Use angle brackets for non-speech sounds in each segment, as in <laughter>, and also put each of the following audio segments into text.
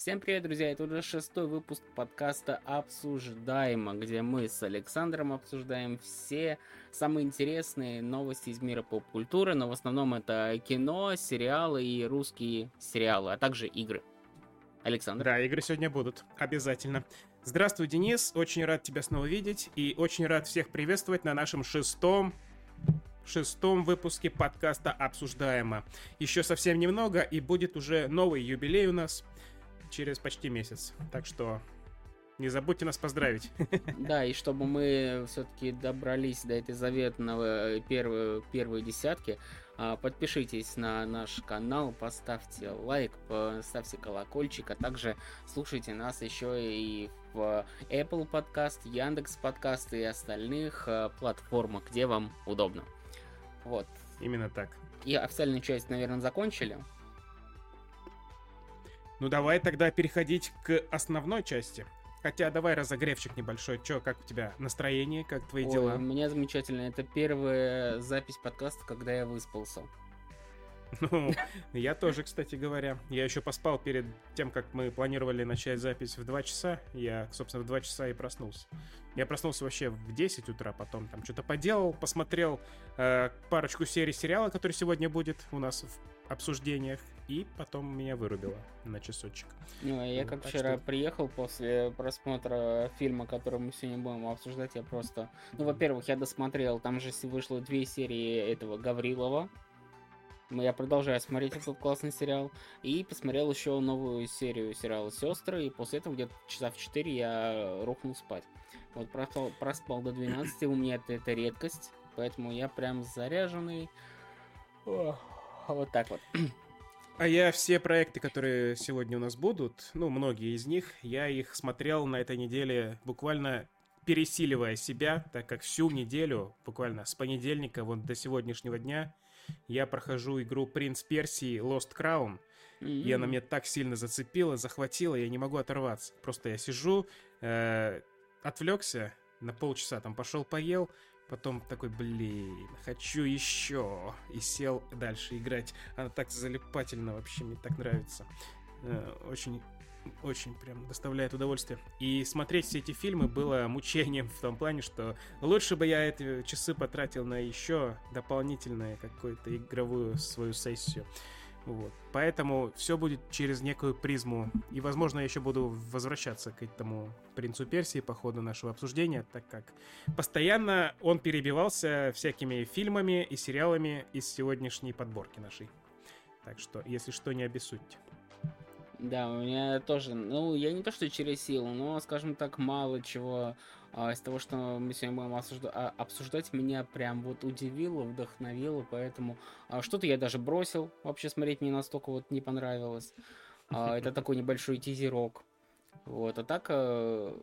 Всем привет, друзья! Это уже шестой выпуск подкаста «Обсуждаемо», где мы с Александром обсуждаем все самые интересные новости из мира поп-культуры, но в основном это кино, сериалы и русские сериалы, а также игры. Александр. Да, игры сегодня будут, обязательно. Здравствуй, Денис, очень рад тебя снова видеть и очень рад всех приветствовать на нашем шестом шестом выпуске подкаста «Обсуждаемо». Еще совсем немного, и будет уже новый юбилей у нас – через почти месяц. Так что не забудьте нас поздравить. <laughs> Да, и чтобы мы все-таки добрались до этой заветного первой, первой десятки, а, подпишитесь на наш канал, поставьте лайк, поставьте колокольчик, а также слушайте нас еще и в Apple Podcast, Яндекс Подкаст и остальных а, платформах, где вам удобно. Вот. Именно так. И официальную часть, наверное, закончили. Ну давай тогда переходить к основной части. Хотя давай разогревчик небольшой. Чё, как у тебя настроение, как твои Ой, дела? У меня замечательно. Это первая запись подкаста, когда я выспался. <laughs> Ну, я тоже, кстати говоря. Я еще поспал перед тем, как мы планировали начать запись в 2 часа. Я, собственно, в 2 часа и проснулся. Я проснулся вообще в 10 утра, потом там что-то поделал, посмотрел э, парочку серий сериала, который сегодня будет у нас в обсуждениях, и потом меня вырубило на часочек. Ну, а я как вчера что... приехал после просмотра фильма, который мы сегодня будем обсуждать, я просто... Ну, во-первых, я досмотрел, там же вышло две серии этого Гаврилова, я продолжаю смотреть этот классный сериал. И посмотрел еще новую серию сериала «Сестры». И после этого где-то часа в 4 я рухнул спать. Вот проспал, проспал до 12, у меня это, это редкость. Поэтому я прям заряженный. Вот так вот. А я все проекты, которые сегодня у нас будут, ну, многие из них, я их смотрел на этой неделе буквально пересиливая себя, так как всю неделю, буквально с понедельника вот до сегодняшнего дня, я прохожу игру Принц Персии Lost Crown, mm-hmm. и она меня так сильно зацепила, захватила, я не могу оторваться. Просто я сижу, э, отвлекся на полчаса, там пошел поел, потом такой, блин, хочу еще, и сел дальше играть. Она так залипательно вообще, мне так нравится. Э, очень очень прям доставляет удовольствие. И смотреть все эти фильмы было мучением в том плане, что лучше бы я эти часы потратил на еще дополнительную какую-то игровую свою сессию. Вот. Поэтому все будет через некую призму. И, возможно, я еще буду возвращаться к этому принцу Персии по ходу нашего обсуждения, так как постоянно он перебивался всякими фильмами и сериалами из сегодняшней подборки нашей. Так что, если что, не обессудьте. Да, у меня тоже, ну, я не то, что через силу, но, скажем так, мало чего из того, что мы сегодня будем обсуждать, а, обсуждать, меня прям вот удивило, вдохновило, поэтому а, что-то я даже бросил, вообще смотреть мне настолько вот не понравилось. А, <laughs> это такой небольшой тизерок. Вот, а так, а,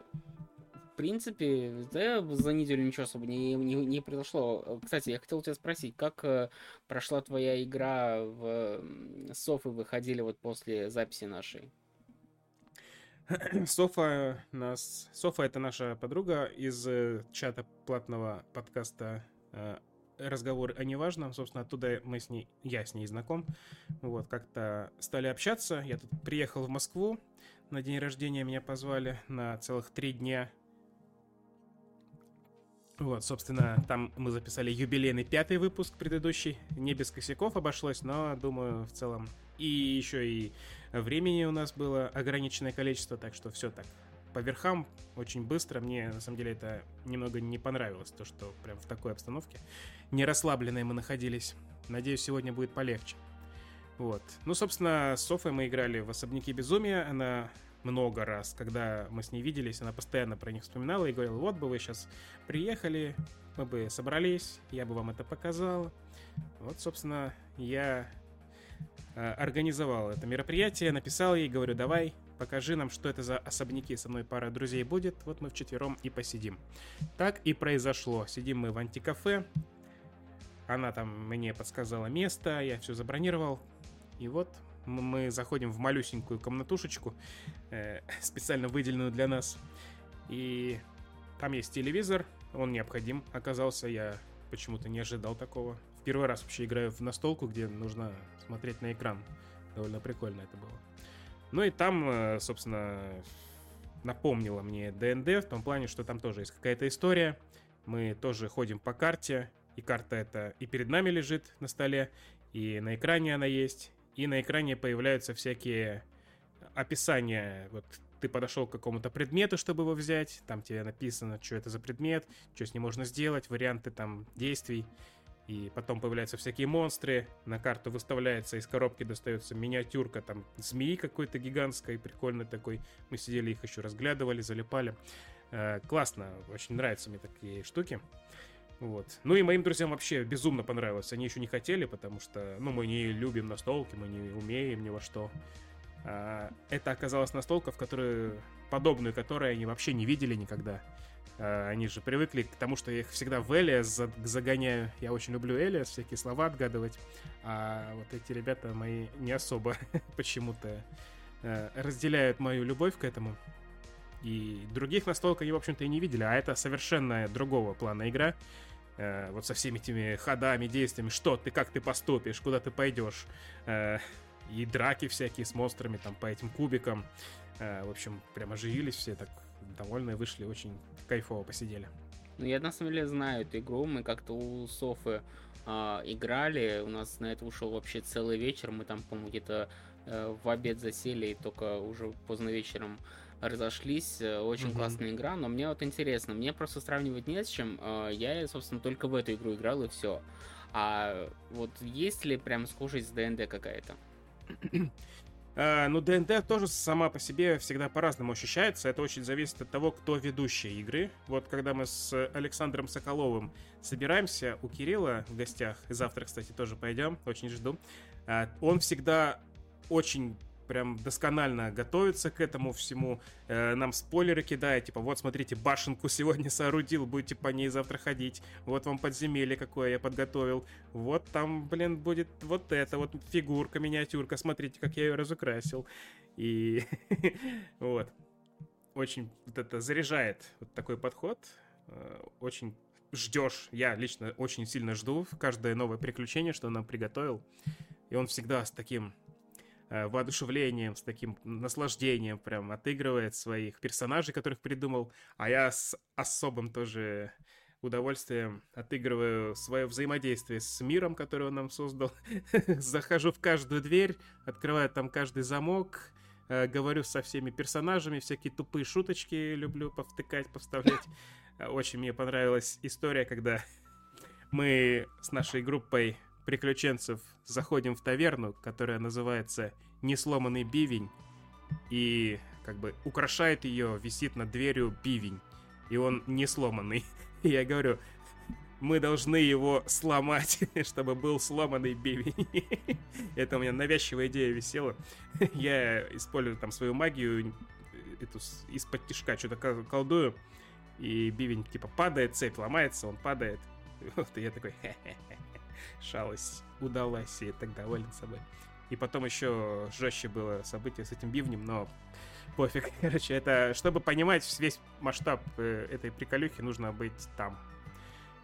принципе, да, за неделю ничего особо не, не, не произошло. Кстати, я хотел тебя спросить, как э, прошла твоя игра в Софы выходили вот после записи нашей? <clears throat> Софа нас... Софа это наша подруга из э, чата платного подкаста э, разговор о неважном. Собственно, оттуда мы с ней, я с ней знаком. Вот, как-то стали общаться. Я тут приехал в Москву. На день рождения меня позвали на целых три дня. Вот, собственно, там мы записали юбилейный пятый выпуск предыдущий. Не без косяков обошлось, но, думаю, в целом. И еще и времени у нас было ограниченное количество, так что все так. По верхам очень быстро. Мне, на самом деле, это немного не понравилось, то, что прям в такой обстановке не расслабленные мы находились. Надеюсь, сегодня будет полегче. Вот. Ну, собственно, с Софой мы играли в «Особняки безумия». Она много раз, когда мы с ней виделись, она постоянно про них вспоминала и говорила, вот бы вы сейчас приехали, мы бы собрались, я бы вам это показал. Вот, собственно, я организовал это мероприятие, написал ей, говорю, давай, покажи нам, что это за особняки, со мной пара друзей будет, вот мы вчетвером и посидим. Так и произошло. Сидим мы в антикафе, она там мне подсказала место, я все забронировал, и вот мы заходим в малюсенькую комнатушечку, э, <laughs> специально выделенную для нас. И там есть телевизор, он необходим оказался, я почему-то не ожидал такого. Первый раз вообще играю в настолку, где нужно смотреть на экран. Довольно прикольно это было. Ну и там, э, собственно, напомнила мне ДНД в том плане, что там тоже есть какая-то история. Мы тоже ходим по карте, и карта эта и перед нами лежит на столе, и на экране она есть, и на экране появляются всякие описания. Вот ты подошел к какому-то предмету, чтобы его взять, там тебе написано, что это за предмет, что с ним можно сделать, варианты там действий. И потом появляются всякие монстры, на карту выставляется, из коробки достается миниатюрка, там змеи какой-то гигантской, прикольный такой. Мы сидели их еще разглядывали, залипали. Э, классно, очень нравятся мне такие штуки. Вот. Ну и моим друзьям вообще безумно понравилось. Они еще не хотели, потому что, ну, мы не любим настолки, мы не умеем ни во что. А, это оказалась настолка, в которую, подобную которой они вообще не видели никогда. А, они же привыкли к тому, что я их всегда в Элиас загоняю. Я очень люблю Элиас, всякие слова отгадывать. А вот эти ребята мои не особо <laughs> почему-то э, разделяют мою любовь к этому. И других настолок они, в общем-то, и не видели. А это совершенно другого плана игра. Э, вот со всеми этими ходами, действиями. Что ты, как ты поступишь, куда ты пойдешь. Э, и драки всякие с монстрами там по этим кубикам. Э, в общем, прям оживились все так довольные, вышли, очень кайфово посидели. Ну, я на самом деле знаю эту игру, мы как-то у Софы э, играли, у нас на это ушел вообще целый вечер, мы там, по-моему, где-то э, в обед засели и только уже поздно вечером разошлись. Э, очень угу. классная игра, но мне вот интересно, мне просто сравнивать не с чем. Э, я, собственно, только в эту игру играл и все. А вот есть ли прям схожесть с ДНД какая-то? <clears throat> <clears throat> А, ну, ДНД тоже сама по себе всегда по-разному ощущается. Это очень зависит от того, кто ведущий игры. Вот когда мы с Александром Соколовым собираемся у Кирилла в гостях, завтра, кстати, тоже пойдем, очень жду, а, он всегда очень прям досконально готовится к этому всему, э, нам спойлеры кидает, типа, вот, смотрите, башенку сегодня соорудил, будете по ней завтра ходить, вот вам подземелье какое я подготовил, вот там, блин, будет вот это, вот фигурка, миниатюрка, смотрите, как я ее разукрасил, и <laughs> вот. Очень вот это заряжает вот такой подход, э, очень ждешь, я лично очень сильно жду. Каждое новое приключение, что он нам приготовил, и он всегда с таким воодушевлением, с таким наслаждением прям отыгрывает своих персонажей, которых придумал, а я с особым тоже удовольствием отыгрываю свое взаимодействие с миром, который он нам создал. <laughs> Захожу в каждую дверь, открываю там каждый замок, э, говорю со всеми персонажами, всякие тупые шуточки люблю повтыкать, повставлять. <laughs> Очень мне понравилась история, когда мы с нашей группой приключенцев заходим в таверну, которая называется «Несломанный бивень», и как бы украшает ее, висит над дверью бивень, и он не сломанный. <laughs> И я говорю, мы должны его сломать, <laughs> чтобы был сломанный бивень. <laughs> Это у меня навязчивая идея висела. Я использую там свою магию, эту из-под тишка что-то колдую, и бивень типа падает, цепь ломается, он падает. Вот, и я такой, хе-хе-хе шалость удалась, и так доволен собой. И потом еще жестче было событие с этим бивнем, но пофиг. <laughs> Короче, это, чтобы понимать весь масштаб э, этой приколюхи, нужно быть там,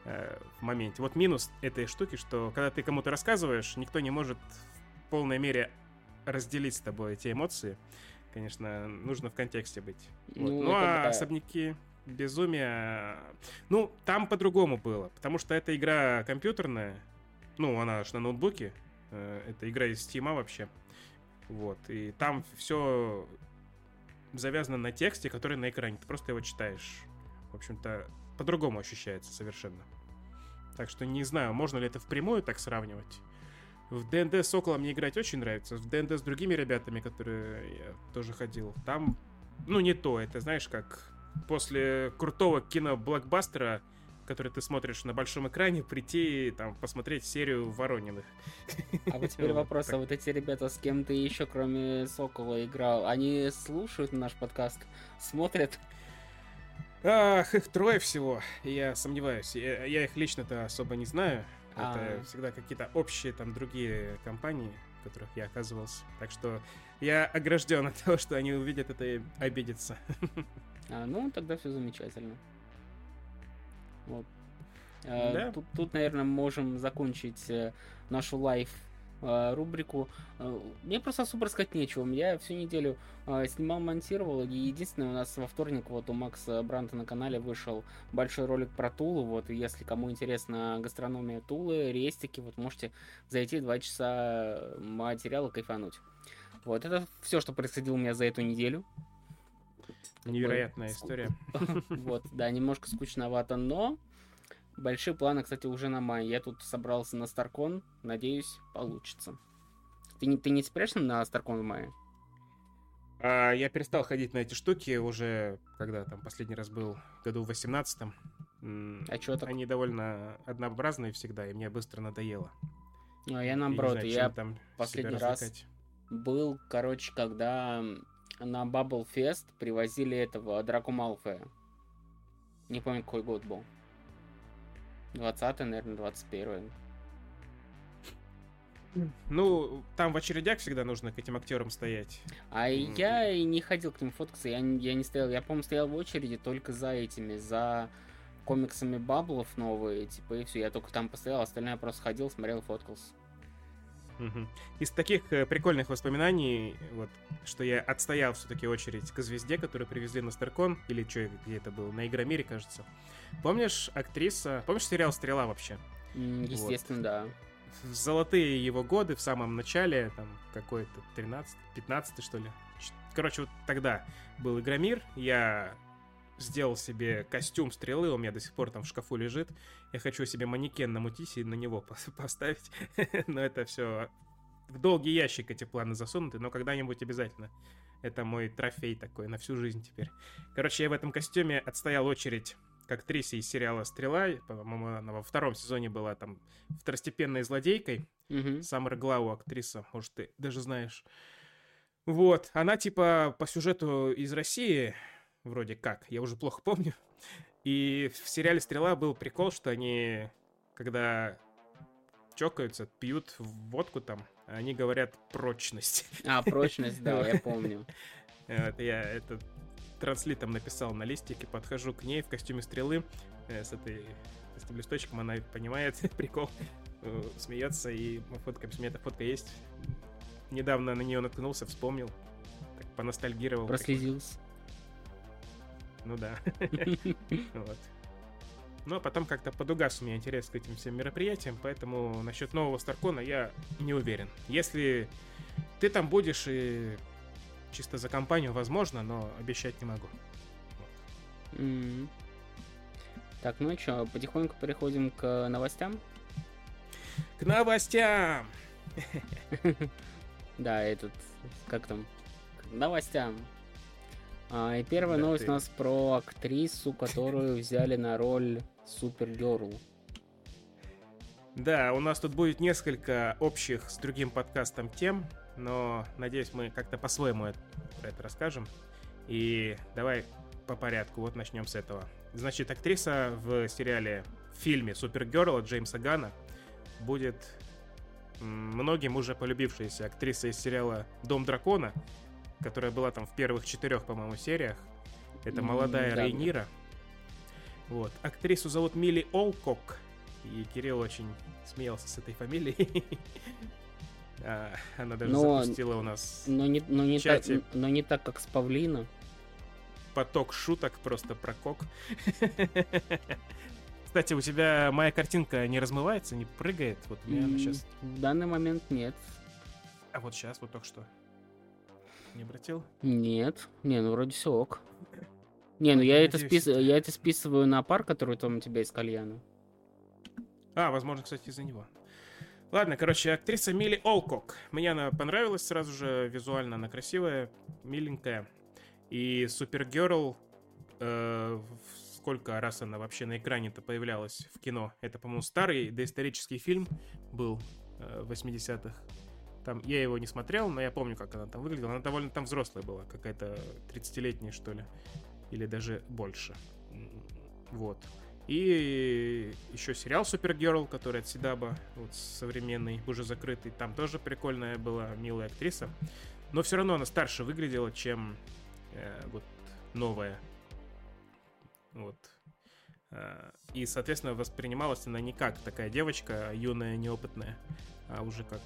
э, в моменте. Вот минус этой штуки, что когда ты кому-то рассказываешь, никто не может в полной мере разделить с тобой эти эмоции. Конечно, нужно в контексте быть. Вот. Ну, ну а да. особняки безумия... Ну, там по-другому было, потому что эта игра компьютерная, ну, она аж на ноутбуке. Э, это игра из Steam вообще. Вот. И там все завязано на тексте, который на экране. Ты просто его читаешь. В общем-то, по-другому ощущается совершенно. Так что не знаю, можно ли это впрямую так сравнивать. В ДНД Сокола мне играть очень нравится. В ДНД с другими ребятами, которые я тоже ходил, там, ну, не то. Это, знаешь, как после крутого кино-блокбастера который ты смотришь на большом экране, прийти там посмотреть серию Ворониных. А вот теперь <laughs> вопрос, а вот эти ребята, с кем ты еще кроме Сокола играл, они слушают наш подкаст, смотрят? Ах, их трое всего, я сомневаюсь. Я, я их лично-то особо не знаю. А... Это всегда какие-то общие там другие компании, в которых я оказывался. Так что я огражден от того, что они увидят это и обидятся. <laughs> А, ну, тогда все замечательно. Вот. Э, да? Тут, тут, наверное, можем закончить э, нашу life э, рубрику. Мне просто особо рассказать нечего. Я всю неделю снимал, монтировал. И единственное, у нас во вторник вот у Макса Бранта на канале вышел большой ролик про Тулу. Вот, и если кому интересно гастрономия Тулы, рестики, вот можете зайти два часа материала кайфануть. Вот, это все, что происходило у меня за эту неделю. Невероятная история. <laughs> Вот, да, немножко скучновато, но большие планы, кстати, уже на май. Я тут собрался на Старкон, надеюсь, получится. Ты не, ты не спрячься на Старкон в мае? А, я перестал ходить на эти штуки уже, когда там последний раз был году в 18-м. А что так? Они довольно однообразные всегда, и мне быстро надоело. Ну, а я наоборот, знаю, я там последний раз был, короче, когда на Bubble Fest привозили этого Драку Малфоя. Не помню, какой год был. 20 наверное, 21 ну, там в очередях всегда нужно к этим актерам стоять. А mm. я и не ходил к ним фоткаться, я, я не стоял. Я, по-моему, стоял в очереди только за этими, за комиксами Баблов новые, типа, и все. Я только там постоял, остальное я просто ходил, смотрел, фоткался. Угу. Из таких э, прикольных воспоминаний, вот, что я отстоял все-таки очередь к звезде, которую привезли на Старкон, или что, где это было, на Игромире, кажется. Помнишь актриса, помнишь сериал «Стрела» вообще? Естественно, вот. да. В золотые его годы, в самом начале, там, какой-то 13 15 что ли. Короче, вот тогда был Игромир, я сделал себе костюм стрелы, у меня до сих пор там в шкафу лежит. Я хочу себе манекен намутить и на него <laughs> поставить. но это все в долгий ящик эти планы засунуты, но когда-нибудь обязательно. Это мой трофей такой на всю жизнь теперь. Короче, я в этом костюме отстоял очередь к актрисе из сериала «Стрела». По-моему, она во втором сезоне была там второстепенной злодейкой. Угу. Самара Глау актриса, может, ты даже знаешь. Вот, она типа по сюжету из России, вроде как, я уже плохо помню. <laughs> И в сериале «Стрела» был прикол, что они, когда чокаются, пьют водку там, они говорят прочность. <laughs> А, прочность, да, я помню. <laughs> Я это транслитом написал на листике, подхожу к ней в костюме стрелы э, с этой с этим листочком, она понимает прикол, э, смеется, и фотка, у меня эта фотка есть. Недавно на нее наткнулся, вспомнил, так поностальгировал. Прослезился. Ну да. <laughs> вот. Но потом как-то подугас у меня интерес к этим всем мероприятиям, поэтому насчет нового Старкона я не уверен. Если ты там будешь и чисто за компанию, возможно, но обещать не могу. Вот. Mm-hmm. Так, ну что, потихоньку переходим к новостям? К новостям! <laughs> Да, этот, как там, к новостям. А, и первая да новость ты. у нас про актрису, которую взяли на роль Супергерл. Да, у нас тут будет несколько общих с другим подкастом тем, но надеюсь, мы как-то по-своему про это расскажем. И давай по порядку, вот начнем с этого. Значит, актриса в сериале, в фильме Супергерл от Джеймса Гана будет многим уже полюбившаяся актриса из сериала «Дом дракона», которая была там в первых четырех, по-моему, сериях. Это молодая да, Рейнира. Вот. Актрису зовут Милли Олкок. И Кирилл очень смеялся с этой фамилией. <laughs> А, она даже но, запустила у нас но не, но, не так, но не так, как с Павлина. Поток шуток просто про кок. <laughs> Кстати, у тебя моя картинка не размывается, не прыгает? Вот у меня она сейчас... В данный момент нет. А вот сейчас, вот только что. Не обратил? Нет. Не, ну вроде все ок. <laughs> Не, ну я это, спис... я это списываю на пар, который там у тебя из кальяна. А, возможно, кстати, из-за него. Ладно, короче, актриса Милли Олкок. Мне она понравилась сразу же, визуально она красивая, миленькая. И Супергерл, э, сколько раз она вообще на экране-то появлялась в кино. Это, по-моему, старый доисторический фильм был э, 80-х. Там, я его не смотрел, но я помню, как она там выглядела. Она довольно там взрослая была, какая-то 30-летняя, что ли. Или даже больше. Вот. И еще сериал Супергерл, который от Сидаба, вот современный, уже закрытый. Там тоже прикольная была, милая актриса. Но все равно она старше выглядела, чем э, вот новая. Вот. Э, и, соответственно, воспринималась она не как такая девочка, юная, неопытная, а уже как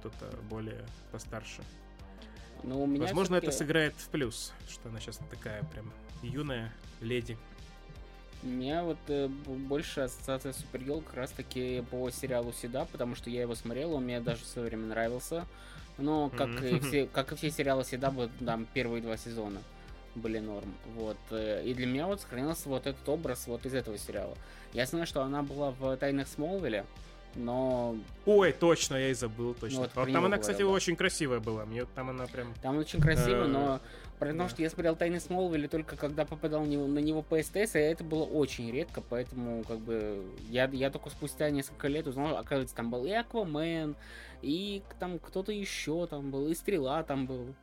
кто-то более постарше. Ну, у меня Возможно, это сыграет в плюс, что она сейчас такая прям юная леди. У меня вот э, больше ассоциация с Супергерл как раз таки по сериалу Седа, потому что я его смотрел, он мне даже в свое время нравился. Но как и Мгм. <laughs> все, как и все сериалы Седа, вот там первые два сезона были норм. Вот. э, И для меня вот сохранился вот этот образ вот из этого сериала. Я знаю, что она была в Тайнах Смолвиля, но Ой, точно, я и забыл, точно. вот Вот там она, кстати, да. очень красивая была. Мне там она прям... там очень красиво, Э, но потому да. что я смотрел Тайны Смолвиля только когда попадал на него, по СТС, и это было очень редко, поэтому как бы я, я только спустя несколько лет узнал, оказывается, там был и Аквамен, и там кто-то еще там был, и Стрела там был.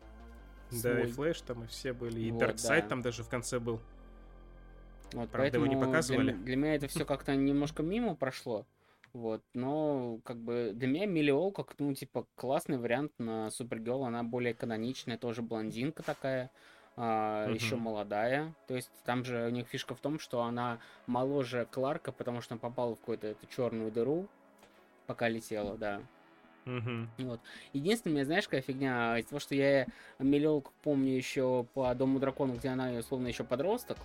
Да, и. Флэш там, и все были. И Вот, Дарксайд да. там даже в конце был. Вот, Правда, его не показывали. Для, для меня это все как-то немножко мимо прошло. Вот, но как бы для меня Миллиол как, ну, типа, классный вариант на Супергерл, она более каноничная, тоже блондинка такая, еще Мгм. молодая. То есть там же у них фишка в том, что она моложе Кларка, потому что она попала в какую-то эту черную дыру, пока летела, да. Мгм. Вот. Единственное, знаешь, какая фигня, из того, что я Миллиол помню еще по Дому дракона, где она, условно, еще подросток,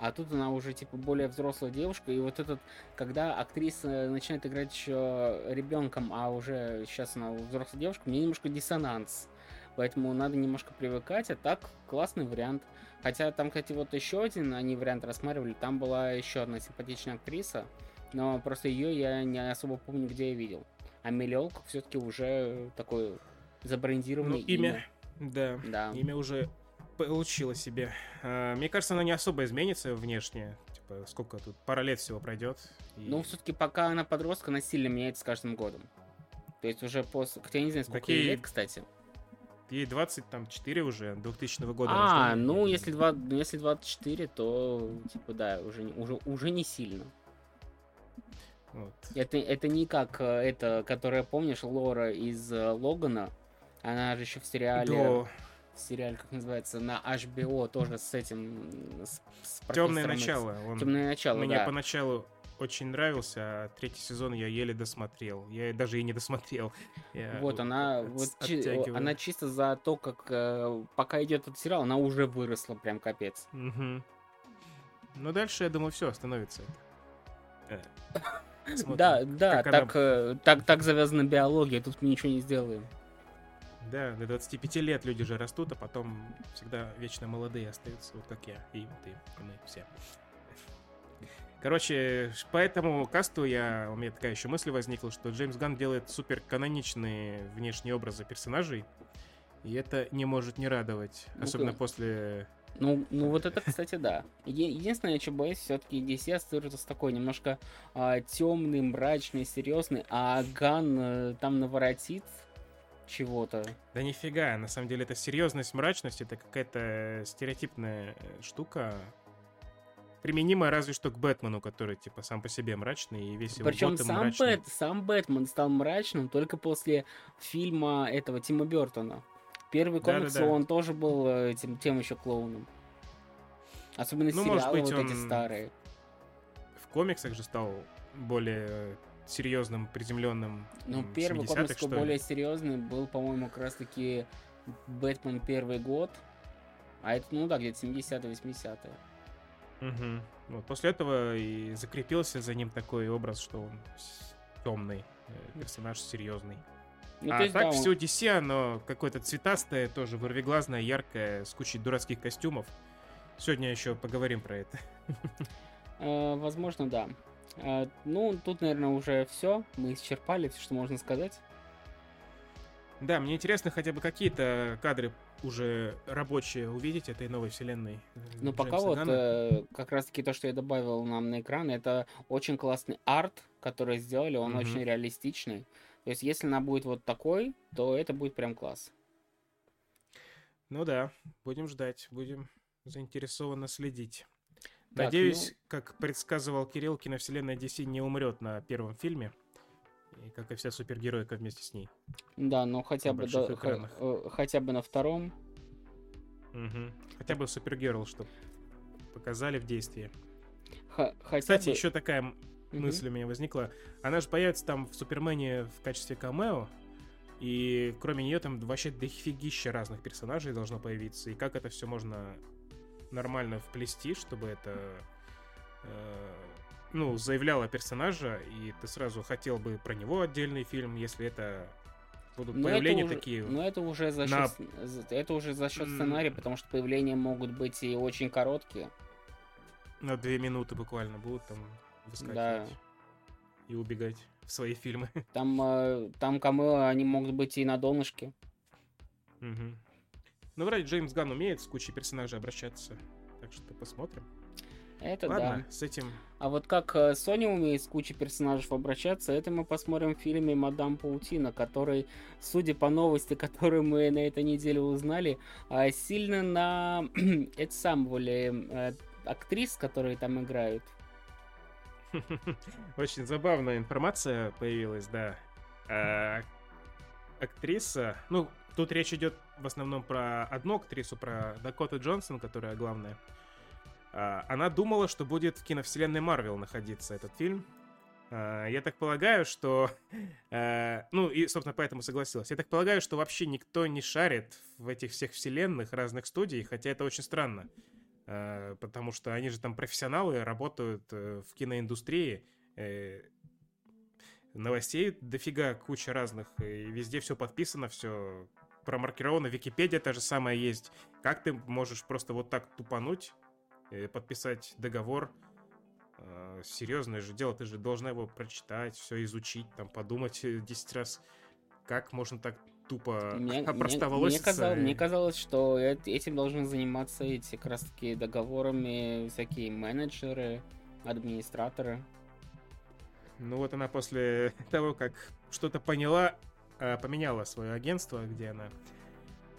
а тут она уже, типа, более взрослая девушка, и вот этот, когда актриса начинает играть еще ребенком, а уже сейчас она взрослая девушка, мне немножко диссонанс. Поэтому надо немножко привыкать, а так классный вариант. Хотя там, кстати, вот еще один они вариант рассматривали, там была еще одна симпатичная актриса, но просто ее я не особо помню, где я видел. А Миллиолк все-таки уже такой Ну, забрендированный имя, да, Да. имя уже получила себе. А, Мне кажется, она не особо изменится внешне. Типа, сколько тут, пара лет всего пройдет. и- Ну, все-таки пока она подросток, она сильно меняется с каждым годом. То есть уже после... Хотя я не знаю, сколько Какие- ей лет, кстати. Ей 24 уже, 2000 года а, рождения. ну, если, два, ну, если 24, то, типа, да, уже, уже, уже не сильно. Вот. Это, это не как э, это, которая, помнишь, Лора из э, Логана. Она же еще в сериале... В сериале, как называется, на HBO тоже с этим... С, с темное начало. Он Темное начало, мне да. поначалу очень нравился, а третий сезон я еле досмотрел. Я даже и не досмотрел. Я Вот она, от- вот оттягиваю. она чисто за то, как э, пока идет этот сериал, она уже выросла, прям капец. Мгм. Ну, дальше, я думаю, все остановится. Э, смотрим, да, да, как она- так, э, так, так завязана биология, тут мы ничего не сделаем. Да, до 25 лет люди же растут, а потом всегда вечно молодые остаются, вот как я, и ты, и мы все. Короче, по этому касту я, у меня такая еще мысль возникла, что Джеймс Ганн делает супер каноничные внешние образы персонажей, и это не может не радовать, Ну-ка. особенно после... Ну, ну вот это, кстати, да. Единственное, чего боюсь, все-таки DC ассоциируется с такой немножко темный, мрачный, серьезный, а Ган э, там наворотит чего-то. Да нифига, на самом деле это серьезность, мрачность, это какая-то стереотипная э, штука, применимая разве что к Бэтмену, который типа сам по себе мрачный и весь его Причем сам, мрачный. Бэт, сам Бэтмен стал мрачным только после фильма этого Тима Бертона. Первый комикс Да-да-да. он тоже был э, этим тем еще клоуном. Особенно Ну, может сериалы быть, вот эти он старые. В комиксах же стал более серьезным, приземленным. Ну, первый 70-х, комикс что более серьезный был, по-моему, как раз таки Бэтмен первый год. А это, ну да, где-то 70-е, 80-е. Мгм. Вот, после этого и закрепился за ним такой образ, что он темный персонаж, серьезный. Ну, а есть, так да, он- все DC, оно какое-то цветастое, тоже вырвиглазное, яркое, с кучей дурацких костюмов. Сегодня еще поговорим про это. э, возможно, да. Э, ну, тут, наверное, уже все. Мы исчерпали все, что можно сказать. Да, мне интересно хотя бы какие-то кадры уже рабочие увидеть этой новой вселенной. э, Ну, пока Джеймса вот э, как раз-таки то, что я добавил нам на экран, это очень классный арт, который сделали, он Мгм. очень реалистичный. То есть, если она будет вот такой, то это будет прям класс. Ну да, будем ждать, будем заинтересованно следить. Так, Надеюсь, ну- как предсказывал Кирилл, киновселенная DC не умрет на первом фильме. И как и вся супергеройка вместе с ней. Да, но хотя На бы, до- х- э, хотя бы на втором. Мгм. Хотя бы Супергерл, чтобы показали в действии. Х- хотя Кстати, бы... еще такая Мгм. мысль у меня возникла. Она же появится там в Супермене в качестве камео. И кроме нее там вообще дофигища разных персонажей должно появиться. И как это все можно нормально вплести, чтобы это э, ну, заявляло персонажа, и ты сразу хотел бы про него отдельный фильм, если это будут но появления это уже, такие. Но это уже за счет, на... это уже за счет сценария, потому что появления могут быть и очень короткие. На две минуты буквально будут там выскакивать да. и убегать в свои фильмы. Там, э, там кому они могут быть и на донышке. Угу. Ну, вроде Джеймс Ганн умеет с кучей персонажей обращаться. Так что посмотрим. Это Ладно, да. с этим... А вот как э, Sony умеет с кучей персонажей обращаться, это мы посмотрим в фильме «Мадам Паутина», который, судя по новости, <laughs> которую мы на этой неделе узнали, а, сильно на <clears throat> это сам более э, актрис, которые там играют. <laughs> Очень забавная информация появилась, да. А, актриса, ну, тут речь идет в основном про одну актрису, про Дакоту Джонсон, которая главная. А, она думала, что будет в киновселенной Марвел находиться этот фильм. А, я так полагаю, что... <laughs> А, ну, и, собственно, поэтому согласилась. Я так полагаю, что вообще никто не шарит в этих всех вселенных разных студий, хотя это очень странно. Потому что они же там профессионалы, работают э, в киноиндустрии. Э, новостей дофига, куча разных. И везде все подписано, все промаркировано. Википедия та же самая есть. Как ты можешь просто вот так тупануть Э, подписать договор. А, серьезное же дело, ты же должна его прочитать, все изучить, там подумать 10 раз, как можно так тупо мне, мне, мне, казалось, мне казалось, что этим должны заниматься эти как раз таки договорами всякие менеджеры, администраторы. Ну вот она после <laughs> того, как что-то поняла, поменяла свое агентство, где она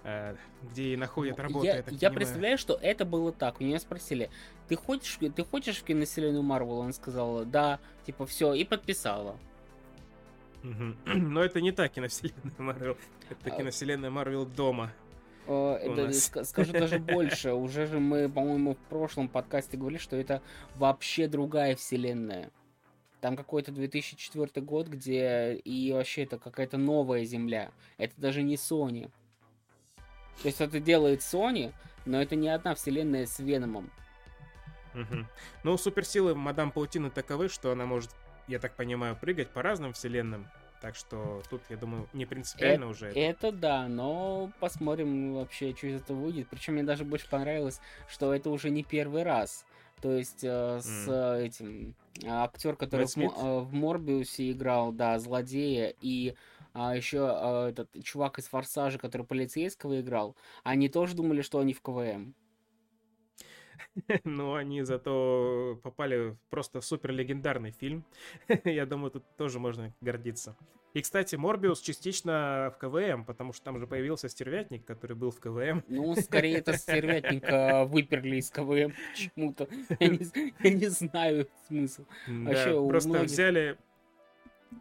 Э, где и находят ну, работу. Я, я, я представляю, что это было так. Меня спросили, ты хочешь, ты хочешь в киновселенную Марвел? Он сказал, да, типа все, и подписала. <clears throat> Но это не та киновселенная Марвел. Это а... киновселенная Марвел дома. Это, скажу даже <laughs> больше. Уже же мы, по-моему, в прошлом подкасте говорили, что это вообще другая вселенная. Там какой-то 2004 год, где и вообще это какая-то новая земля. Это даже не Sony. То есть это делает Sony, но это не одна вселенная с Веномом. Угу. Ну, суперсилы Мадам Паутины таковы, что она может, я так понимаю, прыгать по разным вселенным. Так что тут, я думаю, не принципиально это, уже. Это. это да, но посмотрим вообще, что из этого выйдет. Причем мне даже больше понравилось, что это уже не первый раз. То есть э, с mm. этим актер, который в, э, в Морбиусе играл, да, злодея, и а еще а, этот чувак из Форсажа, который полицейского играл, они тоже думали, что они в КВМ. <laughs> Ну, они зато попали в просто супер легендарный фильм. <laughs> Я думаю, тут тоже можно гордиться. И, кстати, Морбиус частично в КВМ, потому что там же появился стервятник, который был в КВМ. Ну, скорее, это стервятника выперли из КВМ почему-то. Я не, я не знаю смысл. Да, Вообще, просто многих... взяли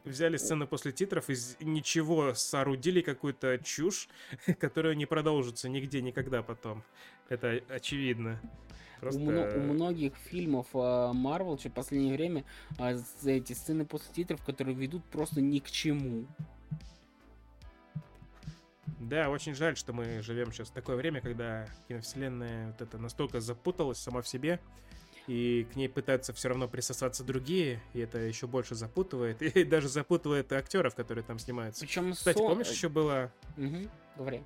взяли сцену после титров и ничего соорудили какую-то чушь, <laughs> которая не продолжится нигде никогда потом. Это очевидно. Просто... У, у многих фильмов Марвел в последнее время uh, эти сцены после титров, которые ведут просто ни к чему. Да, очень жаль, что мы живем сейчас в такое время, когда киновселенная вот это настолько запуталась сама в себе, и к ней пытаются все равно присосаться другие, и это еще больше запутывает, <laughs> и даже запутывает актеров, которые там снимаются. Причем Кстати, со... помнишь, еще было... Угу, говори.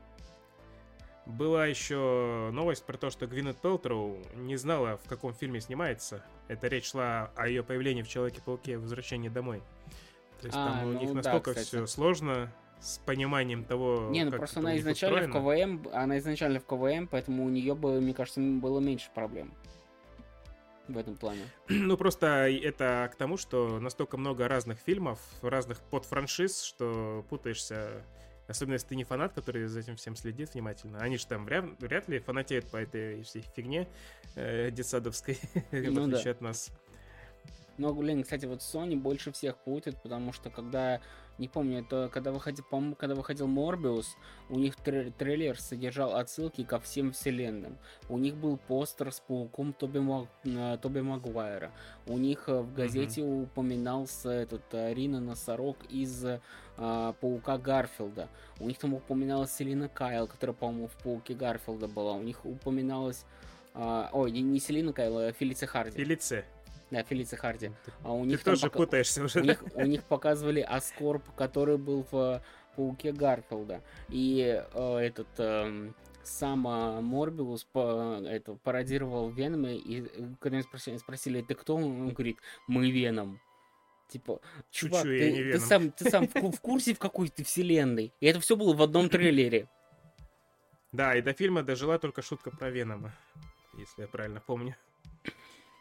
Была еще новость про то, что Гвинет Пелтроу не знала, в каком фильме снимается. Это речь шла о ее появлении в Человеке-пауке «Возвращение домой». То есть а, там у ну, них настолько да, все сложно с пониманием того, Не, ну как просто она изначально устроено. в КВМ, она изначально в КВМ, поэтому у нее, бы, мне кажется, было меньше проблем в этом плане. <clears throat> Ну, просто это к тому, что настолько много разных фильмов, разных подфраншиз, что путаешься. Особенно если ты не фанат, который за этим всем следит внимательно. Они же там вряд, вряд ли фанатеют по этой всей фигне э, детсадовской, <laughs> ну, в отличие да. от нас. Но, блин, кстати, вот Sony больше всех путает, потому что когда не помню, это когда выходил, по-моему, когда выходил Морбиус, у них тр- трейлер содержал отсылки ко всем вселенным. У них был постер с пауком Тоби, Маг... Э, Тоби Магуайра. У них э, в газете mm-hmm. упоминался этот э, Рина Носорог из а, Паука Гарфилда. У них там упоминалась Селина Кайл, которая, по-моему, в Пауке Гарфилда была. У них упоминалась... А, ой, не, не Селина Кайл, а Фелиция Харди. Фелиция. Да, Фелиция Харди. А у них Ты тоже пока... путаешься уже. У них, у них показывали Аскорб, который был в Пауке Гарфилда. И э, этот э, сам э, Морбиус по, это, пародировал Венома, и э, когда меня спросили, спросили, ты кто? Он говорит, мы Веном. Типа, чувак, ты, ты сам, ты сам в, в курсе, в какой ты вселенной? И это все было в одном трейлере. Да, и до фильма дожила только шутка про Венома, если я правильно помню.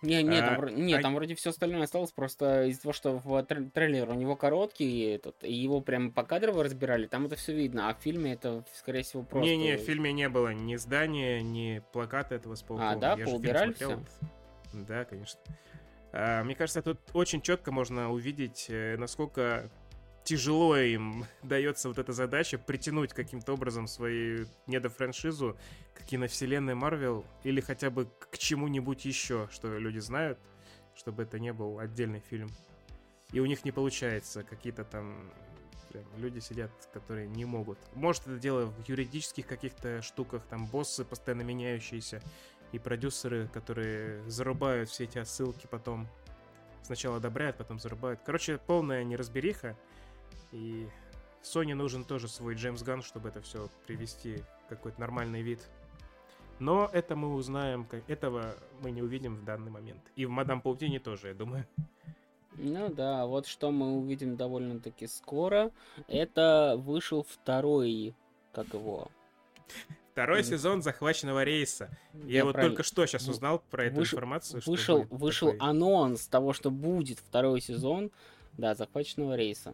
Не, не, там, а, не, а... там вроде все остальное осталось, просто из-за того, что в трейлере у него короткий, этот, и его прям по кадрово разбирали, там это все видно, а в фильме это, скорее всего, просто... Не-не, в фильме не было ни здания, ни плаката этого с пауком. А, да, Я поубирали все? Да, конечно. А, мне кажется, тут очень четко можно увидеть, э, насколько тяжело им <laughs> дается вот эта задача притянуть каким-то образом свою недофраншизу к киновселенной Марвел или хотя бы к чему-нибудь еще, что люди знают, чтобы это не был отдельный фильм. И у них не получается, какие-то там прям люди сидят, которые не могут. Может, это дело в юридических каких-то штуках, там боссы постоянно меняющиеся, и продюсеры, которые зарубают все эти отсылки потом. Сначала одобряют, потом зарубают. Короче, полная неразбериха. И Sony нужен тоже свой Джеймс Ган, чтобы это все привести в какой-то нормальный вид. Но это мы узнаем, этого мы не увидим в данный момент. И в Мадам Паутине тоже, я думаю. Ну да, вот что мы увидим довольно-таки скоро. Это вышел второй, как его... Второй сезон захваченного рейса. Я, я вот про... только что сейчас узнал про эту вышел, информацию. Вышел, вышел такой... анонс того, что будет второй сезон, да, захваченного рейса.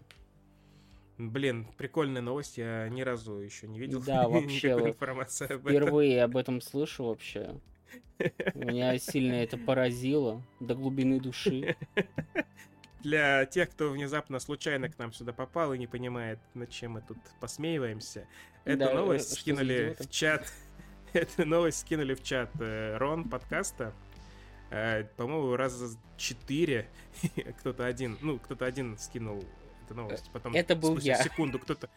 Блин, прикольная новость, я ни разу еще не видел да, <laughs> вообще, никакой информации об этом. Впервые об этом слышу вообще. Меня сильно это поразило до глубины души. <laughs> Для тех, кто внезапно случайно к нам сюда попал и не понимает, над чем мы тут посмеиваемся, эту да, новость скинули в чат. <laughs> Эту новость скинули в чат э, Рон подкаста. Э, по-моему, раза четыре кто-то один, ну, кто-то один скинул эту новость. Потом это был я. секунду кто-то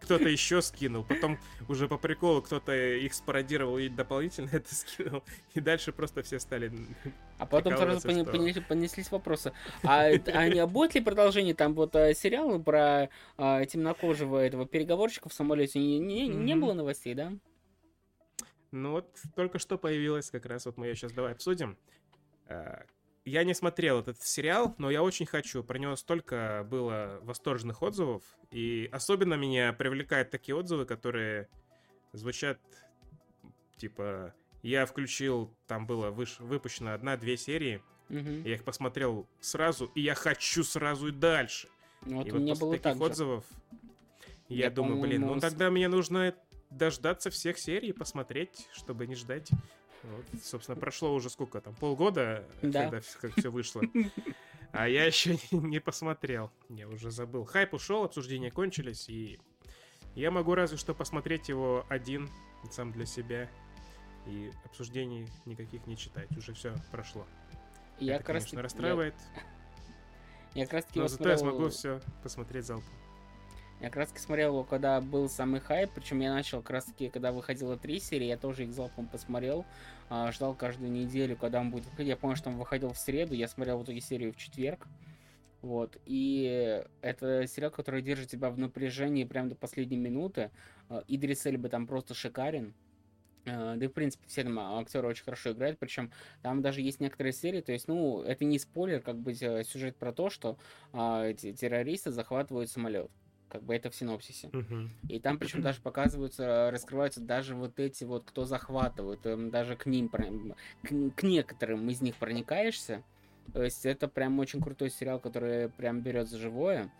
кто-то еще скинул. Потом уже по приколу кто-то их спародировал и дополнительно <laughs> это скинул. И дальше просто все стали а потом сразу что... понесли, понеслись вопросы. А, а не будет ли продолжение там вот э, сериала про а, темнокожего этого переговорщика в самолете? Не, не, не было новостей, да? Ну вот только что появилась, как раз вот мы ее сейчас давай обсудим. Я не смотрел этот сериал, но я очень хочу. Про него столько было восторженных отзывов. И особенно меня привлекают такие отзывы, которые звучат типа... Я включил, там было выш, выпущено одна-две серии. Угу. Я их посмотрел сразу, и я хочу сразу и дальше. Вот и вот после было таких отзывов я, я думаю, блин, ну тогда мне нужно дождаться всех серий, посмотреть, чтобы не ждать вот, собственно, прошло уже сколько там, полгода, да. когда как все вышло. А я еще <laughs> не посмотрел. Я уже забыл. Хайп ушел, обсуждения кончились, и я могу разве что посмотреть его один, сам для себя. И обсуждений никаких не читать. Уже все прошло. Я Это, конечно, раз... расстраивает. Я, я как раз таки Но зато я смогу все посмотреть залпом. Я как раз смотрел его, когда был самый хайп, причем я начал как раз таки, когда выходило три серии, я тоже их залпом посмотрел, а, ждал каждую неделю, когда он будет выходить. Я помню, что он выходил в среду, я смотрел в итоге серию в четверг. Вот, и это сериал, который держит тебя в напряжении прямо до последней минуты. А, Идрис Эльба там просто шикарен. А, да и, в принципе, все там актеры очень хорошо играют, причем там даже есть некоторые серии, то есть, ну, это не спойлер, как бы сюжет про то, что а, эти террористы захватывают самолет как бы это в синопсисе. Uh-huh. И там причем даже показываются, раскрываются даже вот эти вот, кто захватывают, эм, даже к ним, к, к некоторым из них проникаешься. То есть это прям очень крутой сериал, который прям берет за живое.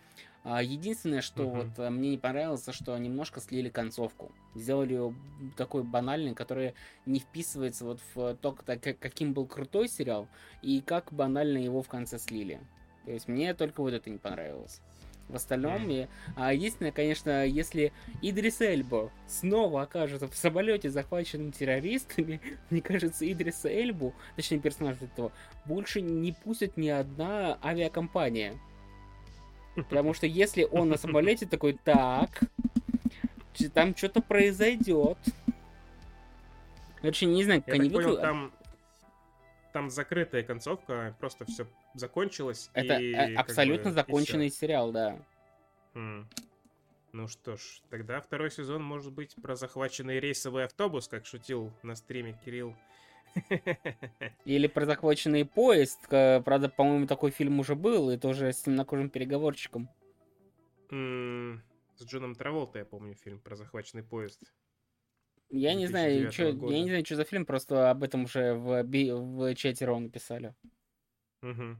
А, единственное, что uh-huh. вот э, мне не понравилось, что немножко слили концовку. Сделали ее такой банальной, которая не вписывается вот в то, каким был крутой сериал, и как банально его в конце слили. То есть мне только вот это не понравилось. В остальном, mm. а, единственное, конечно, если Идрис Эльбо снова окажется в самолете, захваченным террористами, <laughs> мне кажется, Идриса Эльбу, точнее персонаж этого, больше не пустит ни одна авиакомпания. Потому что если он на самолете такой, так, там что-то произойдет. Вообще не знаю, как Я они понял, там, там закрытая концовка, просто все закончилось. Это и, э, абсолютно бы, законченный сериал, да. Хм. Ну что ж, тогда второй сезон может быть про захваченный рейсовый автобус, как шутил на стриме Кирилл. <laughs> Или про захваченный поезд. Правда, по-моему, такой фильм уже был, и тоже с темнокожим переговорщиком. С Джоном Траволта, я помню, фильм про захваченный поезд. Я не знаю, что, я не знаю, что за фильм, просто об этом уже в, в чате Рон написали. Угу.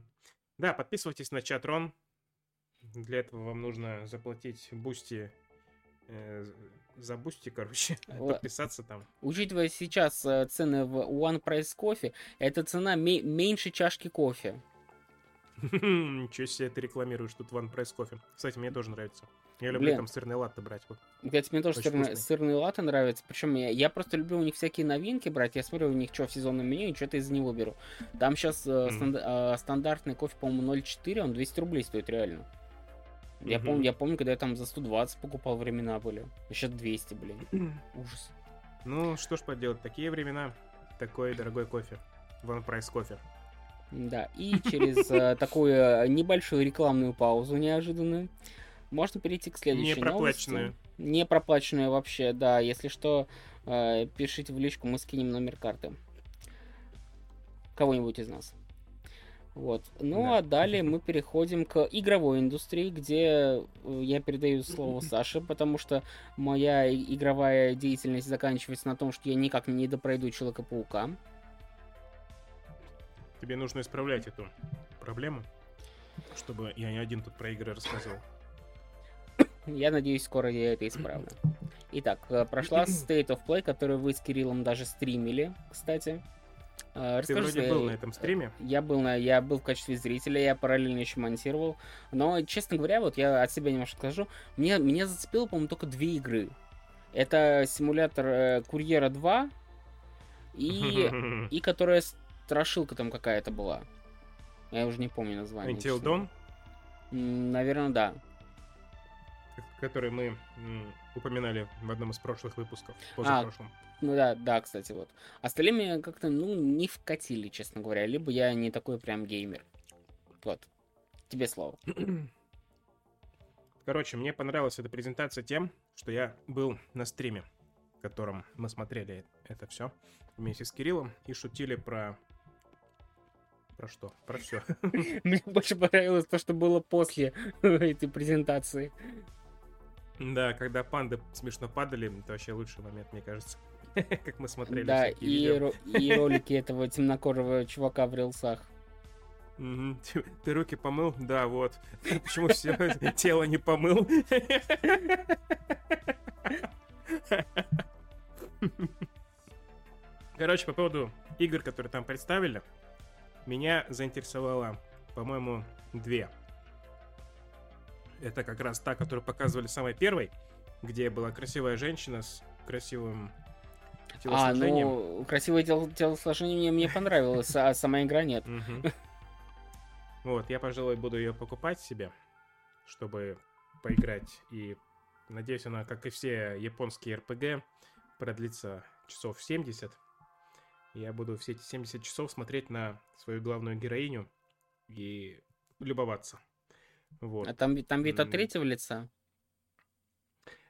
Да, подписывайтесь на чат Рон. Для этого вам нужно заплатить Бусти э, за Бусти, короче, <laughs> подписаться там. Учитывая сейчас э, цены в One Price кофе, это цена меньше чашки кофе. <laughs> Ничего себе ты рекламируешь тут One Price кофе. Кстати, мне тоже нравится. Я люблю Блин. там сырный латте брать. Вот. Кстати, мне тоже сырный, сырный латте нравится. Причем я, я просто люблю у них всякие новинки брать. Я смотрю у них что в сезонном меню и что-то из него беру. Там сейчас э, mm. станд, э, стандартный кофе, по-моему, 0,4, он 200 рублей стоит реально. Я, mm-hmm. помню, я помню, когда я там за 120 покупал, времена были. Сейчас 200, блин. <clears throat> Ужас. Ну, что ж поделать, такие времена, такой дорогой кофе. One Price кофе. Да, и через э, такую э, небольшую рекламную паузу неожиданную можно перейти к следующей Не проплаченную. новости. Не проплаченную вообще, да. Если что, э, пишите в личку, мы скинем номер карты. Кого-нибудь из нас. Вот. Ну да. а далее мы переходим к игровой индустрии, где я передаю слово <laughs> Саше, потому что моя игровая деятельность заканчивается на том, что я никак не допройду Человека-паука. Тебе нужно исправлять эту проблему, чтобы я не один тут про игры рассказывал. Я надеюсь, скоро я это исправлю. Итак, э, прошла State of Play, которую вы с Кириллом даже стримили, кстати. Э, расскажи, Ты вроде был на этом стриме? Я был, на, я был в качестве зрителя, я параллельно еще монтировал. Но, честно говоря, вот я от себя немножко скажу, мне, меня зацепило, по-моему, только две игры. Это симулятор э, Курьера 2 и, <laughs> и которая страшилка там какая-то была. Я уже не помню название. Until Dawn? Наверное, да. Который мы упоминали в одном из прошлых выпусков, позапрошлом. А, ну да, да, кстати, вот. Остальные как-то, ну, не вкатили, честно говоря. Либо я не такой прям геймер. Вот. Тебе слово. <clears throat> Короче, мне понравилась эта презентация тем, что я был на стриме, в котором мы смотрели это все вместе с Кириллом и шутили про про что? Про все. <laughs> Мне больше понравилось то, что было после <laughs> этой презентации. Да, когда панды смешно падали, это вообще лучший момент, мне кажется. <laughs> Как мы смотрели Да, и, ро- и <laughs> ролики этого темнокожего чувака в рилсах. Ты, ты руки помыл? Да, вот. <laughs> Почему все тело не помыл? Короче, по поводу игр, которые там представили, меня заинтересовало, по-моему, две. Это как раз та, которую показывали самой первой, где была красивая женщина с красивым телосложением. А, ну, красивое тел телосложение мне понравилось, а сама игра нет. Вот, я, пожалуй, буду ее покупать себе, чтобы поиграть. И надеюсь, она, как и все японские RPG, продлится часов 70. Я буду все эти 70 часов смотреть на свою главную героиню и любоваться. Вот. А там, там вид от третьего лица?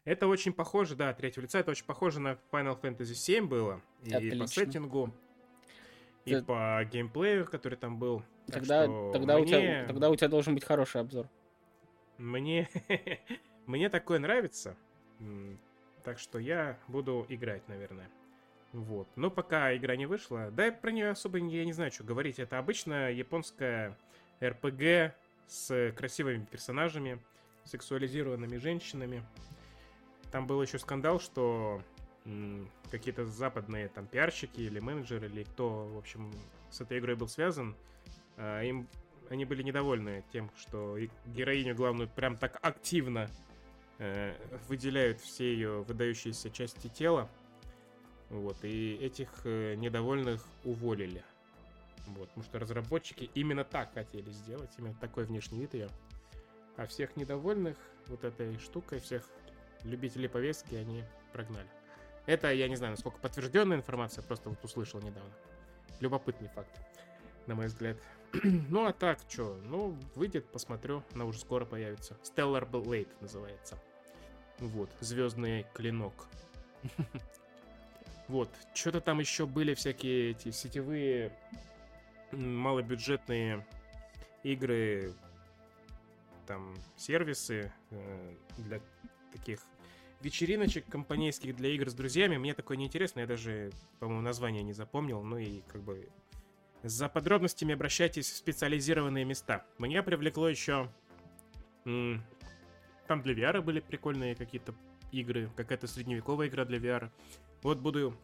Это очень похоже, да, третьего лица. Это очень похоже на Final Fantasy VII было. И Отлично. по сеттингу, и Ты... по геймплею, который там был. Тогда, тогда, мне... у тебя, тогда у тебя должен быть хороший обзор. Мне, <laughs> мне такое нравится. Так что я буду играть, наверное. Вот. Но пока игра не вышла, да, про нее особо я не знаю, что говорить. Это обычная японская РПГ с красивыми персонажами, сексуализированными женщинами. Там был еще скандал, что какие-то западные там пиарщики или менеджеры, или кто, в общем, с этой игрой был связан, а, им они были недовольны тем, что героиню главную прям так активно э, выделяют все ее выдающиеся части тела. Вот, и этих э, недовольных уволили. Вот, потому что разработчики именно так хотели сделать, именно такой внешний вид ее. А всех недовольных вот этой штукой, всех любителей повестки они прогнали. Это, я не знаю, насколько подтвержденная информация, просто вот услышал недавно. Любопытный факт, на мой взгляд. <clears throat> ну, а так, что? Ну, выйдет, посмотрю. Она уже скоро появится. Stellar Blade называется. Вот, звездный клинок. <laughs> вот, что-то там еще были всякие эти сетевые малобюджетные игры, там, сервисы э, для таких вечериночек компанейских для игр с друзьями. Мне такое неинтересно, я даже, по-моему, название не запомнил. Ну и как бы за подробностями обращайтесь в специализированные места. Меня привлекло еще... Там для VR были прикольные какие-то игры, какая-то средневековая игра для VR. Вот буду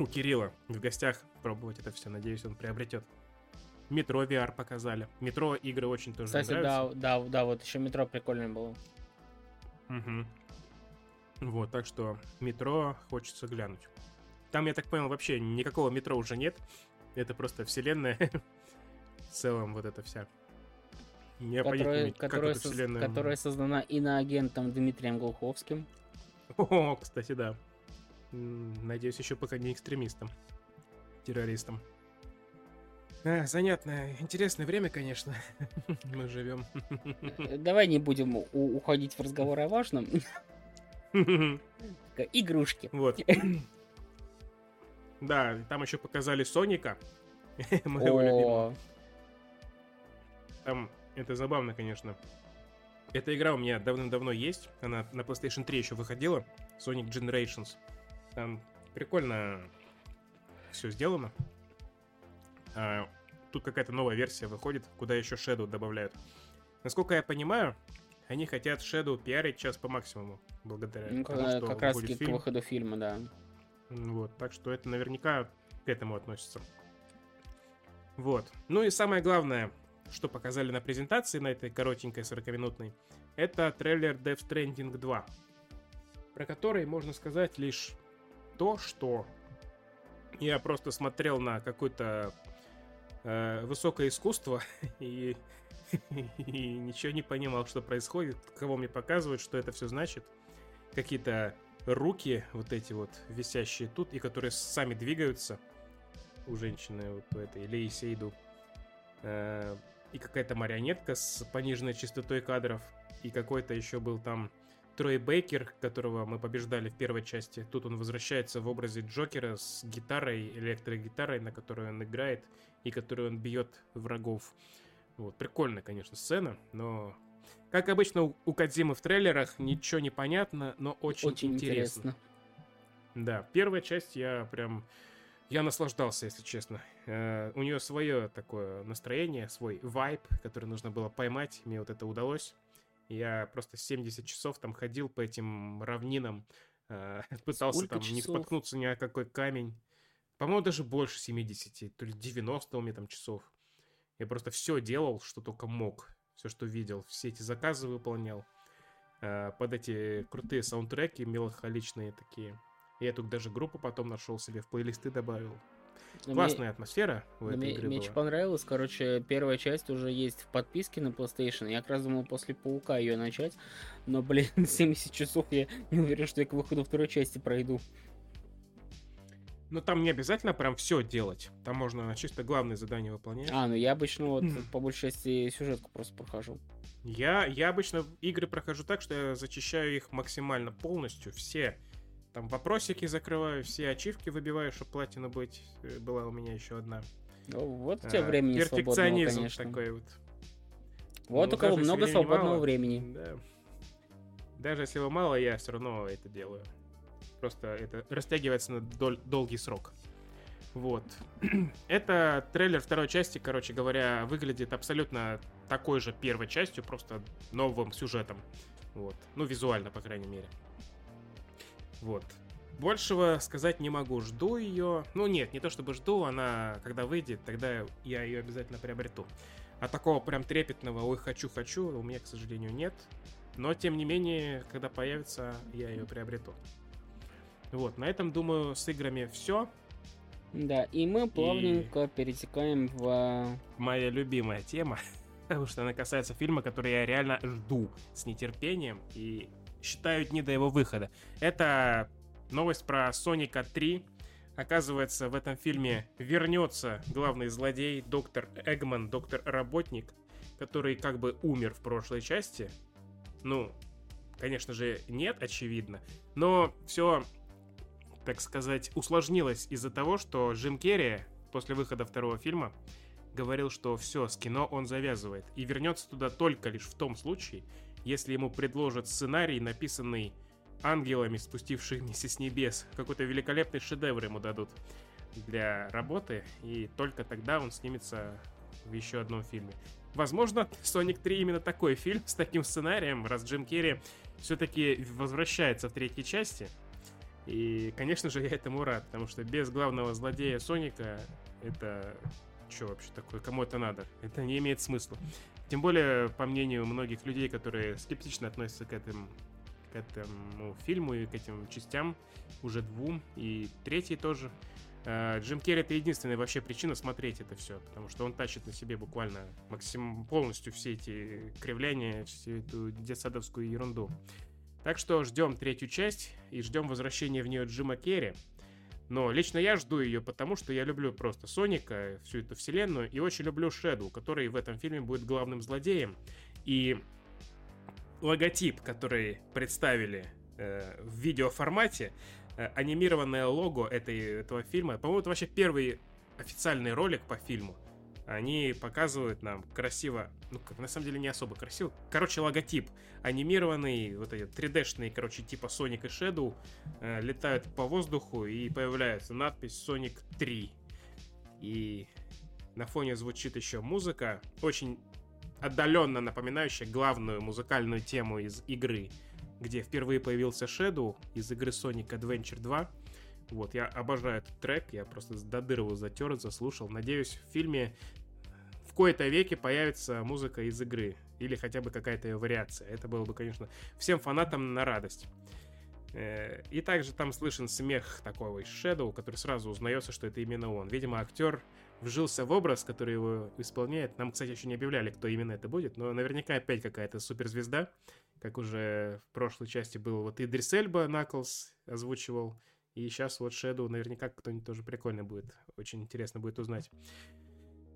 у Кирилла в гостях пробовать это все. Надеюсь, он приобретет. Метро VR показали. Метро игры очень тоже Кстати, нравятся. да, да, да, вот еще метро прикольное было. Угу. Вот, так что метро хочется глянуть. Там, я так понял, вообще никакого метро уже нет. Это просто вселенная. <laughs> В целом, вот это вся. Я которая, вселенная... которая создана иноагентом Дмитрием Глуховским. О, кстати, да. Надеюсь, еще пока не экстремистом. Террористом. А, занятное, интересное время, конечно. <laughs> Мы живем. Э, давай не будем уходить в разговор о важном. <laughs> Игрушки. Вот. <laughs> Да, там еще показали Соника. Моего любимого. Там это забавно, конечно. Эта игра у меня давным-давно есть. Она на PlayStation 3 еще выходила. Sonic Generations. Там прикольно все сделано. А, тут какая-то новая версия выходит, куда еще Shadow добавляют. Насколько я понимаю, они хотят Shadow пиарить сейчас по максимуму, благодаря ну, тому, что как раз к выходу фильма, да. Вот, так что это наверняка к этому относится. Вот. Ну и самое главное, что показали на презентации, на этой коротенькой 40-минутной, это трейлер Death Stranding 2, про который можно сказать лишь то, что я просто смотрел на какое-то э, высокое искусство <laughs> и, <laughs> и ничего не понимал, что происходит, кого мне показывают, что это все значит. Какие-то руки вот эти вот висящие тут, и которые сами двигаются у женщины вот у этой Леи Сейду. Э, и какая-то марионетка с пониженной частотой кадров. И какой-то еще был там Трой Бейкер, которого мы побеждали в первой части. Тут он возвращается в образе Джокера с гитарой, электрогитарой, на которой он играет и которой он бьет врагов. Вот, прикольная, конечно, сцена, но как обычно у Кадзимы в трейлерах, ничего не понятно, но очень, очень интересно. интересно. Да, первая часть я прям... Я наслаждался, если честно. Uh, у нее свое такое настроение, свой вайб, который нужно было поймать. Мне вот это удалось. Я просто 70 часов там ходил по этим равнинам, uh, <laughs> пытался Сколько там часов? не споткнуться ни о какой камень. По-моему, даже больше 70, то ли 90 у меня там часов. Я просто все делал, что только мог все, что видел, все эти заказы выполнял э, под эти крутые саундтреки, меланхоличные такие. Я тут даже группу потом нашел себе, в плейлисты добавил. Но Классная мне, атмосфера у этой мне, игры Мне очень понравилось. Короче, первая часть уже есть в подписке на PlayStation. Я как раз думал после Паука ее начать. Но, блин, <laughs> 70 часов я не уверен, что я к выходу второй части пройду. Но там не обязательно прям все делать. Там можно чисто главные задания выполнять. А, ну я обычно вот по большей части сюжетку просто прохожу. Я, я обычно игры прохожу так, что я зачищаю их максимально полностью. Все там вопросики закрываю, все ачивки выбиваю, чтобы платина быть. Э, была у меня еще одна. Ну, вот у тебя а, времени Перфекционизм конечно. такой вот. Вот ну, у кого много свободного мало, времени. Да. Даже если его мало, я все равно это делаю. Просто это растягивается на дол- долгий срок. Вот. <clears throat> это трейлер второй части, короче говоря, выглядит абсолютно такой же первой частью, просто новым сюжетом. Вот. Ну, визуально, по крайней мере. Вот. большего сказать не могу. Жду ее. Ну нет, не то чтобы жду, она когда выйдет, тогда я ее обязательно приобрету. А такого прям трепетного «Ой, хочу-хочу» у меня, к сожалению, нет. Но, тем не менее, когда появится, я ее приобрету. Вот, на этом, думаю, с играми все. Да, и мы плавненько и... перетекаем в... Моя любимая тема, <laughs> потому что она касается фильма, который я реально жду с нетерпением и считаю дни до его выхода. Это новость про Соника 3. Оказывается, в этом фильме вернется главный злодей, доктор Эгман, доктор-работник, который как бы умер в прошлой части. Ну, конечно же, нет, очевидно. Но все так сказать, усложнилось из-за того, что Джим Керри после выхода второго фильма говорил, что все, с кино он завязывает и вернется туда только лишь в том случае, если ему предложат сценарий, написанный ангелами, спустившимися с небес. Какой-то великолепный шедевр ему дадут для работы, и только тогда он снимется в еще одном фильме. Возможно, Sonic 3 именно такой фильм с таким сценарием, раз Джим Керри все-таки возвращается в третьей части – и, конечно же, я этому рад, потому что без главного злодея Соника это что вообще такое, кому это надо? Это не имеет смысла. Тем более, по мнению многих людей, которые скептично относятся к этому, к этому фильму и к этим частям, уже двум, и третий тоже. А, Джим Керри это единственная вообще причина смотреть это все, потому что он тащит на себе буквально максим полностью все эти кривляния, всю эту детсадовскую ерунду. Так что ждем третью часть и ждем возвращения в нее Джима Керри. Но лично я жду ее, потому что я люблю просто Соника, всю эту вселенную, и очень люблю Шеду, который в этом фильме будет главным злодеем. И логотип, который представили э, в видеоформате, э, анимированное лого этой, этого фильма, по-моему, это вообще первый официальный ролик по фильму они показывают нам красиво, ну, как на самом деле не особо красиво, короче, логотип анимированный, вот эти 3D-шные, короче, типа Sonic и Shadow, э, летают по воздуху и появляется надпись Sonic 3. И на фоне звучит еще музыка, очень отдаленно напоминающая главную музыкальную тему из игры, где впервые появился Shadow из игры Sonic Adventure 2. Вот, я обожаю этот трек, я просто до дыр его затер, заслушал. Надеюсь, в фильме в кои-то веке появится музыка из игры. Или хотя бы какая-то ее вариация. Это было бы, конечно, всем фанатам на радость. Э, и также там слышен смех такого из Shadow, который сразу узнается, что это именно он. Видимо, актер вжился в образ, который его исполняет. Нам, кстати, еще не объявляли, кто именно это будет, но наверняка опять какая-то суперзвезда, как уже в прошлой части был вот Идрис Эльба Наклс озвучивал, и сейчас вот Shadow наверняка кто-нибудь тоже прикольно будет. Очень интересно будет узнать.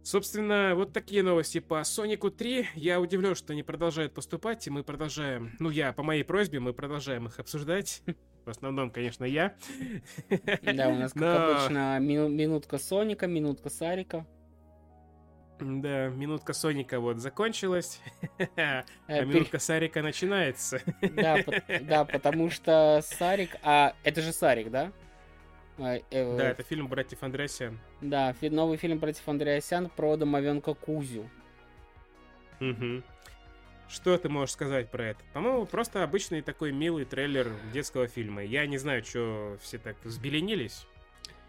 Собственно, вот такие новости по Сонику 3. Я удивлен, что они продолжают поступать, и мы продолжаем... Ну, я, по моей просьбе, мы продолжаем их обсуждать. В основном, конечно, я. Да, у нас, как Но... обычно, мину- минутка Соника, минутка Сарика. Да, минутка Соника вот закончилась, а э, минутка Сарика начинается. Да, да, потому что Сарик... А, это же Сарик, да? А, э, да, это фильм братьев Андреасян. Да, новый фильм братьев Андреасян про домовенка Кузю. Угу. Что ты можешь сказать про это? По-моему, просто обычный такой милый трейлер детского фильма. Я не знаю, что все так взбеленились.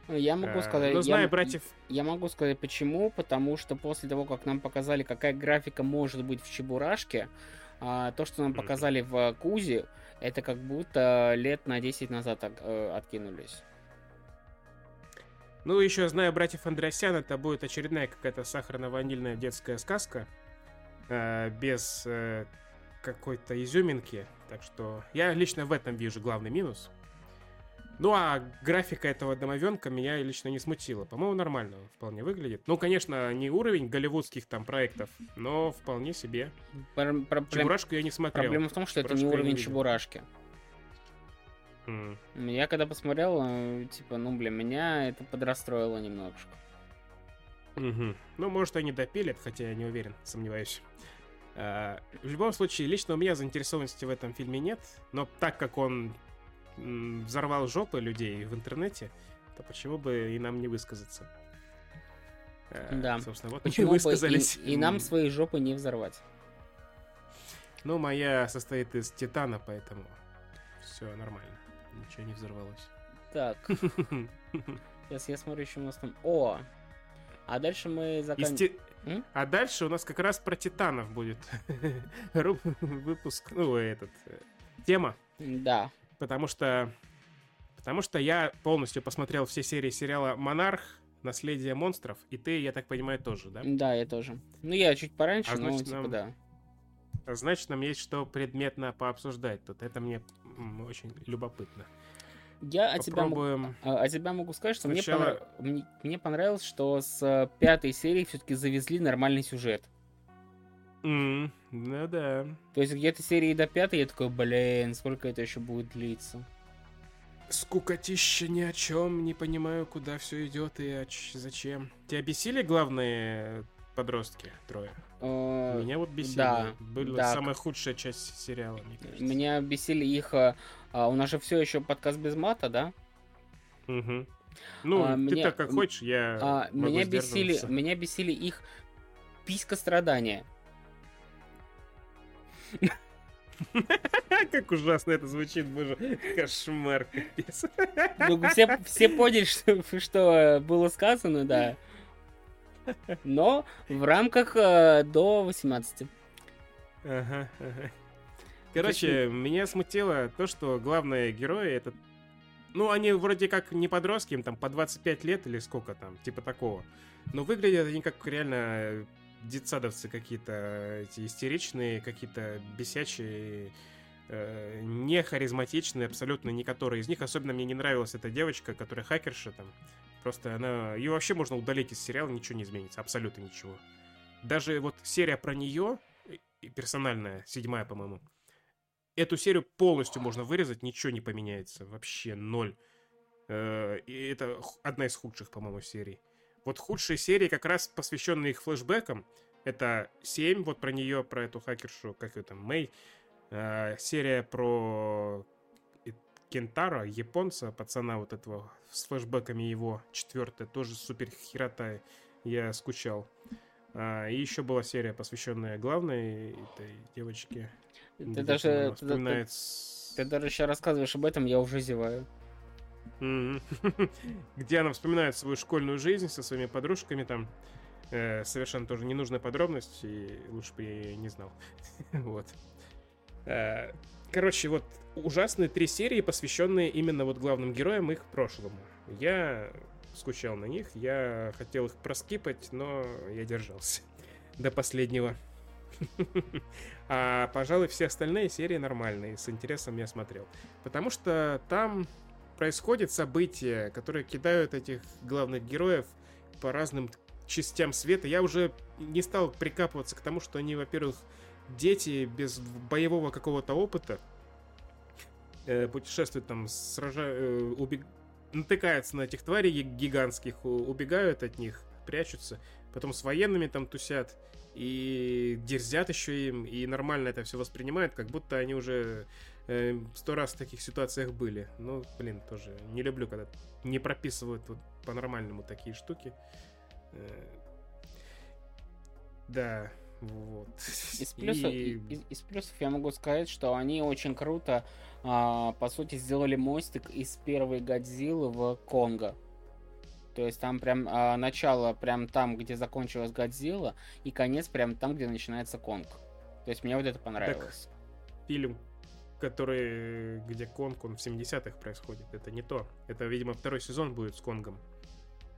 Я могу сказать... Ну, знаю, я, братьев... Я могу сказать почему. Потому что после того, как нам показали, какая графика может быть в Чебурашке, а, то, что нам показали в Кузе, это как будто лет на 10 назад э, откинулись. Ну, еще знаю братьев Андреасян, это будет очередная какая-то сахарно-ванильная детская сказка. Э, без э, какой-то изюминки. Так что я лично в этом вижу главный минус. Ну а графика этого домовенка меня лично не смутила. По-моему, нормально вполне выглядит. Ну, конечно, не уровень голливудских там проектов, но вполне себе. Про- про- Чебурашку я не смотрел. Проблема в том, что Чебурашку это не уровень не Чебурашки. Mm. Я когда посмотрел, э, типа, ну, бля, меня это подрастроило немножко. Угу. Ну, может, они допилят, хотя я не уверен, сомневаюсь. А, в любом случае, лично у меня заинтересованности в этом фильме нет, но так как он взорвал жопы людей в интернете, то почему бы и нам не высказаться? Э, да. Собственно, вот почему мы высказались. И, и нам свои жопы не взорвать. Ну, моя состоит из титана, поэтому все нормально. Ничего не взорвалось. Так. <laughs> Сейчас я смотрю, что у нас там... О! А дальше мы заканчиваем... А дальше у нас как раз про Титанов будет <laughs> выпуск, ну, этот, э, тема. Да. Потому что, потому что я полностью посмотрел все серии сериала «Монарх», «Наследие монстров», и ты, я так понимаю, тоже, да? Да, я тоже. Ну, я чуть пораньше, а, значит, но типа нам... да. А значит, нам есть что предметно пообсуждать тут. Это мне очень любопытно. Я от тебя, могу, от тебя могу сказать, что Сначала... мне, понрав... мне, мне понравилось, что с э, пятой серии все-таки завезли нормальный сюжет. Mm, ну да. То есть где-то серии до пятой я такой, блин, сколько это еще будет длиться? Скукотища ни о чем, не понимаю, куда все идет и зачем. Тебя бесили главные подростки трое? Э, Меня вот бесили. Да. Была да. самая худшая часть сериала, мне кажется. Меня бесили их э, а, у нас же все еще подкаст без мата, да? Угу. Ну, а, ты мне, так как хочешь, я а, могу меня бесили, меня бесили их писька страдания. <laughs> Как ужасно это звучит, боже. Кошмар, капец. Ну, все, все поняли, что, что было сказано, да. Но в рамках э, до 18. Ага, ага. Короче, меня смутило то, что главные герои это... Ну, они вроде как не подростки, им там по 25 лет или сколько там, типа такого. Но выглядят они как реально детсадовцы какие-то, эти истеричные, какие-то бесячие, э, не харизматичные, абсолютно не которые из них. Особенно мне не нравилась эта девочка, которая хакерша там. Просто она... Ее вообще можно удалить из сериала, ничего не изменится, абсолютно ничего. Даже вот серия про нее, персональная, седьмая, по-моему, эту серию полностью можно вырезать, ничего не поменяется. Вообще ноль. Э, и это одна из худших, по-моему, серий. Вот худшие серии, как раз посвященные их флешбекам, это 7, вот про нее, про эту хакершу, как ее там, Мэй. Э, серия про Кентаро, японца, пацана вот этого, с флешбеками его, четвертая, тоже супер херотая. Я скучал. А, и еще была серия, посвященная главной этой девочке. Ты даже, ты, ты, ты даже сейчас рассказываешь об этом, я уже зеваю. <laughs> Где она вспоминает свою школьную жизнь со своими подружками там. Э, совершенно тоже ненужная подробность, и лучше бы я ее не знал. <laughs> вот. Э, короче, вот ужасные три серии, посвященные именно вот главным героям их прошлому. Я скучал на них, я хотел их проскипать, но я держался <laughs> до последнего. <laughs> А, пожалуй, все остальные серии нормальные, с интересом я смотрел. Потому что там происходят события, которые кидают этих главных героев по разным частям света. Я уже не стал прикапываться к тому, что они, во-первых, дети без боевого какого-то опыта, э, путешествуют там, сражают, э, убег... натыкаются на этих тварей гигантских, убегают от них, прячутся, потом с военными там тусят, и дерзят еще им, и нормально это все воспринимают, как будто они уже э, сто раз в таких ситуациях были. Ну, блин, тоже не люблю, когда не прописывают вот по-нормальному такие штуки. Э, да, вот. Из плюсов, и... из, из плюсов я могу сказать, что они очень круто, а, по сути, сделали мостик из первой Годзиллы в Конго. То есть там прям а, начало прям там, где закончилась Годзилла, и конец прям там, где начинается Конг. То есть мне вот это понравилось. Так, фильм, который, где Конг, он в 70-х происходит, это не то. Это, видимо, второй сезон будет с Конгом.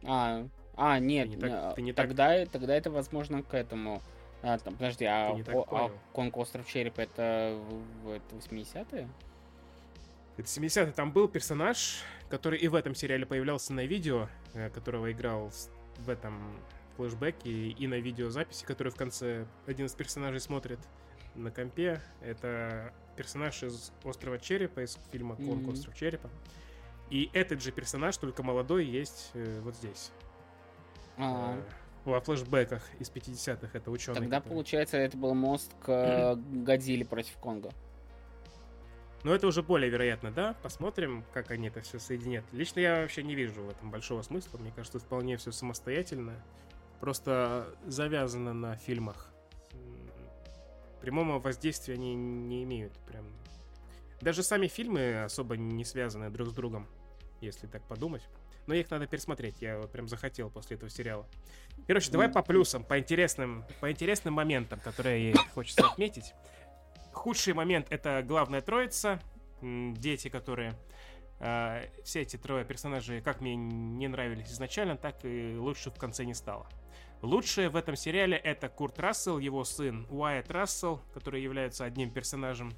А, а нет, ты не так, ты не тогда, так... тогда это, возможно, к этому... А, там, подожди, а, о, а Конг Остров Черепа это, это 80-е? Это 70-е. Там был персонаж, который и в этом сериале появлялся на видео, э, которого играл в этом флешбеке и на видеозаписи, который в конце один из персонажей смотрит на компе. Это персонаж из Острова Черепа, из фильма Конг mm-hmm. Остров Черепа. И этот же персонаж, только молодой, есть э, вот здесь. А-а-а. Во флешбеках из 50-х это ученый. Тогда, который... получается, это был мост к Годзилле против Конга. Но это уже более вероятно, да? Посмотрим, как они это все соединят. Лично я вообще не вижу в этом большого смысла. Мне кажется, вполне все самостоятельно. Просто завязано на фильмах. Прямого воздействия они не имеют. Прям. Даже сами фильмы особо не связаны друг с другом. если так подумать. Но их надо пересмотреть, я вот прям захотел после этого сериала. Короче, давай по плюсам, по интересным, по интересным моментам, которые хочется отметить. Худший момент — это главная троица, дети, которые... Э, все эти трое персонажей, как мне не нравились изначально, так и лучше в конце не стало. Лучшее в этом сериале это Курт Рассел, его сын Уайт Рассел, который является одним персонажем.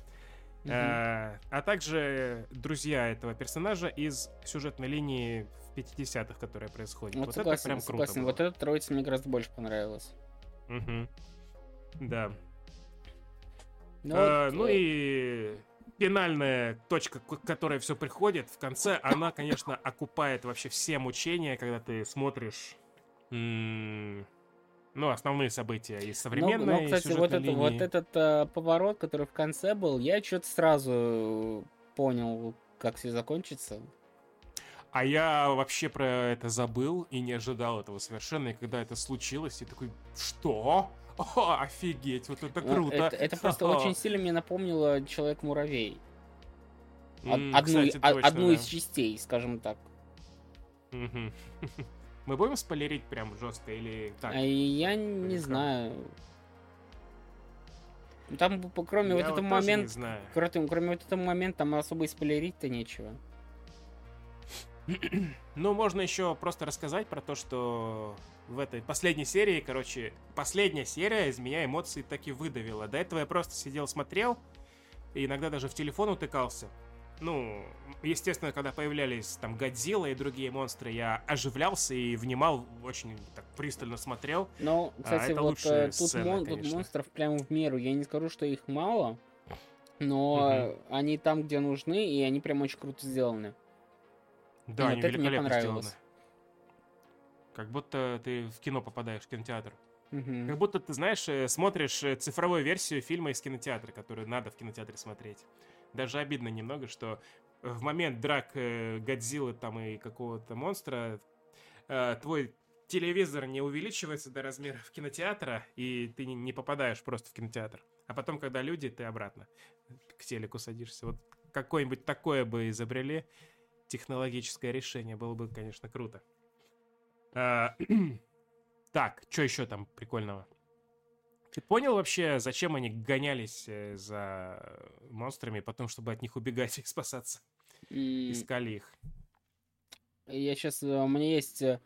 Mm-hmm. А, а также друзья этого персонажа из сюжетной линии 50-х, которая происходит. Вот, вот согласен, это прям круто. Согласен. Было. Вот эта троица мне гораздо больше понравилась. Угу. Да. Ну, а, вот... ну э, и финальная точка, к которой все приходит, в конце, <coughs> она, конечно, окупает вообще все мучения, когда ты смотришь ну, основные события из современной Но, но кстати, вот, это, вот этот а, поворот, который в конце был, я что-то сразу понял, как все закончится. А я вообще про это забыл и не ожидал этого совершенно. И когда это случилось, я такой, что? О, офигеть, вот это круто. Это, это просто <laughs> очень сильно мне напомнило Человек-муравей. Одну, кстати, точно, одну да. из частей, скажем так. <laughs> Мы будем спойлерить прям жестко или так? А я не знаю. Там, кроме я вот этого момента, кроме, кроме вот этого момента, там особо и спойлерить-то нечего. Ну, можно еще просто рассказать про то, что в этой последней серии, короче, последняя серия из меня эмоции таки выдавила. До этого я просто сидел, смотрел, и иногда даже в телефон утыкался ну, естественно, когда появлялись там Годзилла и другие монстры, я оживлялся и внимал, очень так пристально смотрел. Ну, кстати, а вот э, тут, сцена, мон- тут монстров прямо в меру. Я не скажу, что их мало, но угу. они там, где нужны, и они прям очень круто сделаны. Да, и они вот великолепно сделаны. Как будто ты в кино попадаешь, в кинотеатр. Угу. Как будто ты, знаешь, э, смотришь э, цифровую версию фильма из кинотеатра, которую надо в кинотеатре смотреть даже обидно немного, что в момент драк э, Годзиллы там и какого-то монстра твой телевизор не увеличивается до размеров кинотеатра, и ты не попадаешь просто в кинотеатр. А потом, когда люди, ты обратно к телеку садишься. Вот какое-нибудь такое бы изобрели, технологическое решение, было бы, конечно, круто. А, <clears throat> так, что еще там прикольного? Ты понял вообще, зачем они гонялись э, за монстрами, потом, чтобы от них убегать и <laughs> спасаться? И... Искали их. Я сейчас... Э, у меня есть... Э,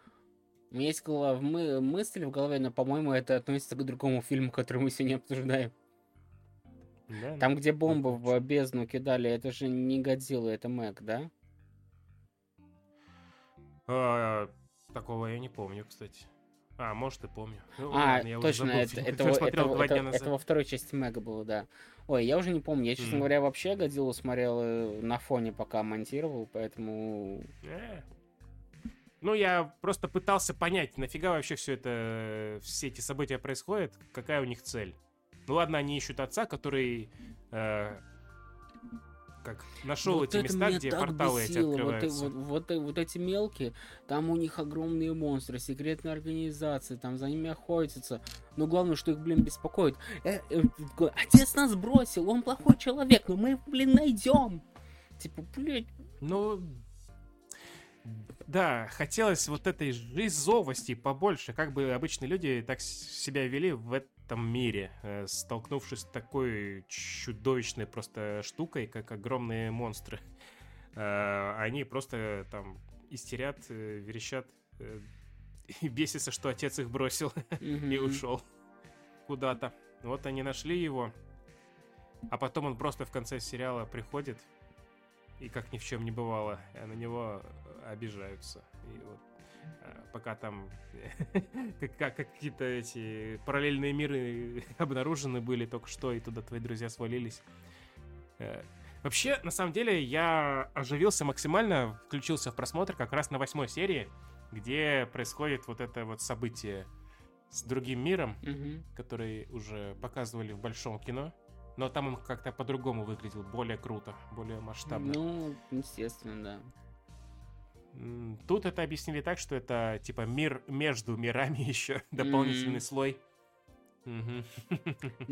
у меня есть мы... мысль в голове, но, по-моему, это относится к другому фильму, который мы сегодня обсуждаем. Да, Там, где бомбы в бездну кидали, это же не Годзилла, это Мэг, да? А, такого я не помню, кстати. А, может, и помню. Ну, а, ладно, точно, это, <laughs> это, это, это, это, это во второй части Мега было, да. Ой, я уже не помню. Я, честно mm. говоря, вообще Годзиллу смотрел э, на фоне, пока монтировал, поэтому... Э. Ну, я просто пытался понять, нафига вообще все это, все эти события происходят, какая у них цель. Ну ладно, они ищут отца, который э, как нашел вот эти места, где порталы бесило. эти открываются. Вот, вот, вот, вот эти мелкие, там у них огромные монстры, секретные организации, там за ними охотятся. Но главное, что их, блин, беспокоит. Э, э, отец нас бросил, он плохой человек, но мы его, блин, найдем. Типа, блядь. Ну, да, хотелось вот этой жизовости побольше, как бы обычные люди так себя вели в этом мире, э, столкнувшись с такой чудовищной просто штукой, как огромные монстры. Э, они просто там истерят, э, верещат и бесятся, что отец их бросил <laughs> и ушел куда-то. Вот они нашли его, а потом он просто в конце сериала приходит и как ни в чем не бывало, на него обижаются. И вот пока там <laughs> как, какие-то эти параллельные миры <laughs> обнаружены были только что, и туда твои друзья свалились. Э, вообще, на самом деле, я оживился максимально, включился в просмотр как раз на восьмой серии, где происходит вот это вот событие с другим миром, mm который уже показывали в большом кино. Но там он как-то по-другому выглядел, более круто, более масштабно. Ну, естественно, да. Тут это объяснили так, что это типа мир между мирами <laughs> еще, дополнительный mm. слой. <laughs>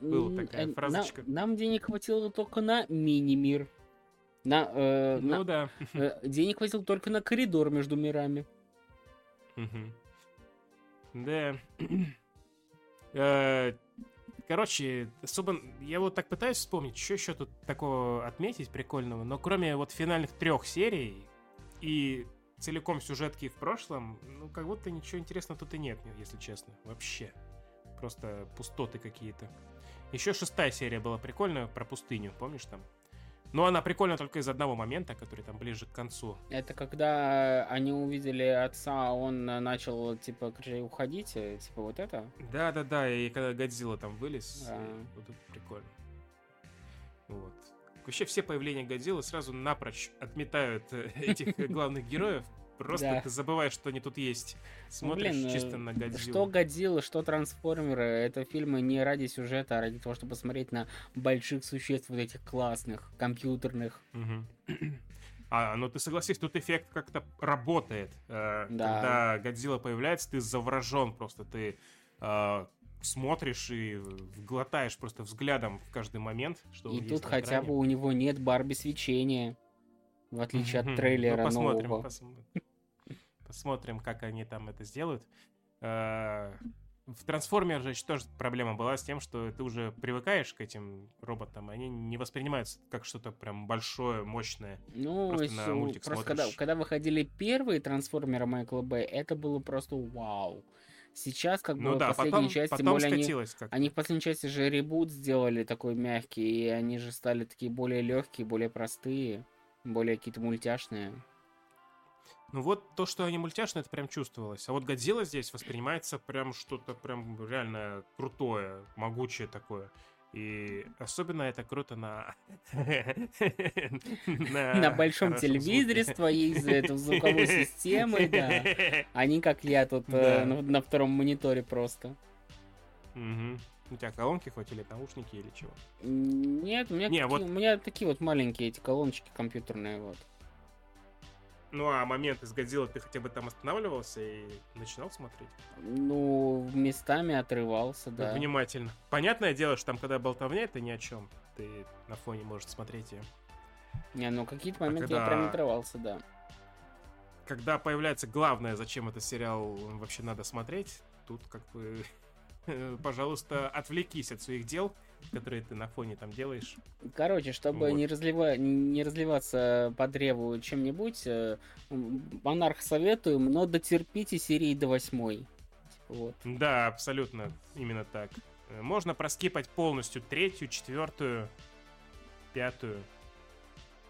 Была такая фразочка. Нам, денег хватило только на мини-мир. На, э, Ну на- да. э, денег хватило только на коридор между мирами. Да. <clears throat> Э, Короче, особо... Я вот так пытаюсь вспомнить, что еще тут такого отметить прикольного, но кроме вот финальных трех серий и целиком сюжетки в прошлом, ну, как будто ничего интересного тут и нет, если честно. Вообще. Просто пустоты какие-то. Еще шестая серия была прикольная про пустыню, помнишь там? Но она прикольна только из одного момента, который там ближе к концу. Это когда они увидели отца, он начал, типа, уходить, э, типа, вот это? Да, да, да, и когда Годзилла там вылез, Да. вот это прикольно. Вот. Вообще все появления Годзиллы сразу напрочь отметают э, <laughs> этих главных героев. Просто Да. ты забываешь, что они тут есть. Ну, Смотришь блин, э, чисто на Что Годзиллу. Годзилла, что Трансформеры, это фильмы не ради сюжета, а ради того, чтобы посмотреть на больших существ вот этих классных, компьютерных. Мгм. А, ну ты согласись, тут эффект как-то работает. Э, Да. Когда Годзилла появляется, ты заворожен просто. Ты смотришь и глотаешь просто взглядом в каждый момент, что И тут хотя бы у него нет Барби свечения, в отличие от Ну, трейлера посмотрим, нового. посмотрим. <laughs> Посмотрим, как они там это сделают. Э, В Трансформер же тоже проблема была с тем, что ты уже привыкаешь к этим роботам, они не воспринимаются как что-то прям большое, мощное. Ну, Просто на мультик просто когда, смотришь. когда выходили первые трансформеры Майкла Бэй, это было просто вау. Сейчас, как Ну бы, да, последние потом, части, потом более они, они в последней части же ребут сделали такой мягкий, и они же стали такие более легкие, более простые, более какие-то мультяшные. Ну вот то, что они мультяшные, это прям чувствовалось. А вот Годзилла здесь воспринимается прям что-то прям реально крутое, могучее такое. И особенно это круто на... <laughs> На большом телевизоре с твоей звуковой системой, да. <laughs> Не как я тут э, на, втором мониторе просто. У тебя колонки хоть или наушники или чего? Нет, у меня, Не, такие, вот- у меня такие вот маленькие эти колоночки компьютерные вот. Ну а момент из Годзиллы ты хотя бы там останавливался и начинал смотреть? Ну, местами отрывался, да. Внимательно. Понятное дело, что там, когда болтовня, это ни о чем. Ты на фоне можешь смотреть ее. Не, ну какие-то А моменты я когда- прям отрывался, да. Когда появляется главное, зачем этот сериал вообще надо смотреть, тут как бы, <laughs> пожалуйста, отвлекись от своих дел, которые ты на фоне там делаешь. Короче, чтобы Вот. не, разлива... не разливаться по древу чем-нибудь, э, Монарх советуем, но дотерпите серии до восьмой. Вот. Да, абсолютно, именно так. Э, Можно проскипать полностью третью, четвертую, пятую,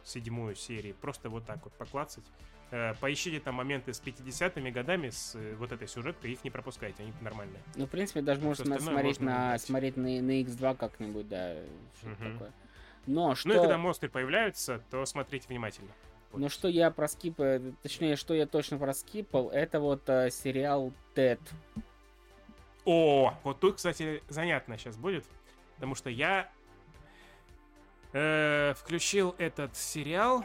седьмую серии. Просто вот так вот поклацать. Э, Поищите там моменты с 50-ми годами, с э, вот этой сюжеткой, их не пропускайте, они нормальные. Ну, в принципе, даже можно смотреть, можно на, смотреть на, на X2 как-нибудь, да. что-то Мгм. такое. Но что... Ну и когда монстры появляются, то смотрите внимательно. Вот. Но что я проскипал, точнее, что я точно проскипал, это вот э, сериал Тед. О, вот тут, кстати, занятно сейчас будет, потому что я э, включил этот сериал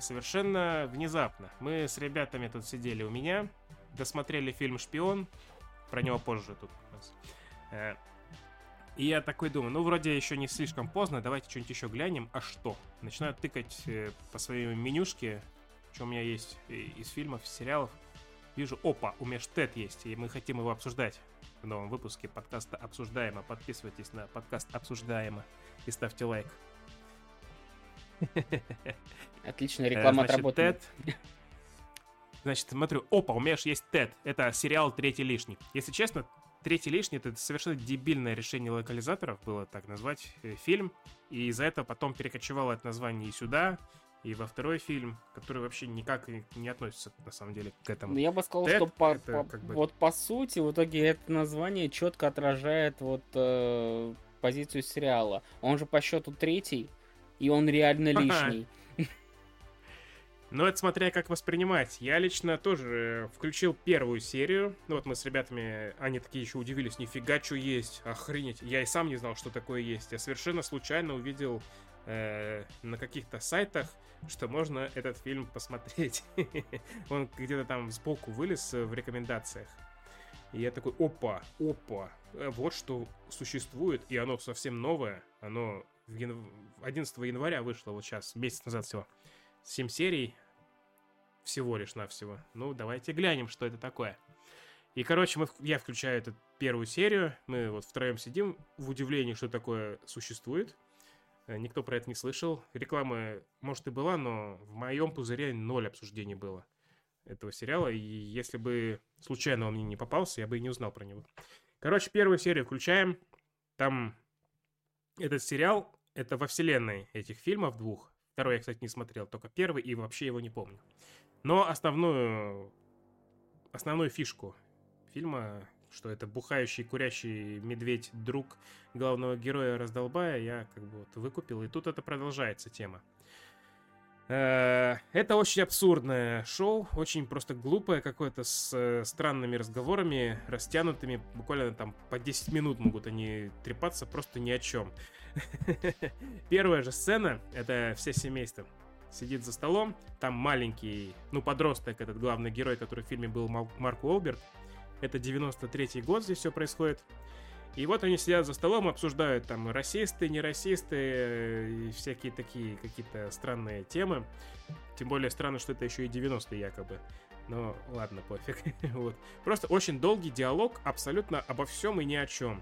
совершенно внезапно. Мы с ребятами тут сидели у меня, досмотрели фильм «Шпион», про него позже тут у. Э, и я такой думаю, ну вроде еще не слишком поздно, давайте что-нибудь еще глянем. А что? Начинаю тыкать э, по своей менюшке, что у меня есть из фильмов, из сериалов. Вижу, опа, у меня ж Тед есть, и мы хотим его обсуждать в новом выпуске подкаста «Обсуждаемо». Подписывайтесь на подкаст «Обсуждаемо» и ставьте лайк. <laughs> Отличная Э, реклама значит, отработана. Тед. Значит, смотрю, опа, у меня же есть Тед. Это сериал «Третий лишний». Если честно, «Третий лишний» — это совершенно дебильное решение локализаторов, было так назвать э, фильм. И из-за этого потом перекочевало это название и сюда, и во второй фильм, который вообще никак не относится, на самом деле, к этому. Ну, я бы сказал, Тед что по, по- как бы- вот по сути, в итоге это название четко отражает вот э, позицию сериала. Он же по счету третий, и он реально лишний. Ну, это смотря как воспринимать. Я лично тоже э, включил первую серию. Ну, вот мы с ребятами, они такие еще удивились, нифига, что есть, охренеть. Я и сам не знал, что такое есть. Я совершенно случайно увидел э, на каких-то сайтах, что можно этот фильм посмотреть. <laughs> Он где-то там сбоку вылез э, в рекомендациях. И я такой, опа, опа, вот что существует, и оно совсем новое, оно 11 января вышло вот сейчас, месяц назад всего. 7 серий всего лишь навсего. Ну, давайте глянем, что это такое. И, короче, мы, я включаю эту первую серию, мы вот втроем сидим в удивлении, что такое существует. Э, никто про это не слышал. Реклама, может, и была, но в моем пузыре ноль обсуждений было этого сериала. И если бы случайно он мне не попался, я бы и не узнал про него. Короче, первую серию включаем. Там этот сериал, это во вселенной этих фильмов двух. Второй я, кстати, не смотрел, только первый, и вообще его не помню. Но основную, основную фишку фильма, что это бухающий, курящий медведь, друг главного героя раздолбая, я как бы вот выкупил, и тут это продолжается тема. Э, это очень абсурдное шоу, очень просто глупое какое-то, с э, странными разговорами, растянутыми, буквально там по 10 минут могут они трепаться просто ни о чем. <laughs> Первая же сцена, это все семейство сидит за столом, там маленький, ну, подросток, этот главный герой, который в фильме был Марк Уолберг, это 93-й год здесь все происходит, и вот они сидят за столом, обсуждают там расисты, не расисты э, и всякие такие какие-то странные темы. Тем более странно, что это еще и 90-е якобы. Но ладно, пофиг. <laughs> вот. Просто очень долгий диалог абсолютно обо всем и ни о чем.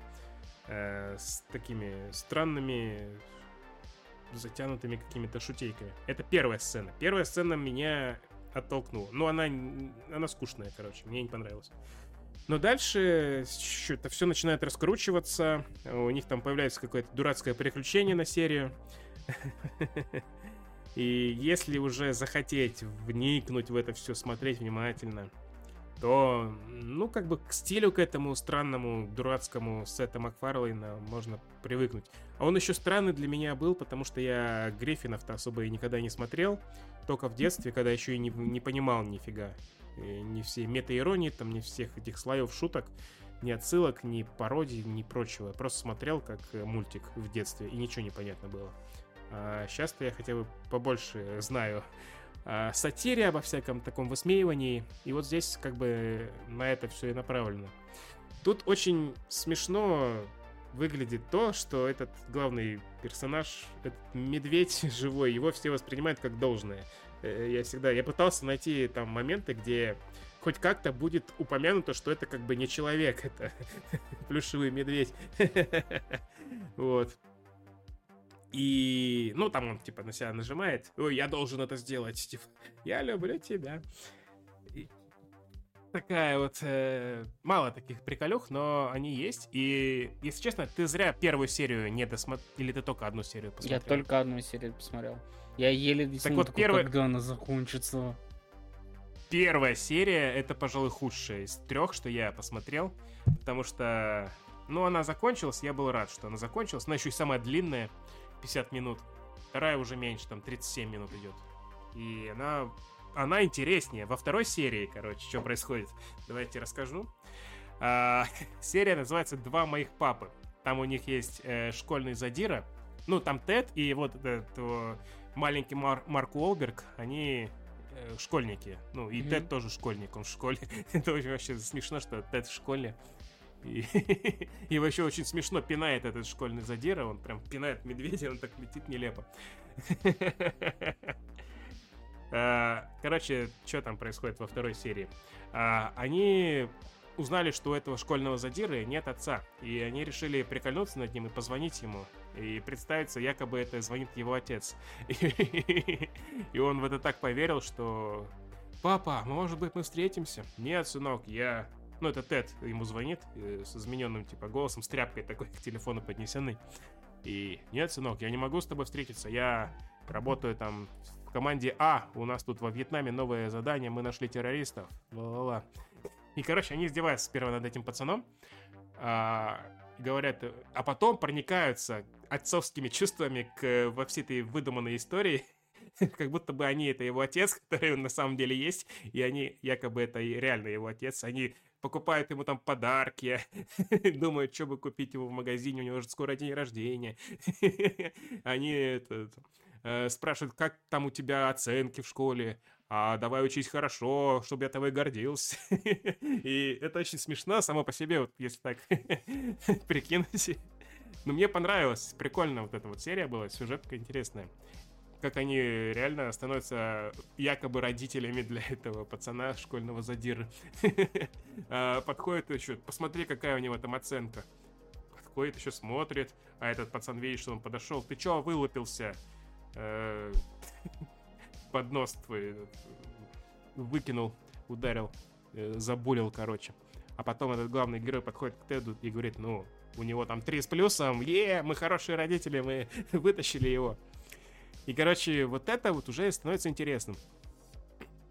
Э, с такими странными затянутыми какими-то шутейками. Это первая сцена. Первая сцена меня оттолкнула. Ну, она, она скучная, короче. Мне не понравилась. Но дальше что-то все начинает раскручиваться. У них там появляется какое-то дурацкое приключение на серию. <laughs> И если уже захотеть вникнуть в это все, смотреть внимательно, то, ну, как бы к стилю к этому странному, дурацкому Сета Макфарлейна можно привыкнуть. А он еще странный для меня был, потому что я Гриффинов-то особо и никогда не смотрел, только в детстве, когда еще и не, не понимал нифига ни все мета-иронии, там, ни всех этих слоев шуток, ни отсылок, ни пародий, ни прочего. Я просто смотрел как э, мультик в детстве, и ничего не понятно было. А сейчас-то я хотя бы побольше знаю о сатире, обо всяком таком высмеивании, и вот здесь как бы на это все и направлено. Тут очень смешно выглядит то, что этот главный персонаж, этот медведь <laughs> живой, его все воспринимают как должное. Э, я всегда, я пытался найти там моменты, где хоть как-то будет упомянуто, что это как бы не человек, <laughs> это плюшевый медведь. <laughs> Вот. И, ну, там он, типа, на себя нажимает. Ой, я должен это сделать. Типа, я люблю тебя. И такая вот... Э, мало таких приколюх, но они есть. И, если честно, ты зря первую серию не досмотрел. Или ты только одну серию посмотрел? Я только одну серию посмотрел. Я еле так вот первая... когда она закончится. Первая серия это, пожалуй, худшая из трех, что я посмотрел. Потому что, ну, она закончилась, я был рад, что она закончилась. Она еще и самая длинная, 50 минут. Вторая уже меньше, там 37 минут идет. И она, она интереснее. Во второй серии, короче, что происходит, давайте расскажу. А, <laughs> серия называется «Два моих папы». Там у них есть э, школьный задира. Ну, там Тед и вот этот маленький Мар Марк Уолберг, они э, школьники. Ну, и mm-hmm. Тед тоже школьник, он в школе. <laughs> Это очень вообще смешно, что Тед в школе. И, <laughs> и вообще очень смешно пинает этот школьный задира. Он прям пинает медведя, он так летит нелепо. <laughs> А, короче, что там происходит во второй серии? А, они узнали, что у этого школьного задиры нет отца, и они решили прикольнуться над ним и позвонить ему и представиться, якобы это звонит его отец. <laughs> И он в это так поверил, что «Папа, может быть, мы встретимся?» «Нет, сынок, я...» Ну, это Тед ему звонит э, с измененным, типа, голосом, с тряпкой такой <laughs> к телефону поднесенный. И «Нет, сынок, я не могу с тобой встретиться, я работаю там в команде А, у нас тут во Вьетнаме новое задание, мы нашли террористов». Ла-ла-ла. И, короче, они издеваются сперва над этим пацаном, а, говорят, а потом проникаются отцовскими чувствами к во всей этой выдуманной истории, <laughs> как будто бы они это его отец, который на самом деле есть, и они якобы это реально его отец. Они покупают ему там подарки, <laughs> думают, что бы купить ему в магазине, у него же скоро день рождения. <laughs> Они это, э, спрашивают, как там у тебя оценки в школе, а давай учись хорошо, чтобы я тобой гордился. <laughs> И это очень смешно само по себе, вот если так <laughs> прикинуть. Но мне понравилось, прикольно вот эта вот серия была, сюжетка интересная. Как они реально становятся якобы родителями для этого пацана школьного задира. <laughs> А, подходит еще, посмотри, какая у него там оценка. Подходит еще, смотрит, а этот пацан видит, что он подошел. Ты че вылупился? Э, под нос твой выкинул, ударил, э, забулил, короче. А потом этот главный герой подходит к Теду и говорит, ну, у него там три с плюсом, е, мы хорошие родители, мы <laughs> вытащили его. И, короче, вот это вот уже становится интересным.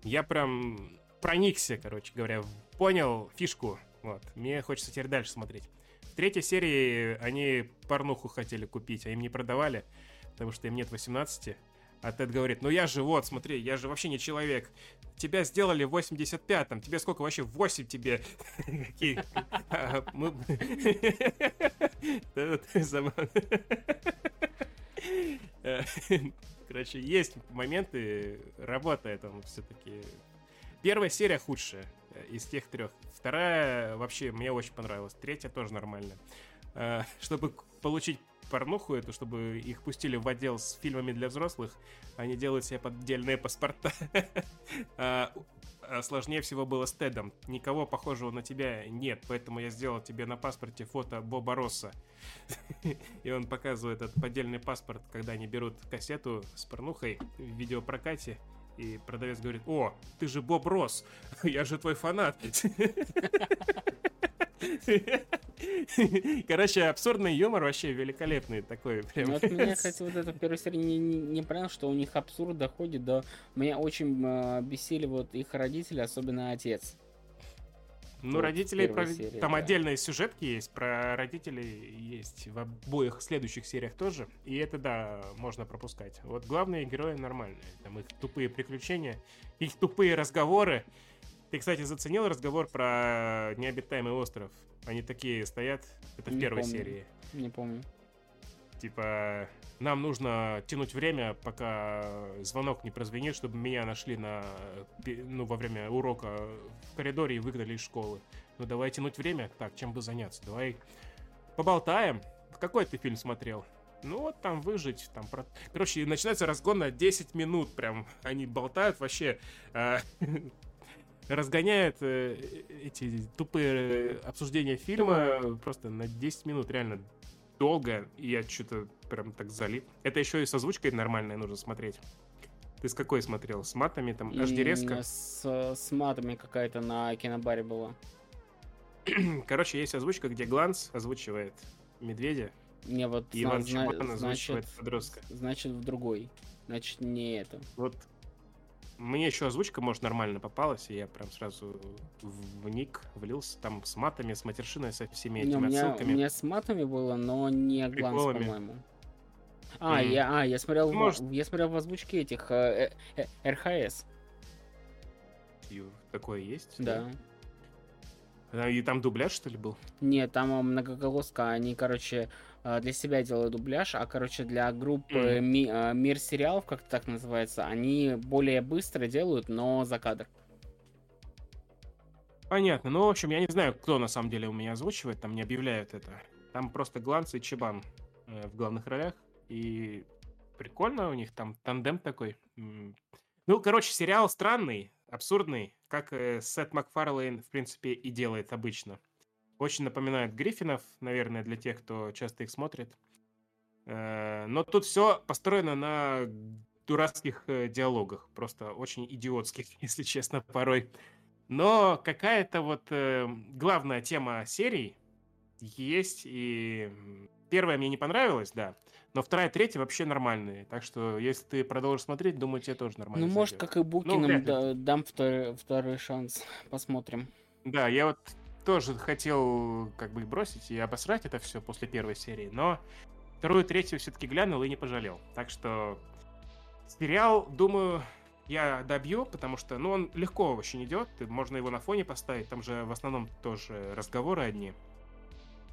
Я прям проникся, короче говоря, понял фишку. Вот, мне хочется теперь дальше смотреть. В третьей серии они порнуху хотели купить, а им не продавали, потому что им нет 18. А Тед говорит, ну я же вот, смотри, я же вообще не человек. Тебя сделали в 85-м. Тебе сколько вообще? 8 тебе. <laughs> А, <laughs> Короче, есть моменты, работает он все-таки. Первая серия худшая э, из тех трех. Вторая вообще мне очень понравилась. Третья тоже нормально. Э, чтобы получить порнуху эту, чтобы их пустили в отдел с фильмами для взрослых, они делают себе поддельные паспорта. <laughs> А, а сложнее всего было с Тедом. Никого похожего на тебя нет, поэтому я сделал тебе на паспорте фото Боба Росса. <laughs> И он показывает этот поддельный паспорт, когда они берут кассету с порнухой в видеопрокате. И продавец говорит, о, ты же Боб Росс, <laughs> я же твой фанат. Короче, абсурдный юмор вообще великолепный такой. Прям. Вот меня, кстати, вот это в первой серии не, не, не понятно, что у них абсурд доходит до... Меня очень э, бесили вот их родители, особенно отец. Ну, вот родителей, про... серии, там да. отдельные сюжетки есть, про родителей есть в обоих следующих сериях тоже, и это, да, можно пропускать. Вот главные герои нормальные, там их тупые приключения, их тупые разговоры, ты, кстати, заценил разговор про необитаемый остров? Они такие стоят, это в не первой помню. серии. Не помню. Типа, нам нужно тянуть время, пока звонок не прозвенит, чтобы меня нашли на, ну, во время урока в коридоре и выгнали из школы. Ну, давай тянуть время. Так, чем бы заняться? Давай поболтаем. Какой ты фильм смотрел? Ну вот там выжить, там про... Короче, начинается разгон на 10 минут прям. Они болтают вообще. <laughs> Разгоняет э, эти тупые обсуждения фильма просто на 10 минут, реально долго, и я что-то прям так залип. Это еще и с озвучкой нормальной нужно смотреть. Ты с какой смотрел? С матами там? Аж резко? С, с матами какая-то на кинобаре была. <clears throat> Короче, есть озвучка, где Гланс озвучивает медведя. Не, вот и Иван зна- Чуман озвучивает значит, подростка. Значит, в другой. Значит, не это. Вот мне еще озвучка, может, нормально попалась, и я прям сразу вник, влился там с матами, с матершиной, со всеми этими у меня, отсылками. У меня с матами было, но не гланс, по-моему. А, mm. я, а, я смотрел, может... в, я смотрел в озвучке этих э, э, э РХС. Такое есть? Да. да. И там дубляж, что ли, был? Нет, там многоголоска. Они, короче, а, для себя делаю дубляж, а, короче, для группы mm. ми, а, Мир сериалов, как то так называется, они более быстро делают, но за кадр. Понятно. Ну, в общем, я не знаю, кто на самом деле у меня озвучивает, там не объявляют это. Там просто Гланц и Чебан э, в главных ролях. И прикольно у них там тандем такой. Ну, короче, сериал странный, абсурдный, как э, Сет Макфарлейн, в принципе, и делает обычно. Очень напоминает Гриффинов, наверное, для тех, кто часто их смотрит. Э, но тут все построено на дурацких э, диалогах, просто очень идиотских, <laughs> если честно, порой. Но какая-то вот э, главная тема серии есть, и первая мне не понравилась, да, но вторая, третья вообще нормальные. Так что, если ты продолжишь смотреть, думаю, тебе тоже нормально. Ну, может, как и Букиным ну, да, дам второй, второй шанс. <laughs> Посмотрим. Да, я вот тоже хотел как бы бросить и обосрать это все после первой серии, но вторую, третью все-таки глянул и не пожалел. Так что сериал, думаю, я добью, потому что, ну, он легко очень идет, можно его на фоне поставить, там же в основном тоже разговоры одни.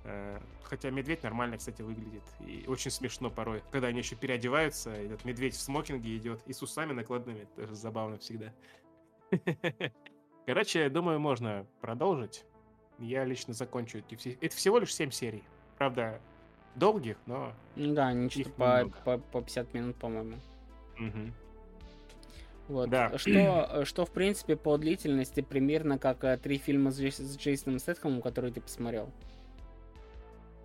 Э, хотя медведь нормально, кстати, выглядит. И очень смешно порой. Когда они еще переодеваются, этот медведь в смокинге идет и с усами накладными. Тоже забавно всегда. <laughs> Короче, думаю, можно продолжить. Я лично закончу эти все... Это всего лишь 7 серий. Правда, долгих, но... Да, они что-то по, по, по 50 минут, по-моему. Угу. Вот. Да. Что, что, в принципе, по длительности примерно как э, три фильма с, Джейс, с Джейсоном Стэтхэмом, которые ты посмотрел.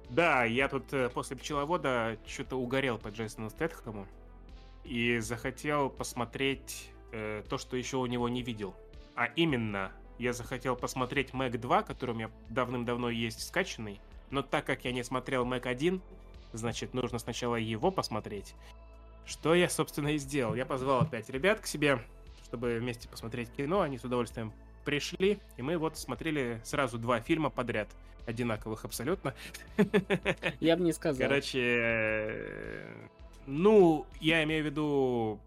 Да, я тут э, после «Пчеловода» что-то угорел по Джейсону Стэтхэму и захотел посмотреть э, то, что еще у него не видел. А именно, я захотел посмотреть Мэг 2, который у меня давным-давно есть скачанный, но так как я не смотрел Мэг 1, значит, нужно сначала его посмотреть. Что я, собственно, и сделал. Я позвал опять ребят к себе, чтобы вместе посмотреть кино. Они с удовольствием пришли, и мы вот смотрели сразу два фильма подряд. Одинаковых абсолютно. <laughs> Я бы не сказал. Короче, э, ну, я имею в виду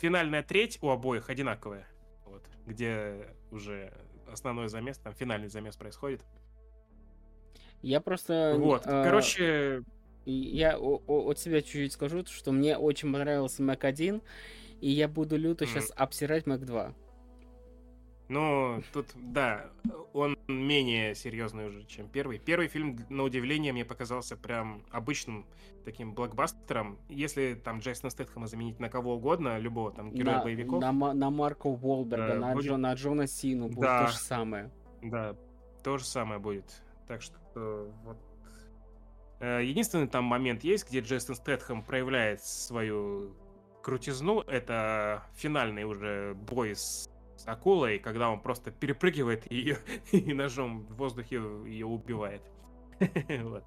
финальная треть у обоих одинаковая. Вот, где уже основной замес, там финальный замес происходит. Я просто... Вот, э, короче... Я от себя чуть-чуть скажу, что мне очень понравился Mac 1, и я буду люто mm. сейчас обсирать Mac 2. Ну, тут, да, он менее серьезный уже, чем первый. Первый фильм, на удивление, мне показался прям обычным таким блокбастером. Если там Джейсона Стэтхэма заменить на кого угодно, любого там героя на, боевиков... На, на Марка Уолберга, да, на, будет... Джо, на Джона Сину будет да, то же самое. Да, то же самое будет. Так что вот Э, единственный там момент есть, где Джейсон Стэтхэм проявляет свою крутизну. Это финальный уже бой с, с акулой, когда он просто перепрыгивает ее <laughs> и ножом в воздухе ее убивает. <laughs> вот.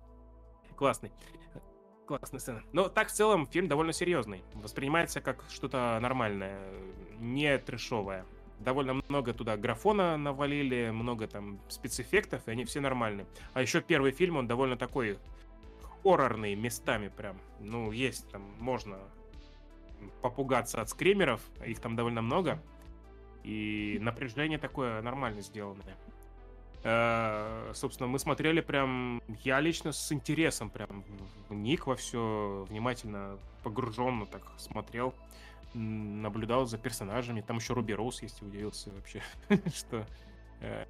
Классный. Классная сцена. Но так в целом фильм довольно серьезный. Воспринимается как что-то нормальное, не трешовое. Довольно много туда графона навалили, много там спецэффектов, и они все нормальные. А еще первый фильм, он довольно такой хоррорные местами прям. Ну, есть там, можно попугаться от скримеров, их там довольно много. И напряжение такое нормально сделанное. Э, собственно, мы смотрели прям, я лично с интересом прям вник во все, внимательно, погруженно так смотрел, наблюдал за персонажами. Там еще Руби Роуз есть, удивился вообще, <laughs> что э,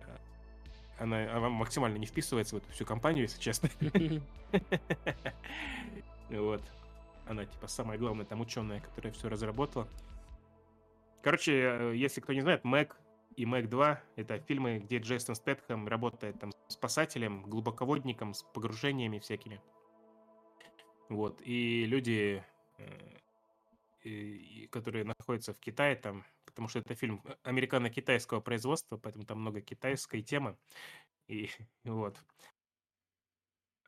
она, она максимально не вписывается в эту всю компанию, если честно. <laughs> Вот. Она, типа, самая главная там ученая, которая все разработала. Короче, э, если кто не знает, Мэг и Мэг 2 — это фильмы, где Джейсон Стэтхэм работает там спасателем, глубоководником, с погружениями всякими. Вот. И люди, э, которые находятся в Китае, там потому что это фильм американо-китайского производства, поэтому там много китайской темы. И <laughs> вот.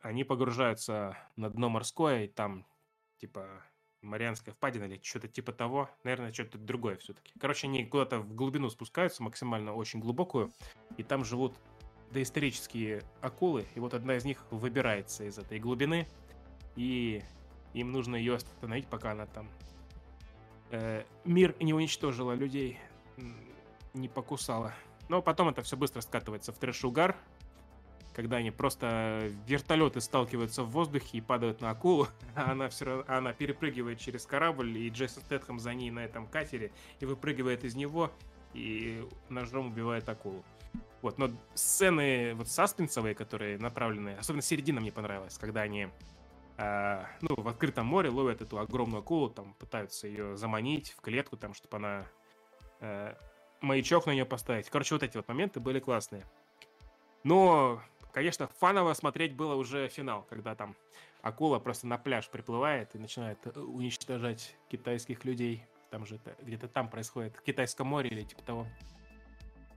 Они погружаются на дно морское, и там, типа, Марианская впадина или что-то типа того. Наверное, что-то другое все-таки. Короче, они куда-то в глубину спускаются, максимально очень глубокую, и там живут доисторические акулы, и вот одна из них выбирается из этой глубины, и им нужно ее остановить, пока она там э, мир не уничтожила людей, не покусала. Но потом это все быстро скатывается в трэш-угар, когда они просто вертолеты сталкиваются в воздухе и падают на акулу, <laughs> а она все равно, она перепрыгивает через корабль, и Джейсон Стэтхэм за ней на этом катере, и выпрыгивает из него, и ножом убивает акулу. Вот, но сцены вот саспенсовые, которые направлены, особенно середина мне понравилась, когда они э, ну, в открытом море ловят эту огромную акулу, там пытаются ее заманить в клетку, там, чтобы она э, маячок на нее поставить. Короче, вот эти вот моменты были классные. Но, конечно, фаново смотреть было уже финал, когда там акула просто на пляж приплывает и начинает э, уничтожать китайских людей. Там же где-то там происходит, в Китайском море или типа того.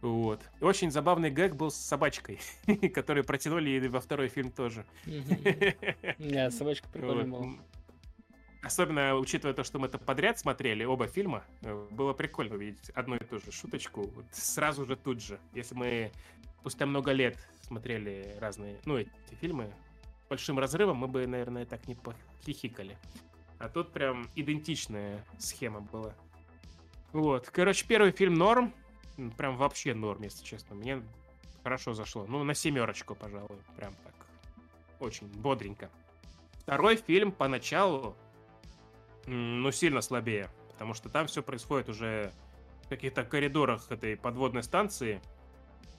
Вот. И очень забавный гэг был с собачкой, <laughs> который протянули и во второй фильм тоже. Да, собачка <laughs> прикольная. Особенно учитывая то, что мы это подряд смотрели, оба фильма, э, было прикольно увидеть одну и ту же шуточку вот сразу же тут же. Если мы спустя много лет смотрели разные, ну, эти фильмы, большим разрывом, мы бы, наверное, так не похихикали. А тут прям идентичная схема была. Вот. Короче, первый фильм норм, прям вообще норм, если честно. Мне хорошо зашло. Ну, на семерочку, пожалуй. Прям так. Очень бодренько. Второй фильм поначалу, ну, сильно слабее. Потому что там все происходит уже в каких-то коридорах этой подводной станции.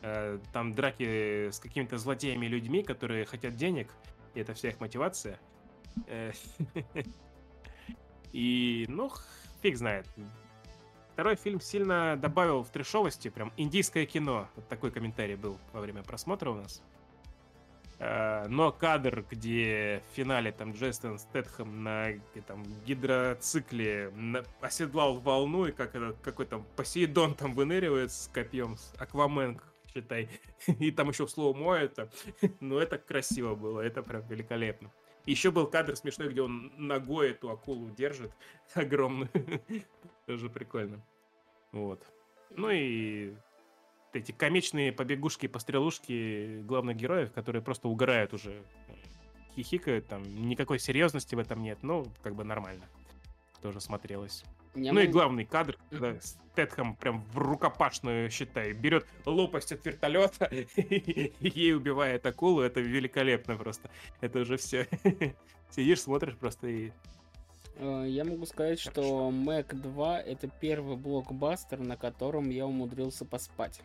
Э, там драки с какими-то злодеями людьми, которые хотят денег. И это вся их мотивация. Э, <laughs> и, ну, фиг знает. Второй фильм сильно добавил в трешовости, прям индийское кино. Вот такой комментарий был во время просмотра у нас. Э, но кадр, где в финале там Джейсон Стэтхэм на там, гидроцикле на, оседлал волну, и как этот какой там Посейдон там выныривает с копьем, с Аквамен, считай, <laughs> и там еще в слово мо это, <laughs> ну это красиво было, это прям великолепно. Еще был кадр смешной, где он ногой эту акулу держит <laughs> огромную. Тоже прикольно. Вот. Ну и эти комичные побегушки пострелушки главных героев, которые просто угорают уже, хихикают, там никакой серьезности в этом нет, ну, как бы нормально. Тоже смотрелось. Ну и главный кадр, <clears throat> когда Стэтхэм прям в рукопашную, считай, берет лопасть от вертолета <laughs> и ей убивает акулу. Это великолепно просто. Это уже все. <laughs> Сидишь, смотришь просто и Э, я могу сказать, что Mac 2 это первый блокбастер, на котором я умудрился поспать.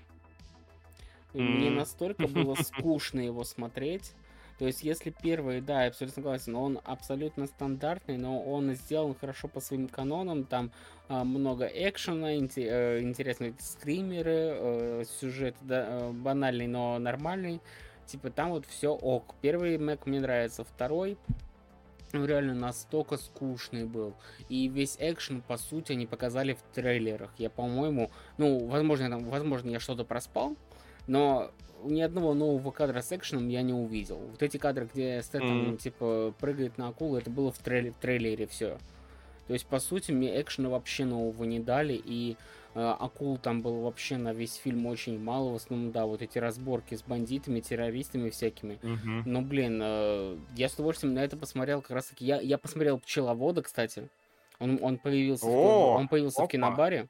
Мне настолько было <laughs> скучно его смотреть. То есть, если первый, да, я абсолютно согласен, он абсолютно стандартный, но он сделан хорошо по своим канонам, там а, много экшена, инте, э, интересные скримеры, э, сюжет да, э, банальный, но нормальный. Типа там вот все ок. Первый Mac мне нравится, второй ну, реально настолько скучный был. И весь экшен, по сути, они показали в трейлерах. Я, по-моему, ну, возможно, там, возможно, я что-то проспал, но ни одного нового кадра с экшеном я не увидел. Вот эти кадры, где Стэттем, mm-hmm. типа, прыгает на акулу, это было в, трейлере, в трейлере все. То есть, по сути, мне экшена вообще нового не дали, и Э, акул там было вообще на весь фильм очень мало. В основном, да, вот эти разборки с бандитами, террористами всякими. Угу. Но, блин, э, я с удовольствием на это посмотрел как раз таки. Я, я посмотрел пчеловода, кстати. Он, он появился, О, в, он появился опа. в кинобаре.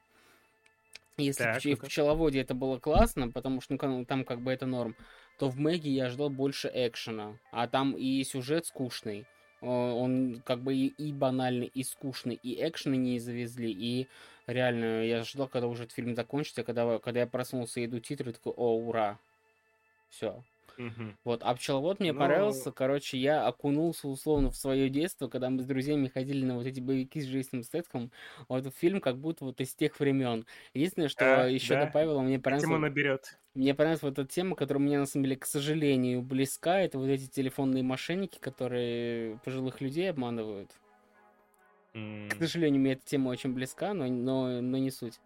Если так, в, в пчеловоде это было классно, потому что ну, там как бы это норм, то в Мэгги я ждал больше экшена. А там и сюжет скучный. Он как бы и, и банальный, и скучный, и экшены не завезли, и реально, я ждал, когда уже этот фильм закончится, когда, когда я проснулся и иду титры, такой, о, ура, все. Угу. Вот, а пчеловод мне Но... понравился, короче, я окунулся условно в свое детство, когда мы с друзьями ходили на вот эти боевики с Джейсоном Стэтком, вот этот фильм как будто вот из тех времен. Единственное, что да, еще да. добавило, мне понравилось... Тема наберет. Мне понравилась вот эта тема, которая мне, на самом деле, к сожалению, близка. Это вот эти телефонные мошенники, которые пожилых людей обманывают. К сожалению, мне эта тема очень близка, но, но, но не суть.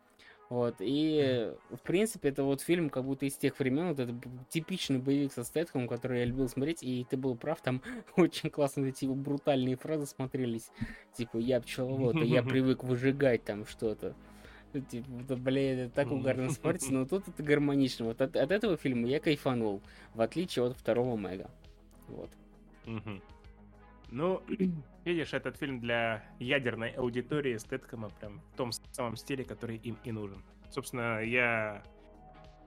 Вот, и, в принципе, это вот фильм как будто из тех времен, вот это типичный боевик со Стэтхом, который я любил смотреть, и ты был прав, там <laughs> очень классно эти брутальные фразы смотрелись, типа, я пчеловод, а я привык <laughs> выжигать там что-то. Типа, да, блин, это так угарно смотрится, но тут это гармонично. Вот от, от этого фильма я кайфанул, в отличие от второго Мега. Вот. Ну, <clears throat> видишь, этот фильм для ядерной аудитории с Тэткома прям в том самом стиле, который им и нужен. Собственно, я...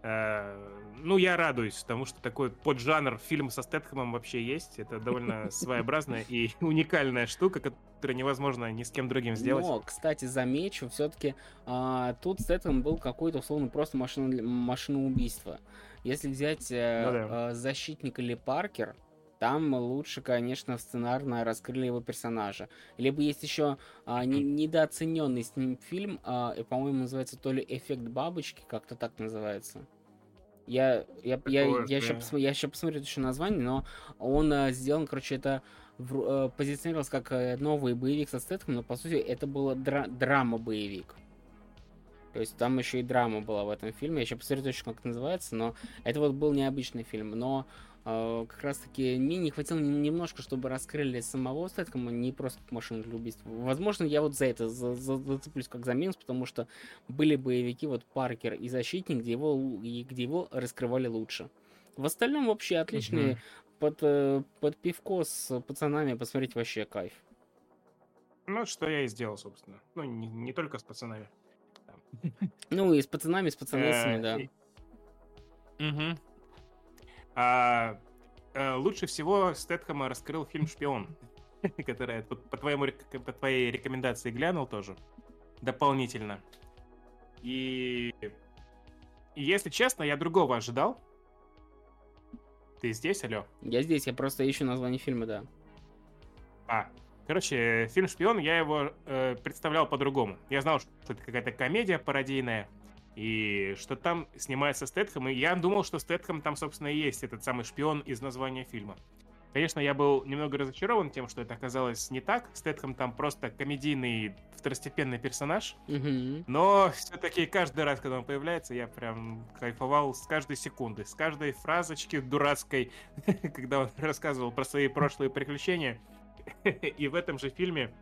Э, ну, я радуюсь тому, что такой поджанр фильм со Стэтхэмом вообще есть. Это довольно <laughs> своеобразная и уникальная штука, которую невозможно ни с кем другим сделать. Но, кстати, замечу, все-таки а, тут Стэтхэм был какой-то, условно, просто машина, машиноубийство. Если взять э, ну, да. э, защитник или Паркер, там лучше, конечно, сценарно раскрыли его персонажа. Либо есть еще а, не, недооцененный с ним фильм, а, по-моему, называется то ли «Эффект бабочки», как-то так называется. Я, я, я, я, еще, посмотрю, я еще посмотрю еще название, но он а, сделан, короче, это в, а, позиционировался как а, новый боевик со стетком, но по сути это было дра- драма-боевик. То есть там еще и драма была в этом фильме. Я еще посмотрю точно, как это называется, но это вот был необычный фильм. Но как раз таки мне не хватило немножко, чтобы раскрыли самого Стэткома, не просто как машину для убийства. Возможно, я вот за это зацеплюсь как за минус, потому что были боевики, вот Паркер и Защитник, где его, где его раскрывали лучше. В остальном вообще отличные. Угу. Под, э, под пивко с пацанами посмотреть вообще кайф. Ну, что я и сделал, собственно. Ну, не, не только с пацанами. Ну, и с пацанами, с пацанами, да. Угу. А, а лучше всего Стэтхэма раскрыл фильм «Шпион», <laughs> который по, по, твоему, по твоей рекомендации глянул тоже дополнительно. И, и если честно, я другого ожидал. Ты здесь, алло? Я здесь, я просто ищу название фильма, да. А, короче, фильм «Шпион», я его э, представлял по-другому. Я знал, что это какая-то комедия пародийная, и что там снимается Стэтхэм, и я думал, что Стэтхэм там, собственно, и есть этот самый шпион из названия фильма. Конечно, я был немного разочарован тем, что это оказалось не так. Стэтхэм там просто комедийный второстепенный персонаж. Мгм. Но все-таки каждый раз, когда он появляется, я прям кайфовал с каждой секунды, с каждой фразочки дурацкой, <laughs> когда он рассказывал про свои прошлые приключения. <laughs> И в этом же фильме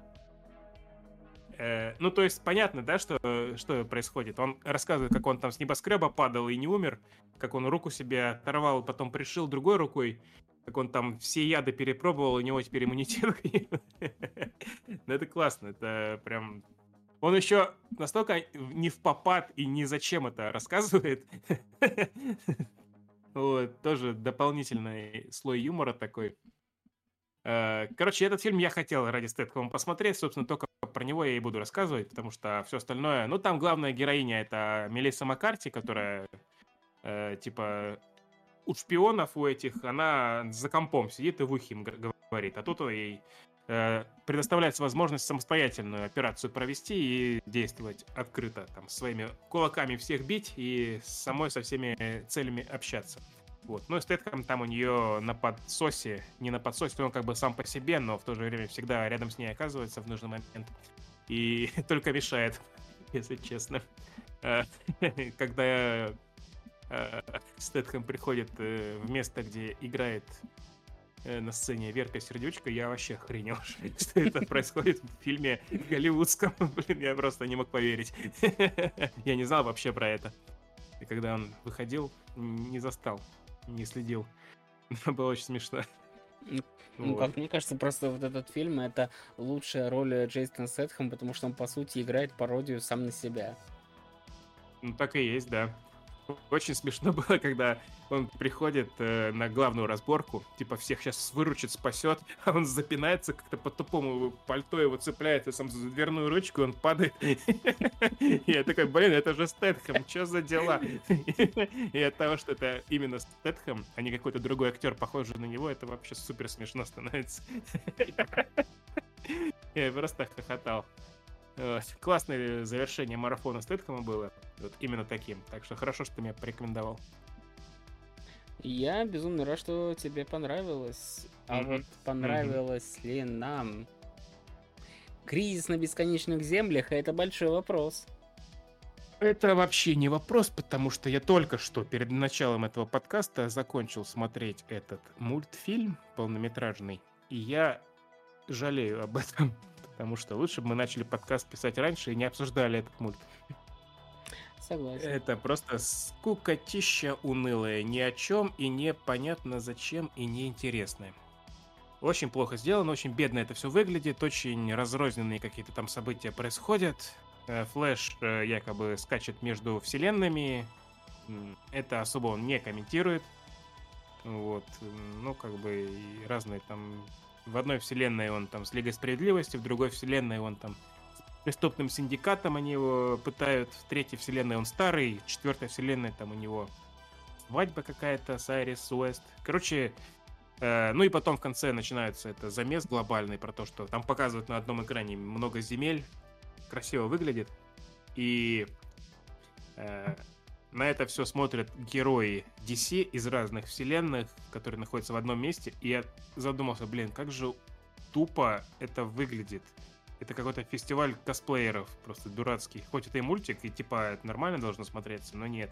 Э, ну, то есть, понятно, да, что, что происходит. Он рассказывает, как он там с небоскреба падал и не умер, как он руку себе оторвал, потом пришил другой рукой, как он там все яды перепробовал, у него теперь иммунитет. <laughs> Ну, это классно, это прям... Он еще настолько не в попад и ни зачем это рассказывает. <laughs> Вот, тоже дополнительный слой юмора такой. Э, короче, этот фильм я хотел ради Стэтхэма посмотреть, собственно, только про него я и буду рассказывать, потому что все остальное... Ну, там главная героиня — это Мелисса Маккарти, которая, э, типа, у шпионов у этих, она за компом сидит и в ухе им говорит, а тут ей э, предоставляется возможность самостоятельную операцию провести и действовать открыто, там, своими кулаками всех бить и самой со всеми целями общаться. Вот. Ну и Стэтхэм там у нее на подсосе, не на подсосе, он как бы сам по себе, но в то же время всегда рядом с ней оказывается в нужный момент. И <laughs> только мешает, <laughs> если честно. А, <laughs> когда э, Стэтхэм приходит э, в место, где играет э, на сцене Верка Сердючка, я вообще охренел, что это происходит в фильме голливудском. Блин, я просто не мог поверить. Я не знал вообще про это. И когда он выходил, не застал не следил. <laughs> Но было очень смешно. Ну, вот. как мне кажется, просто вот этот фильм это лучшая роль Джейсона Сетхэм, потому что он, по сути, играет пародию сам на себя. Ну, так и есть, да. Очень смешно было, когда он приходит э, на главную разборку, типа всех сейчас выручит, спасет, а он запинается как-то по-тупому, пальто его цепляется сам за дверную ручку, он падает. <laughs> Я такой, блин, это же Стэтхэм, что за дела? И от того, что это именно Стэтхэм, а не какой-то другой актер, похожий на него, это вообще супер смешно становится. <laughs> Я просто хохотал. Классное завершение марафона Стэтхэма было. Вот именно таким. Так что хорошо, что ты меня порекомендовал. Я безумно рад, что тебе понравилось. А mm-hmm. вот понравилось mm-hmm. ли нам? Кризис на бесконечных землях это большой вопрос. Это вообще не вопрос, потому что я только что перед началом этого подкаста закончил смотреть этот мультфильм полнометражный, и я жалею об этом, потому что лучше бы мы начали подкаст писать раньше и не обсуждали этот мульт. Согласен. Это просто скукотища унылая, ни о чем и непонятно зачем и неинтересное. Очень плохо сделано, очень бедно это все выглядит, очень разрозненные какие-то там события происходят. Э, Флэш э, якобы скачет между вселенными. Это особо он не комментирует. Вот, ну, как бы и разные там... В одной вселенной он там с Лигой Справедливости, в другой вселенной он там преступным синдикатом они его пытают. В третьей вселенной он старый, в четвертой вселенной там у него свадьба какая-то с Айрис Уэст. Короче, э, ну и потом в конце начинается это замес глобальный про то, что там показывают на одном экране много земель, красиво выглядит. И э, на это все смотрят герои DC из разных вселенных, которые находятся в одном месте. И я задумался, блин, как же тупо это выглядит это какой-то фестиваль косплееров, просто дурацкий. Хоть это и мультик, и типа это нормально должно смотреться, но нет.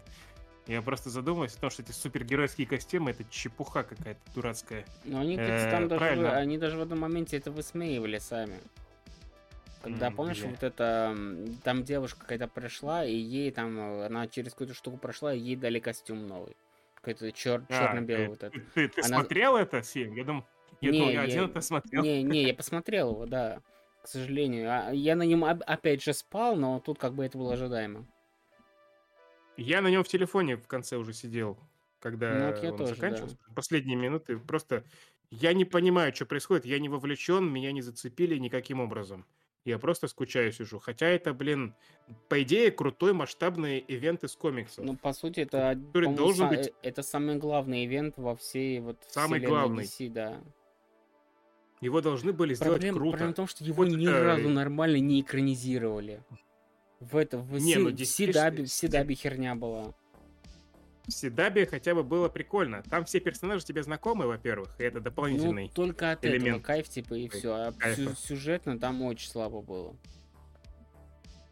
Я просто задумался о том, что эти супергеройские костюмы это чепуха какая-то дурацкая. Но они, кстати, там даже, они даже в одном моменте это высмеивали сами. Когда, mm, помнишь, где? вот это, там девушка какая-то пришла, и ей там, она через какую-то штуку прошла, и ей дали костюм новый. Какой-то чер- а, черно-белый ты, вот этот. Ты, ты она... смотрел это фильм? Я думал, я не, думал, я один это смотрел. Не, не, я посмотрел его, да к сожалению. А, я на нем опять же спал, но тут как бы это было ожидаемо. Я на нем в телефоне в конце уже сидел, когда ну, вот он тоже, заканчивался. Да. Последние минуты просто я не понимаю, что происходит, я не вовлечен, меня не зацепили никаким образом. Я просто скучаю сижу. Хотя это, блин, по идее, крутой масштабный ивент из комиксов. Ну, по сути, это, Который должен са- быть- э, это самый главный ивент во всей вот Самый главный. DC, да. Его должны были сделать Проблема, круто. проблема в том, что его Вот ни это- разу нормально не экранизировали. В это, в Не, ну, Си- в действительно, Сидаби, Сидаби херня была. В Седабе хотя бы было прикольно. Там все персонажи тебе знакомы, во-первых, и это Ну, дополнительный. только от этого элемент кайф, типа, и все. А кайфа. сю- сюжетно там очень слабо было.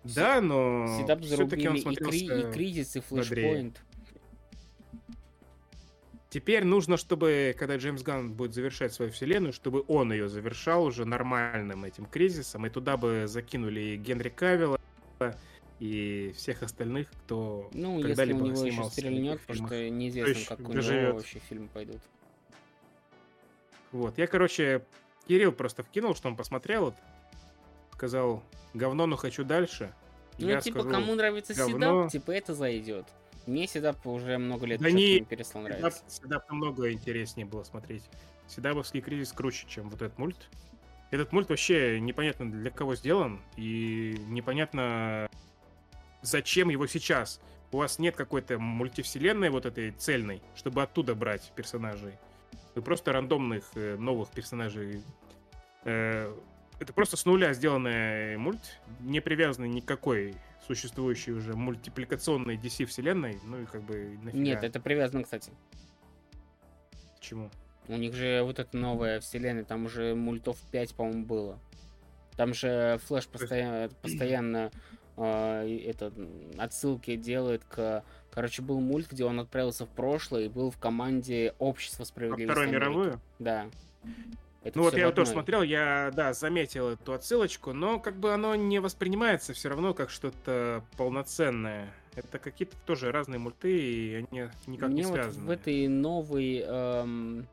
да, но Сидап все-таки он и, Кри- смотрелся... и Кризис, и. Флешпоинт. Теперь нужно, чтобы, когда Джеймс Ганн будет завершать свою вселенную, чтобы он ее завершал уже нормальным этим кризисом, и туда бы закинули и Генри Кавилла, и всех остальных, кто Ну, если у него еще снимался стрельнет, потому что неизвестно, как у него вообще фильмы пойдут. Вот, я, короче, Кирилл просто вкинул, что он посмотрел, вот, сказал, говно, но хочу дальше. Ну, Я типа, скажу, кому нравится говно. Седап, типа, это зайдет. Мне Седап уже много лет Да не- не перестал Седап, нравиться. Седап намного интереснее было смотреть. Седабовский кризис круче, чем вот этот мульт. Этот мульт вообще непонятно для кого сделан, и непонятно, зачем его сейчас. У вас нет какой-то мультивселенной вот этой цельной, чтобы оттуда брать персонажей. Вы просто рандомных э, новых персонажей. э, это просто с нуля сделанный мульт, не привязанный ни к какой существующей уже мультипликационной DC вселенной. Ну и как бы нафига. Нет, это привязано, кстати. К чему? У них же вот эта новая вселенная, там уже мультов 5, по-моему, было. Там же Флэш постоянно, постоянно это, м, отсылки делает к... Короче, был мульт, где он отправился в прошлое и был в команде Общества Во справедливости Вторую Америки. мировую? Да. Это Ну вот я его тоже смотрел, я, да, заметил эту отсылочку, но как бы оно не воспринимается все равно как что-то полноценное. Это какие-то тоже разные мульты, и они никак Мне не вот связаны. в этой новой эм,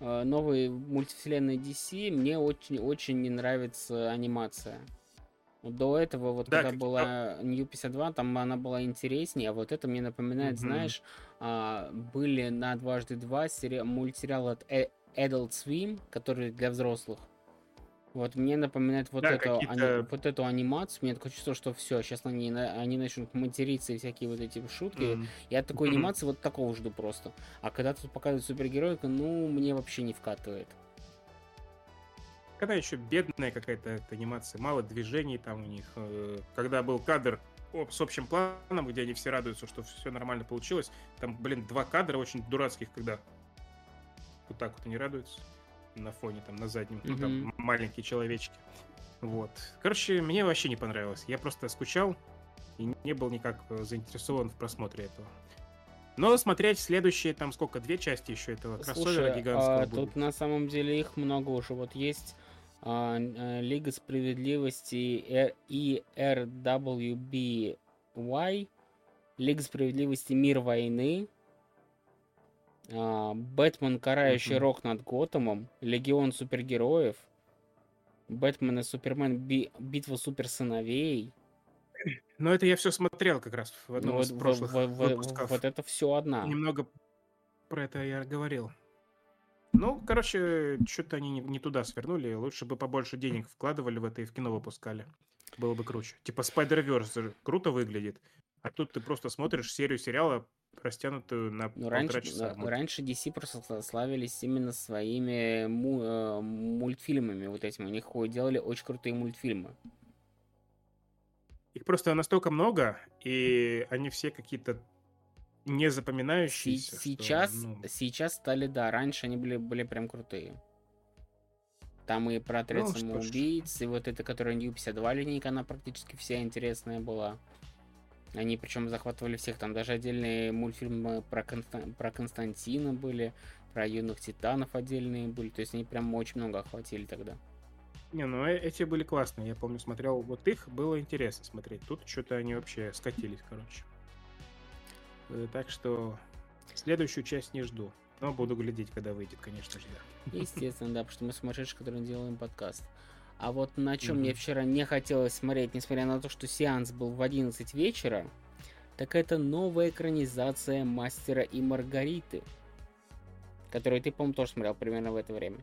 э, новой мультивселенной DC мне очень-очень не нравится анимация. Вот До этого, вот Да, когда как- была New 52, там она была интереснее, а вот это мне напоминает, Мгм. знаешь, а, были на дважды два сери- мультсериал от Э- Adult Swim, который для взрослых. Вот мне напоминает вот, Да, эту, ани- вот эту анимацию. Мне такое чувство, что все, сейчас они, они начнут материться и всякие вот эти шутки. М. Я от такой Мгм. анимации вот такого жду просто. А когда тут показывают супергероику, ну, мне вообще не вкатывает. Когда еще бедная какая-то анимация, мало движений там у них. э, Когда был кадр с общим планом, где они все радуются, что все нормально получилось, там, блин, два кадра очень дурацких, когда вот так вот они радуются на фоне, там, на заднем, ну, там маленькие человечки. Вот. Короче, мне вообще не понравилось. Я просто скучал и не был никак э, заинтересован в просмотре этого. Но смотреть следующие, там сколько, две части еще этого кроссовера Слушай, гигантского а, будут. тут на самом деле их много уже. Вот есть Лига справедливости Р- и RWBY, Лига справедливости Мир войны, а, Бэтмен, карающий Мгм. рок над Готэмом, Легион супергероев, Бэтмен и Супермен Би- Битва суперсыновей. Но это я все смотрел как раз в Ну одном вот, из в- прошлых в- в- выпусков. вот это все одна. Немного про это я говорил. Ну, короче, что-то они не, не туда свернули. Лучше бы побольше денег вкладывали в это и в кино выпускали. Было бы круче. Типа Spider-Verse круто выглядит. А тут ты просто смотришь серию сериала, растянутую на Ну, раньше, часа. э, раньше DC просто сла- славились именно своими му- э, мультфильмами вот этими. У них делали очень крутые мультфильмы. Их просто настолько много, и они все какие-то не запоминающиеся. что, сейчас, ну, сейчас стали, да, раньше они были, были прям крутые. Там и про отряд Ну, что ж. самоубийц, и вот это, которая New 52 линейка, она практически вся интересная была. Они причем захватывали всех, там даже отдельные мультфильмы про, Конста- про Константина были, про юных титанов отдельные были, то есть они прям очень много охватили тогда. Не, ну э- эти были классные. Я помню, смотрел вот их, было интересно смотреть. Тут что-то они вообще скатились, короче. Э, Так что следующую часть не жду. Но буду глядеть, когда выйдет, конечно же, да. Естественно, да, потому что мы сумасшедшие, которые делаем подкаст. А вот на чем Мгм. мне вчера не хотелось смотреть, несмотря на то, что сеанс был в 11 вечера, так это новая экранизация Мастера и Маргариты. Которую ты, по-моему, тоже смотрел примерно в это время.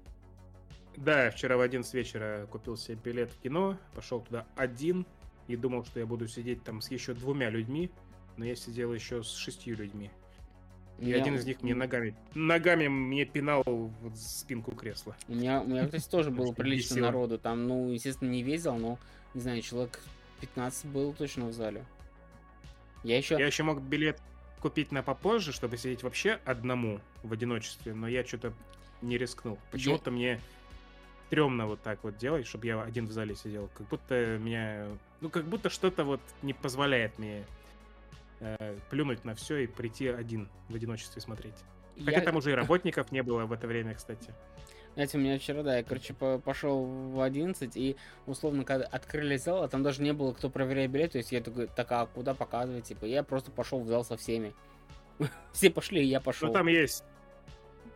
Да, вчера в 11 вечера купил себе билет в кино, пошел туда один и думал, что я буду сидеть там с еще двумя людьми, но я сидел еще с шестью людьми. И Я- один из них мне ногами, ногами мне пинал в спинку кресла. У меня, у меня, кстати, тоже <laughs> было прилично весело. народу. Там, ну, естественно, не везел, но, не знаю, человек 15 был точно в зале. Я еще... Я еще мог билет купить на попозже, чтобы сидеть вообще одному в одиночестве, но я что-то не рискнул. Почему-то мне стрёмно вот так вот делать, чтобы я один в зале сидел. Как будто меня... Ну, как будто что-то вот не позволяет мне э, плюнуть на все и прийти один в одиночестве смотреть. Хотя я- там уже и работников не было в это время, кстати. Знаете, у меня вчера, да, я, короче, по- пошел в 11, и, условно, когда открыли зал, а там даже не было кто проверяет билет, то есть я такой, так, а куда показывать, типа, я просто пошел в зал со всеми. <laughs> Все пошли, и я пошел. Ну, там есть...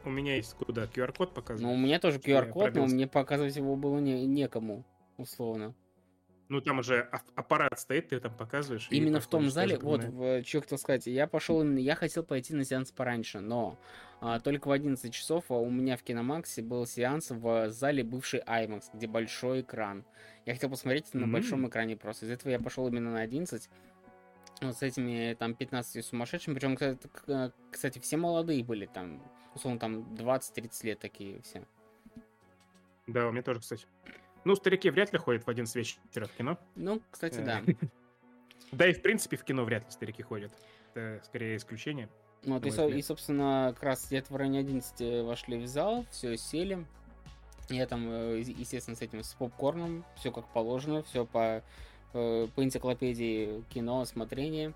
У меня есть куда QR-код показывать. Ну, у меня тоже QR-код, но мне показывать его было не, некому, условно. Ну, там уже аппарат стоит, ты там показываешь. Именно в том зале, вот, понимаю. что хотел сказать, я пошел именно, я хотел пойти на сеанс пораньше, но а, только в 11 часов а, у меня в Киномаксе был сеанс в зале бывший IMAX, где большой экран. Я хотел посмотреть на М. большом экране просто. Из этого я пошел именно на 11. Вот с этими там 15 сумасшедшими. Причем, э, кстати, все молодые были там. Условно, там 20-30 лет такие все. Да, у меня тоже, кстати. Ну, старики вряд ли ходят в 11 вечера в кино. Ну, кстати, Э, да. <laughs> Да и, в принципе, в кино вряд ли старики ходят. Это скорее исключение. Ну, Вот, и, и, собственно, как раз где-то в районе 11 вошли в зал, все сели. Я там, э, естественно, с этим, с попкорном, все как положено, все по, э, по энциклопедии кино, смотрение.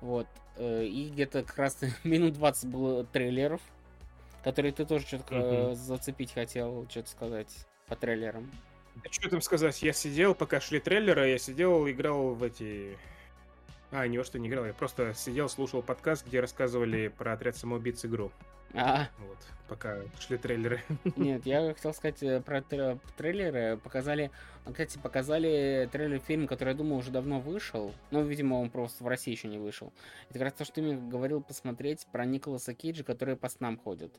Вот. И где-то как раз <laughs> минут 20 было трейлеров, которые ты тоже что-то Мгм. зацепить хотел, что-то сказать по трейлерам. Да что там сказать, я сидел, пока шли трейлеры, я сидел, играл в эти... А, не во что не играл, я просто сидел, слушал подкаст, где рассказывали про отряд самоубийц игру. А, Вот, пока шли трейлеры. <laughs> Нет, я хотел сказать э, про тре- трейлеры. Показали, а, кстати, показали трейлер фильма, который, я думаю, уже давно вышел. Ну, видимо, он просто в России еще не вышел. Это как раз то, что ты мне говорил посмотреть про Николаса Кейджа, который по снам ходит.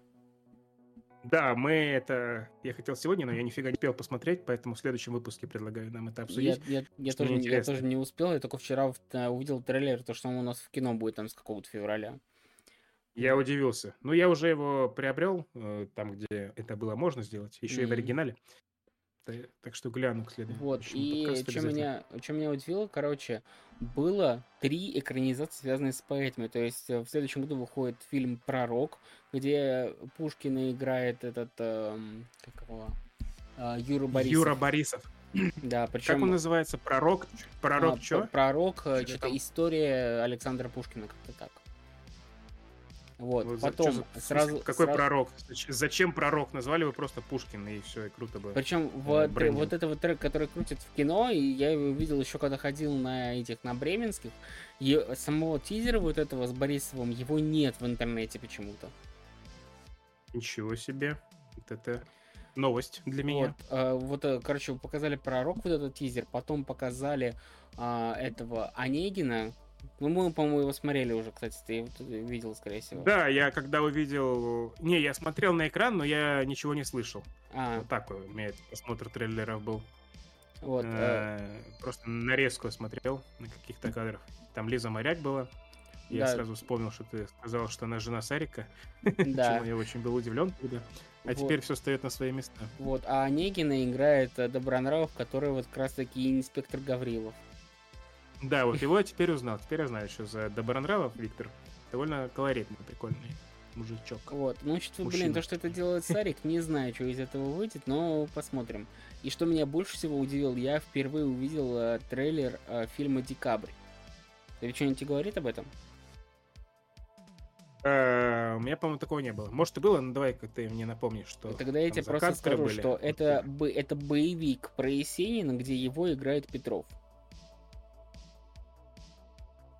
Да, мы это... Я хотел сегодня, но я нифига не успел посмотреть, поэтому в следующем выпуске предлагаю нам это Я, обсудить. я, я что тоже, я тоже не успел, я только вчера э, увидел трейлер, то, что он у нас в кино будет там с какого-то февраля. Я удивился. Ну, я уже его приобрел э, там, где это было можно сделать, еще и в оригинале. Та- Так что гляну к следующему Вот, и что меня, что меня удивило, короче, было три экранизации, связанные с поэтами. То есть э, в следующем году выходит фильм «Пророк», где Пушкина играет этот, эм, как его, а, Юра Борисов. Юра Борисов. Да, причем... Как он называется? Пророк? Пророк а, что? Пророк, Что что-то там? история Александра Пушкина, как-то так. Вот, Вот потом за- смысле, сразу... Какой сразу- пророк? Зач- Зачем пророк? Назвали его просто Пушкин, и все, и круто было. Причем э, вот, э, вот это вот трек, который крутит в кино, и я его видел еще когда ходил на этих, на бременских, и самого тизера вот этого с Борисовым, его нет в интернете почему-то. Ничего себе. Вот это новость для Вот, меня. э, вот, э, короче, показали пророк, вот этот тизер, потом показали а, этого Онегина. Ну, мы, по-моему, его смотрели уже, кстати, ты видел, скорее всего. Да, я когда увидел... Не, я смотрел на экран, но я ничего не слышал. А, Вот так у меня просмотр трейлеров был. вот. э, Э, Просто нарезку смотрел на каких-то кадрах. Там Лиза Моряк была. Я Да. сразу вспомнил, что ты сказал, что она жена Сарика. <laughs> Да. Чему я очень был удивлен тогда. А Вот. теперь все встает на свои места. Вот, а Онегина играет э, Добронравов, который вот как раз-таки инспектор Гаврилов. Да, вот его я теперь узнал. Теперь я знаю, что за Добронравов Виктор. Довольно колоритный, прикольный мужичок. Вот, ну, что, блин, Мужчина. то, что это делает Сарик, не знаю, что из этого выйдет, но посмотрим. И что меня больше всего удивил, я впервые увидел э, трейлер э, фильма «Декабрь». Тебе что-нибудь говорит об этом? Э, У меня, по-моему, такого не было. Может, и было, но давай-ка ты мне напомнишь, что... Тогда я тебе просто скажу, были. что это, бо- это боевик про Есенина, где его играет Петров.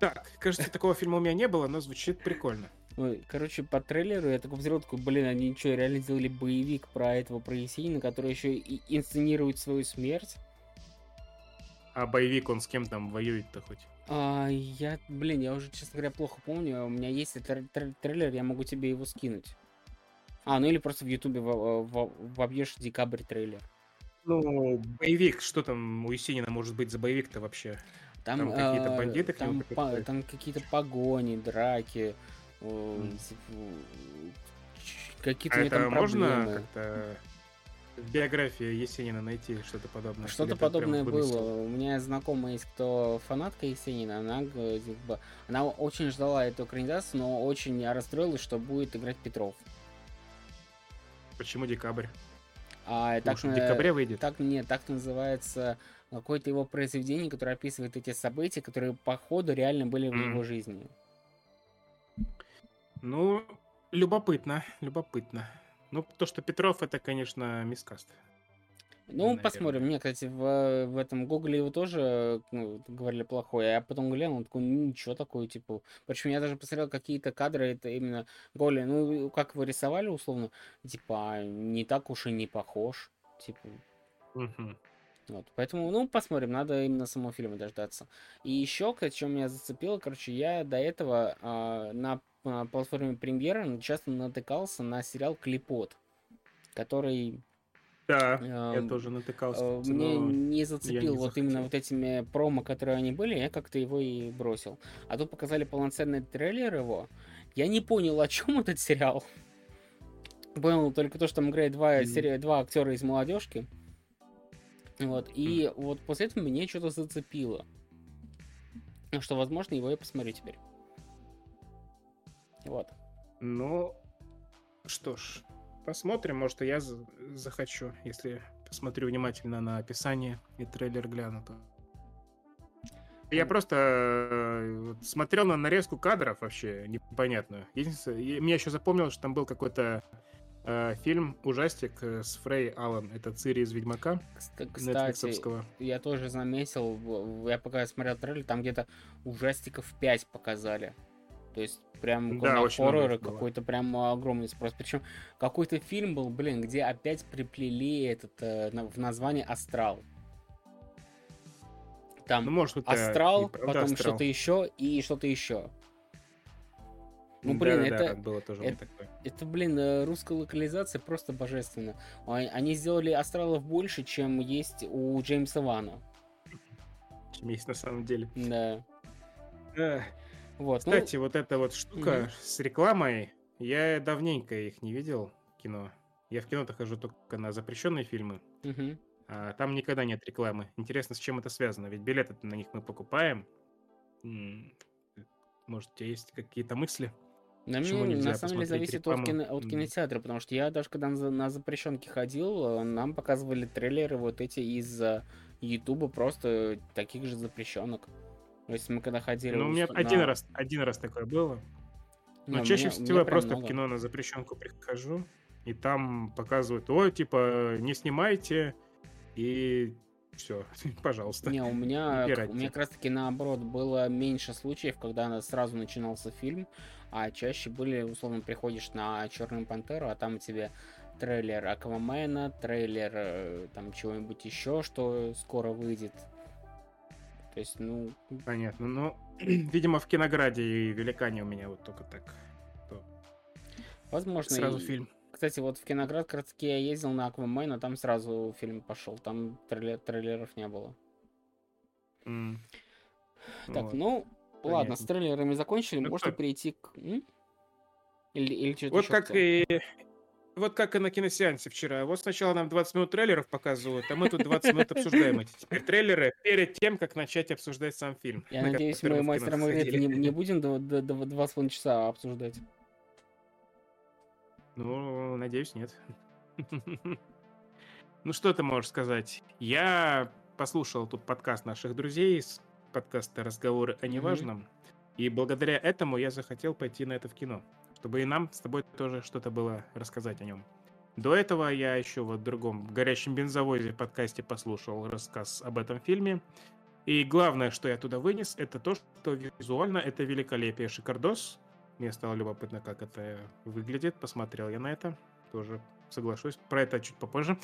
Так, кажется, такого фильма у меня не было, но звучит прикольно. Ой, Короче, по трейлеру я такой взял, такой, блин, они что, реально сделали боевик про этого, про Есенина, который еще и инсценирует свою смерть? А боевик он с кем там воюет-то хоть? А, я, блин, я уже, честно говоря, плохо помню. У меня есть тр- тр- трейлер, я могу тебе его скинуть. А, ну или просто в Ютубе вобьешь декабрь трейлер. Ну, боевик, что там у Есенина может быть за боевик-то вообще? Там, там какие-то э, бандиты там, по, там какие-то погони, драки, mm. какие-то а это там можно как-то в биографии Есенина найти что-то подобное? Что-то подобное было. У меня знакомая есть, кто фанатка Есенина, она, типа, она очень ждала эту экранизацию, но очень расстроилась, что будет играть Петров. Почему декабрь? А, так, в декабре выйдет? Так, нет, так называется какое-то его произведение, которое описывает эти события, которые по ходу реально были в mm. его жизни. Ну, любопытно, любопытно. Ну, то, что Петров, это, конечно, мискаст. Ну, наверное. посмотрим. Мне, кстати, в, в этом Гугле его тоже ну, говорили плохое. Я потом глянул, такой, ну, ничего такое, типа. Причем я даже посмотрел какие-то кадры, это именно Голи, ну, как его рисовали, условно, типа, не так уж и не похож. Типа. Угу. Вот, поэтому, ну, посмотрим, надо именно самого фильма дождаться. И еще, что меня зацепило, короче, я до этого э, на, на платформе премьеры часто натыкался на сериал Клипот, который да, я тоже натыкался. Э, мне не зацепил не вот захотел. именно вот этими промо, которые они были, я как-то его и бросил. А тут показали полноценный трейлер его. Я не понял, о чем этот сериал. Понял только то, что там играет два, mm. серия, два актера из молодежки. Вот, и вот после этого меня что-то зацепило. Что, возможно, его я посмотрю теперь. Вот. Ну, что ж, Посмотрим, может, я захочу, если посмотрю внимательно на описание и трейлер гляну. То... Я просто э, смотрел на нарезку кадров вообще непонятную. Единственное, меня еще запомнил, что там был какой-то фильм, ужастик э, с Фрей Аллен. Это Цири из Ведьмака. Кстати, я тоже заметил, я пока смотрел трейлер, там где-то ужастиков 5 показали. То есть прям да, на хорроры какой-то прям огромный спрос. Причем какой-то фильм был, блин, где опять приплели этот э, в название Астрал. Там ну, может, Астрал, потом что-то еще и что-то еще. Ну, блин, да, это, да, было тоже это, такое. это, блин, э, русская локализация просто божественно. Они сделали астралов больше, чем есть у Джеймса Вана. Чем есть на самом деле. Да. Вот, ну Кстати, ну... вот эта вот штука угу. с рекламой, я давненько их не видел, кино. Я в кино-то хожу только на запрещенные фильмы. Угу. А там никогда нет рекламы. Интересно, с чем это связано? Ведь билеты на них мы покупаем. Может, у тебя есть какие-то мысли? На, мне, на самом деле зависит от, кино, от кинотеатра, потому что я даже когда на, запрещенке ходил, нам показывали трейлеры вот эти из Ютуба, просто таких же запрещенок. Если мы когда ходили... Ну, у меня на... один, раз, один раз такое было. Но не, чаще всего я просто много. в кино на запрещенку прихожу, и там показывают, ой, типа, не снимайте, и все, <laughs> пожалуйста. Не, у меня, у меня как раз таки наоборот было меньше случаев, когда сразу начинался фильм, а чаще были, условно, приходишь на Черную Пантеру, а там тебе трейлер Аквамена, трейлер э, там чего-нибудь еще, что скоро выйдет, то есть, ну... Понятно. Ну, <clears throat> видимо, в Кинограде и Великане у меня вот только так. То... Возможно. Сразу и... фильм. Кстати, вот в Киноград как раз таки я ездил на Аквамена, там сразу фильм пошел. Там трейлер, трейлеров не было. Mm. Так, вот. ну, Понятно. ладно, с трейлерами закончили. Ну, Можно как... перейти к... Или, или что-то Вот как и вот как и на киносеансе вчера. Вот сначала нам 20 минут трейлеров показывают, а мы тут 20 минут обсуждаем эти теперь трейлеры перед тем, как начать обсуждать сам фильм. Я надеюсь, мы мастером игры не, не будем до, до, до 2,5 часа обсуждать. Ну, надеюсь, нет. <laughs> Ну, что ты можешь сказать? Я послушал тут подкаст наших друзей, подкаста «Разговоры о неважном», и благодаря этому я захотел пойти на это в кино чтобы и нам с тобой тоже что-то было рассказать о нем. До этого я еще в другом горящем бензовозе подкасте послушал рассказ об этом фильме. И главное, что я туда вынес, это то, что визуально это великолепие шикардос. Мне стало любопытно, как это выглядит. Посмотрел я на это. Тоже соглашусь. Про это чуть попозже.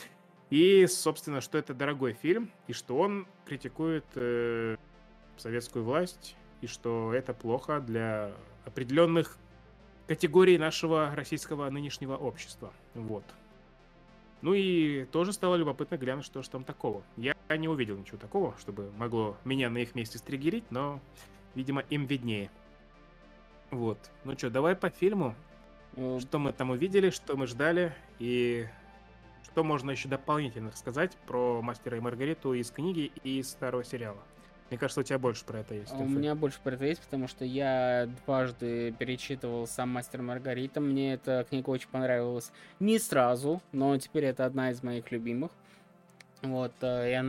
И, собственно, что это дорогой фильм, и что он критикует э, советскую власть, и что это плохо для определенных категории нашего российского нынешнего общества. Вот. Ну и тоже стало любопытно глянуть, что же там такого. Я не увидел ничего такого, чтобы могло меня на их месте стригерить, но, видимо, им виднее. Вот. Ну что, давай по фильму. Э, что мы там увидели, что мы ждали и что можно еще дополнительно сказать про Мастера и Маргариту из книги и из старого сериала. Мне кажется, у тебя больше про это есть. У меня больше про это есть, потому что я дважды перечитывал сам Мастер Маргарита. Мне эта книга очень понравилась. Не сразу, но теперь это одна из моих любимых. Вот, э, я,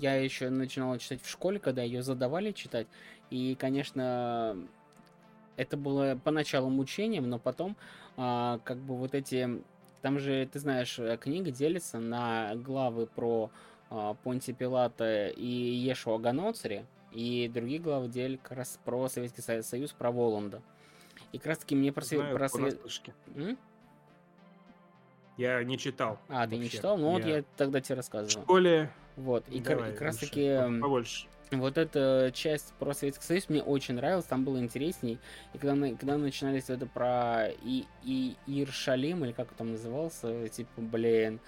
я еще начинал читать в школе, когда ее задавали читать. И, конечно, это было поначалу мучением, но потом, а, как бы вот эти... Там же, ты знаешь, э, книга делится на главы про а, Понти Пилата и Ешуа Ганоцари, и другие главы делят как раз про Советский Союз, про Воланда. И как раз таки мне про, Знаю, про Совет... Я не читал. А, вообще. ты не читал? Ну я... вот я тогда тебе рассказывал. В школе... Вот, и, Давай, и как раз таки... Побольше. Вот эта часть про Советский Союз мне очень нравилась, там было интересней. И когда, мы, когда начинались это про и, и Иршалим, или как он там назывался, типа, блин,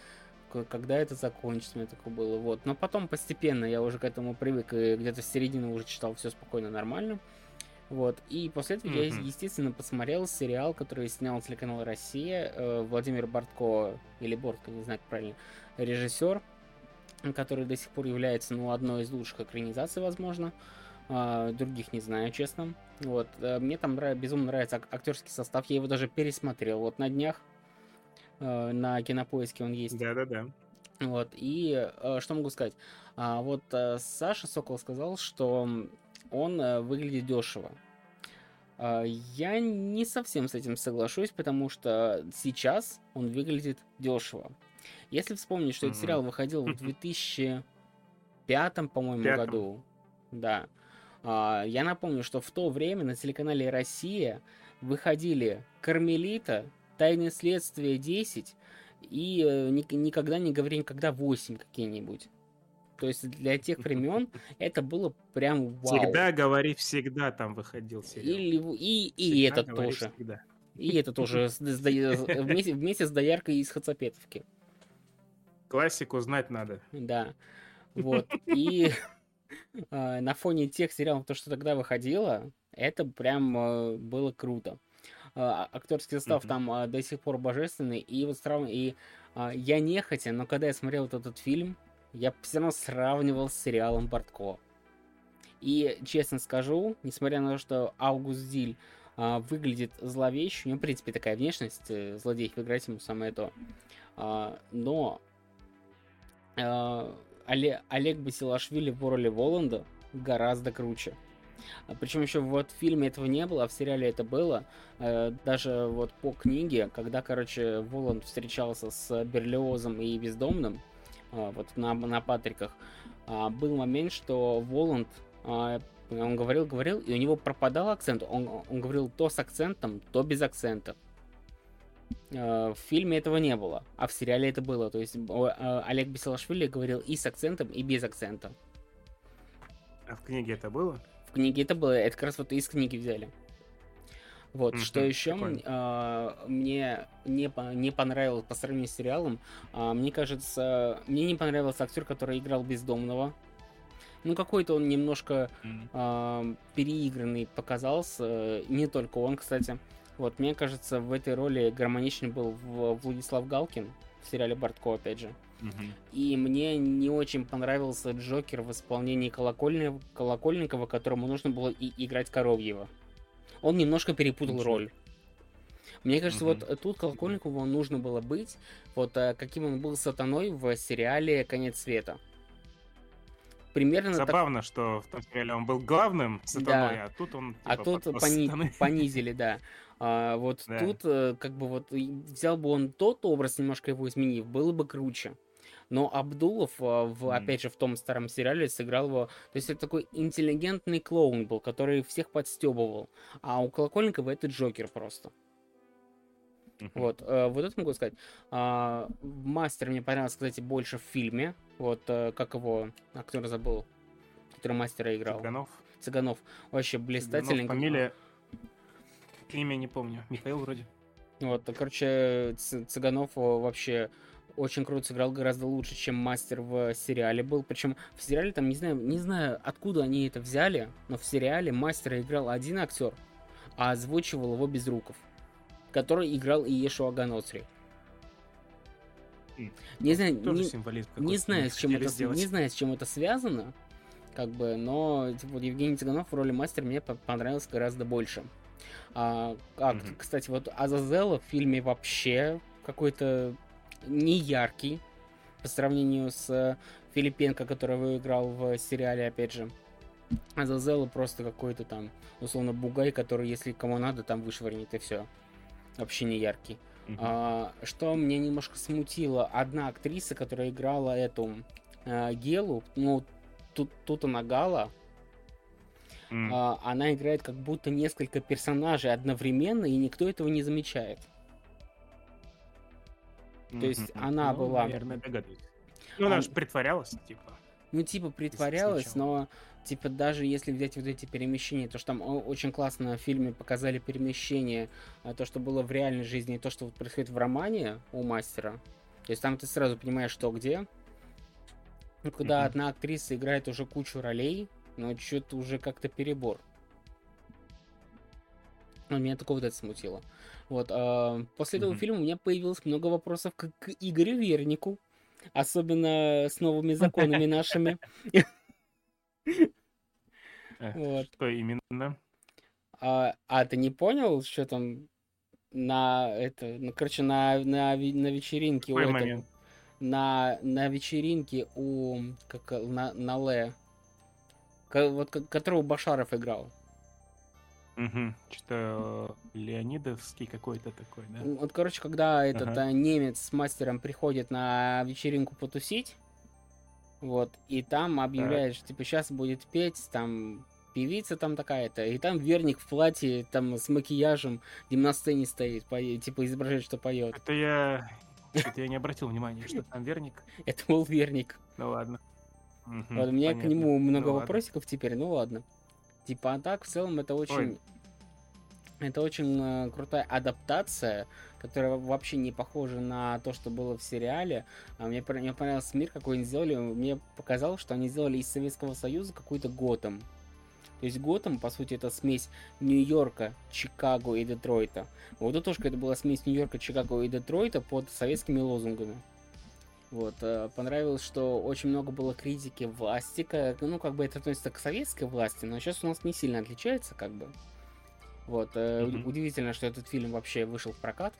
когда это закончится, мне такое было. Вот. Но потом постепенно я уже к этому привык, и где-то с середины уже читал все спокойно, нормально. Вот. И после этого mm-hmm. я, естественно, посмотрел сериал, который снял телеканал Россия. Э, Владимир Бортко, или Бортко, не знаю, как правильно, режиссер, который до сих пор является, ну, одной из лучших экранизаций, возможно. Uh, других не знаю, честно. Вот. Uh, мне там нрав... безумно нравится ак- актерский состав. Я его даже пересмотрел. Вот на днях Э, на кинопоиске он есть. Да-да-да. Вот, и э, что могу сказать? А, вот э, Саша Сокол сказал, что он выглядит дешево. А, я не совсем с этим соглашусь, потому что сейчас он выглядит дешево. Если вспомнить, что mm-hmm. этот сериал выходил в <laughs> 2005, по-моему, Пятом. году, да, а, я напомню, что в то время на телеканале Россия выходили Кармелита, Тайны следствия 10 и э, никогда не говори никогда 8 какие-нибудь. То есть для тех времен <laughs> это было прям вау. Всегда говори всегда там выходил сериал. Или, и, и этот тоже. Всегда. И это тоже вместе, вместе с дояркой из Хацапетовки. Классику знать надо. Да. Вот. И <laughs> э, на фоне тех сериалов, то, что тогда выходило, это прям э, было круто. А, актерский состав mm-hmm. там а, до сих пор божественный. И вот сравниваю, и а, я нехотя, но когда я смотрел вот этот фильм, я все равно сравнивал с сериалом Бортко. И честно скажу, несмотря на то, что Аугуст Диль а, выглядит зловеще, у него, в принципе, такая внешность, э, злодей выиграть ему самое то. А, но а, Олег, Олег Басилашвили в роли Воланда гораздо круче. А Причем еще вот в фильме этого не было, а в сериале это было. Э, даже вот по книге, когда, короче, Воланд встречался с Берлиозом и Бездомным, э, вот на, на Патриках, а, был момент, что Воланд а, он говорил, говорил, и у него пропадал акцент. Он, он говорил то с акцентом, то без акцента. Э, в фильме этого не было, а в сериале это было. То есть Олег Бесилашвили говорил и с акцентом, и без акцента. А в книге это было? Книге это было, это как раз вот из книги взяли. Вот, mm-hmm, что еще а, мне не, не понравилось по сравнению с сериалом, а, мне кажется, мне не понравился актер, который играл бездомного. Ну, какой-то он немножко mm-hmm. а, переигранный показался, не только он, кстати. Вот, мне кажется, в этой роли гармоничный был Владислав Галкин в сериале Бортко, опять же. И мне не очень понравился Джокер в исполнении Колокольни... Колокольникова, которому нужно было и играть Коровьева. Он немножко перепутал Ничего. роль. Мне кажется, угу. вот тут Колокольникову нужно было быть, вот э, каким он был сатаной в сериале «Конец света». Примерно Забавно, так... что в том сериале он был главным сатаной, да. а тут он а типа, А тут пони... понизили, да. А, вот да. тут э, как бы вот взял бы он тот образ, немножко его изменив, было бы круче. Но Абдулов, а, в, опять же, в том старом сериале сыграл его... То есть это такой интеллигентный клоун был, который всех подстебывал. А у Колокольникова это Джокер просто. Uh-huh. Вот, э, вот это могу сказать. А, мастер мне понравился, кстати, больше в фильме. Вот, э, как его актер забыл, который мастера играл. Цыганов. Цыганов. Вообще блистательный. Цыганов, фамилия Имя не помню. Михаил вроде. Вот, короче, Цыганов вообще очень круто сыграл, гораздо лучше, чем мастер в сериале был. Причем в сериале там, не знаю, не знаю, откуда они это взяли, но в сериале мастера играл один актер, а озвучивал его Безруков, который играл и Иешуа Ганоцри. Не знаю, не, не знаю, с чем это, не знаю, с чем это связано, как бы, но типа, Евгений Цыганов в роли мастера мне понравился гораздо больше. А, а mm-hmm. кстати, вот Азазела в фильме вообще какой-то не яркий по сравнению с Филипенко, который выиграл в сериале, опять же. Азазела просто какой-то там, условно, бугай, который, если кому надо, там вышвырнет и все. Вообще не яркий. Uh-huh. А, что мне немножко смутило, одна актриса, которая играла эту а, Гелу, ну, тут, тут она Гала, mm. а, она играет как будто несколько персонажей одновременно, и никто этого не замечает. Mm-hmm. То есть она ну, была... Наверное, догадываюсь. Ну, она, она же притворялась, типа. Ну, типа, притворялась, но типа даже если взять вот эти перемещения, то что там очень классно в фильме показали перемещение, а, то, что было в реальной жизни, и то, что вот происходит в романе у мастера. То есть там ты сразу понимаешь, что где. Ну, когда mm-hmm. одна актриса играет уже кучу ролей, но что-то уже как-то перебор. Ну, меня такого вот это смутило. Вот, э, после этого mm-hmm. фильма у меня появилось много вопросов к, к Игорю Вернику, особенно с новыми <laughs> законами нашими. Вот. Что именно? А, а ты не понял, что там на это, ну, короче, на, на, на вечеринке у момент? на, на вечеринке у как на, на Ле, вот которого Башаров играл. Угу. Что Леонидовский какой-то такой, да? Вот, короче, когда этот ага. немец с мастером приходит на вечеринку потусить, вот, и там объявляешь, так. типа, сейчас будет петь, там, певица там такая-то, и там верник в платье, там, с макияжем, на сцене стоит, по, типа, изображает, что поет. Это я... Это я не обратил внимания, что там верник. <laughs> Это был верник. Ну ладно. Вот, у меня к нему много ну вопросиков теперь, ну ладно. Типа, а так, в целом, это очень... Это очень э, крутая адаптация, которая вообще не похожа на то, что было в сериале. А мне, мне понравился мир, какой они сделали. Мне показалось, что они сделали из Советского Союза какой-то Готэм. То есть Готэм, по сути, это смесь Нью-Йорка, Чикаго и Детройта. Вот это тоже это была смесь Нью-Йорка, Чикаго и Детройта под советскими лозунгами. Вот, э, понравилось, что очень много было критики власти, ну, как бы это относится к советской власти, но сейчас у нас не сильно отличается, как бы. Вот, mm-hmm. удивительно, что этот фильм вообще вышел в прокат,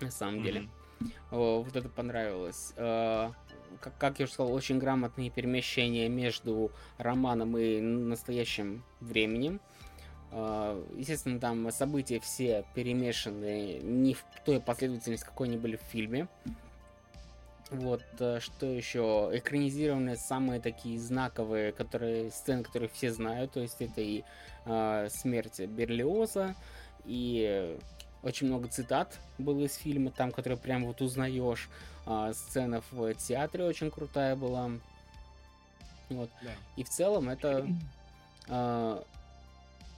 на самом mm-hmm. деле. Вот это понравилось. Э, как, как я уже сказал, очень грамотные перемещения между романом и настоящим временем. Естественно, там события все перемешаны не в той последовательности, какой они были в фильме. Вот, э, что еще? Экранизированные самые такие знаковые, которые, сцены, которые все знают, то есть это и э, смерть Берлиоза, и очень много цитат было из фильма, там, которые прям вот узнаешь. Э, сцена в театре очень крутая была. Вот. Да. И в целом это <clears throat> э,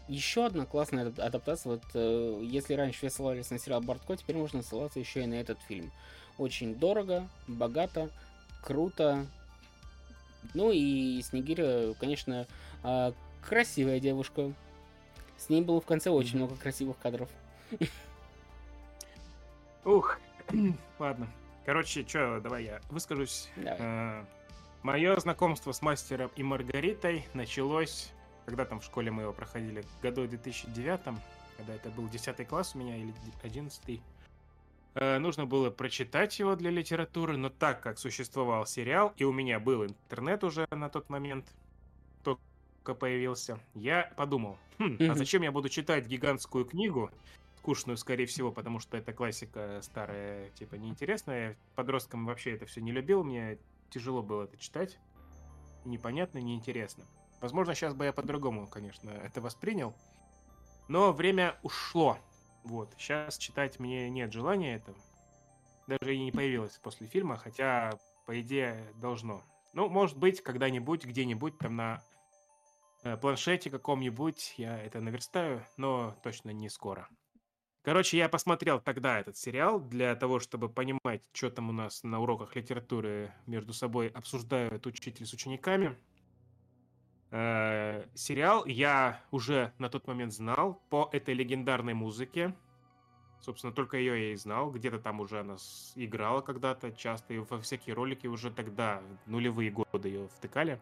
еще одна классная адаптация. Вот э, если раньше все ссылались на сериал Бартко, теперь можно ссылаться еще и на этот фильм. Очень дорого, богато, круто. Ну и Снегиря, конечно, а, красивая девушка. С ней было в конце очень много красивых кадров. Ух, <clears throat> ладно. Короче, что, давай я выскажусь. А, Мое знакомство с мастером и Маргаритой началось, когда там в школе мы его проходили, году 2009, когда это был 10 класс у меня или 11. Э, нужно было прочитать его для литературы, но так как существовал сериал, и у меня был интернет уже на тот момент, только появился, я подумал, хм, а зачем я буду читать гигантскую книгу, скучную, скорее всего, потому что это классика старая, типа, неинтересная. Подросткам вообще это все не любил, мне тяжело было это читать. Непонятно, неинтересно. Возможно, сейчас бы я по-другому, конечно, это воспринял. Но время ушло. Вот, сейчас читать мне нет желания этого. Даже и не появилось после фильма, хотя, по идее, должно. Ну, может быть, когда-нибудь, где-нибудь там на э, планшете каком-нибудь я это наверстаю, но точно не скоро. Короче, я посмотрел тогда этот сериал для того, чтобы понимать, что там у нас на уроках литературы между собой обсуждают учитель с учениками. Э, сериал я уже на тот момент знал по этой легендарной музыке. Собственно, только ее я и знал. Где-то там уже она играла когда-то часто. И во всякие ролики уже тогда, нулевые годы ее втыкали.